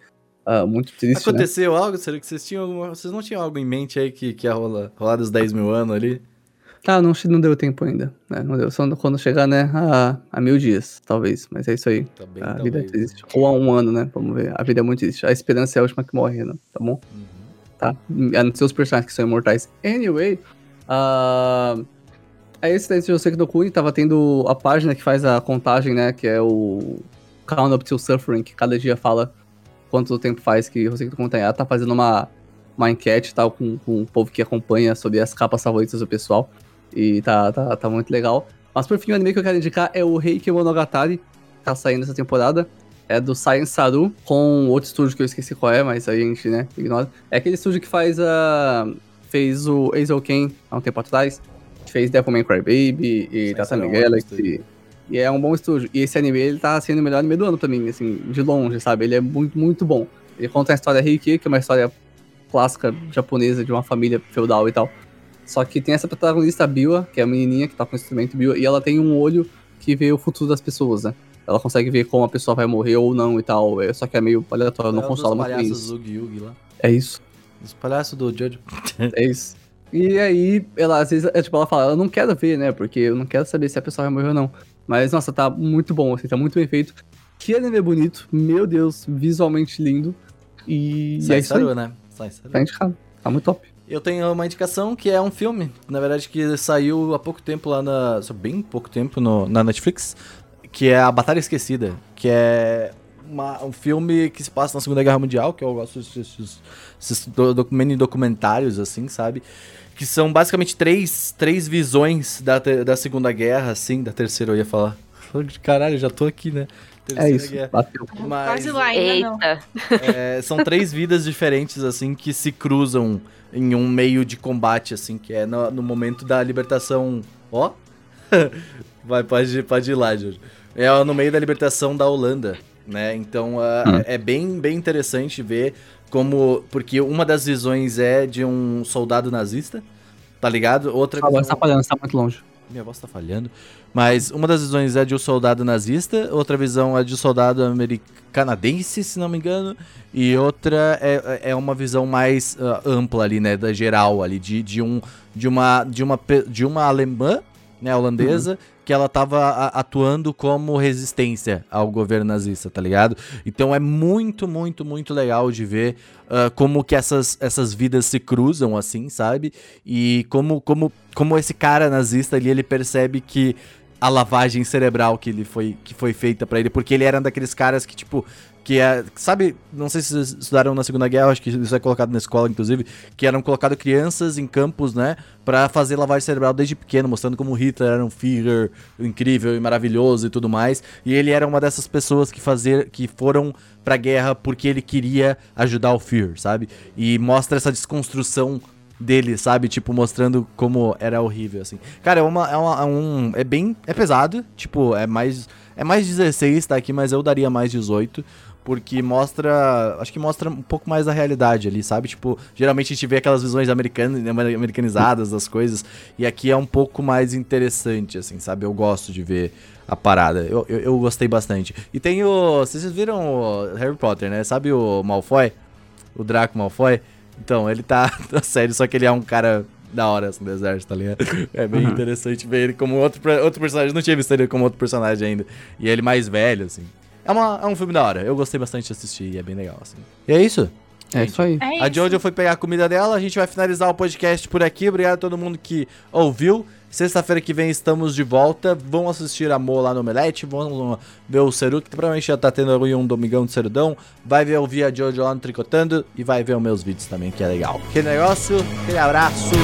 ah, muito triste, né? Aconteceu algo? Será que vocês tinham alguma... Vocês não tinham algo em mente aí que, que ia rolar, rolar dos 10 mil anos ali? Ah, não, não deu tempo ainda, né, não deu, só quando chegar, né, a, a mil dias, talvez, mas é isso aí. Tá bem, A vida é talvez. triste. Ou a um ano, né? Vamos ver. A vida é muito triste. A esperança é a última que morre, né? Tá bom? Uhum. Tá? A não ser os personagens que são imortais. Anyway, ah, é esse daí de Joseki no Kuni. Tava tendo a página que faz a contagem, né? Que é o Count Up Till Suffering, que cada dia fala quanto tempo faz que Joseki no Kuni tá. Tá fazendo uma, uma enquete tal com, com o povo que acompanha sobre as capas favoritas do pessoal. E tá, tá, tá muito legal. Mas por fim, o anime que eu quero indicar é o Reiki Monogatari. Tá saindo essa temporada. É do Science Saru, com outro estúdio que eu esqueci qual é, mas aí a gente, né, ignora. É aquele estúdio que faz a. fez o Azel Ken há um tempo atrás. Fez Devilman Crybaby e um Galaxy. ótimo E é um bom estúdio. E esse anime, ele tá sendo o melhor anime do ano pra mim, assim, de longe, sabe? Ele é muito, muito bom. Ele conta a história Heiki, que é uma história clássica japonesa de uma família feudal e tal. Só que tem essa protagonista, a Biwa, que é a menininha que toca o instrumento Biwa, e ela tem um olho que vê o futuro das pessoas, né? Ela consegue ver como a pessoa vai morrer ou não e tal. é- Só que é meio aleatório, não É consola muito com palhaços isso. Yugi Yugi lá. É isso. Os palhaços do Jojo. É isso. E aí, ela às vezes, é, tipo, ela fala, eu não quero ver, né? Porque eu não quero saber se a pessoa vai morrer ou não. Mas, nossa, tá muito bom, assim, tá muito bem feito. Que anime bonito, meu Deus, visualmente lindo. E, e é Sai isso aí. Né? Sai Saru. Tá indicado. Tá muito top. Eu tenho uma indicação que é um filme, na verdade, que saiu há pouco tempo lá na. bem pouco tempo no- na Netflix, que é A Batalha Esquecida, que é uma- um filme que se passa na Segunda Guerra Mundial, que eu gosto desses, mini documentários, assim, sabe? Que são basicamente três, três visões da, da Segunda Guerra, assim, da terceira eu ia falar. Caralho, já tô aqui, né? É Terceira isso. Guerra. Bateu. Mas- Quase lá ainda não. Eita. é, são três vidas diferentes, assim, que se cruzam em um meio de combate, assim, que é no, no momento da libertação. Ó! Vai, pode, pode ir lá, Jorge. É no meio da libertação da Holanda, né? Então ah, Hum. é bem, bem interessante ver como. Porque uma das visões é de um soldado nazista, tá ligado? Outra Tá, visão... tá falhando, tá muito longe. Minha voz tá falhando. Mas uma das visões é de um soldado nazista, outra visão é de um soldado americanadense, se não me engano, e outra é, é uma visão mais ah, ampla ali, né, da geral ali, de, de, um, de, uma, de, uma, de uma alemã, né, holandesa, que ela tava atuando como resistência ao governo nazista, tá ligado? Então é muito, muito, muito legal de ver ah, como que essas, essas vidas se cruzam, assim, sabe? E como, como, como esse cara nazista ali, ele percebe que a lavagem cerebral que ele foi que foi feita pra ele, porque ele era um daqueles caras que tipo que é, sabe, não sei se vocês estudaram na Segunda Guerra, acho que isso é colocado na escola inclusive, que eram colocadas crianças em campos, né, Pra fazer lavagem cerebral desde pequeno, mostrando como Hitler era um Führer incrível e maravilhoso e tudo mais. E ele era uma dessas pessoas que fazer que foram pra guerra porque ele queria ajudar o Führer, sabe? E mostra essa desconstrução dele, sabe? Tipo, mostrando como era horrível, assim. Cara, é uma. É, uma, é um. É bem. É pesado. Tipo, é mais. É mais 16, tá aqui, mas eu daria mais 18. Porque mostra. Acho que mostra um pouco mais da realidade ali, sabe? Tipo, geralmente a gente vê aquelas visões americanas, americanizadas das coisas. E aqui é um pouco mais interessante, assim, sabe? Eu gosto de ver a parada. Eu, eu, eu gostei bastante. E tem o. Vocês viram o Harry Potter, né? Sabe o Malfoy? O Draco Malfoy? Então, ele tá na série, só que ele é um cara da hora assim, do exército, tá ligado? É bem Uhum. interessante ver ele como outro, outro personagem. Não tinha visto ele como outro personagem ainda. E ele mais velho, assim. É, uma, é um filme da hora. Eu gostei bastante de assistir e é bem legal, assim. E é isso. É isso aí. É A isso. Jojo foi pegar a comida dela, a gente vai finalizar o podcast por aqui. Obrigado a todo mundo que ouviu. Sexta-feira que vem estamos de volta. Vão assistir a Mo lá no Omelete. Vão ver o Ceru, que provavelmente já tá tendo um domingão de Cerudão. Vai ver ouvir a Jojo lá no Tricotando. E vai ver os meus vídeos também, que é legal. Aquele negócio, aquele abraço.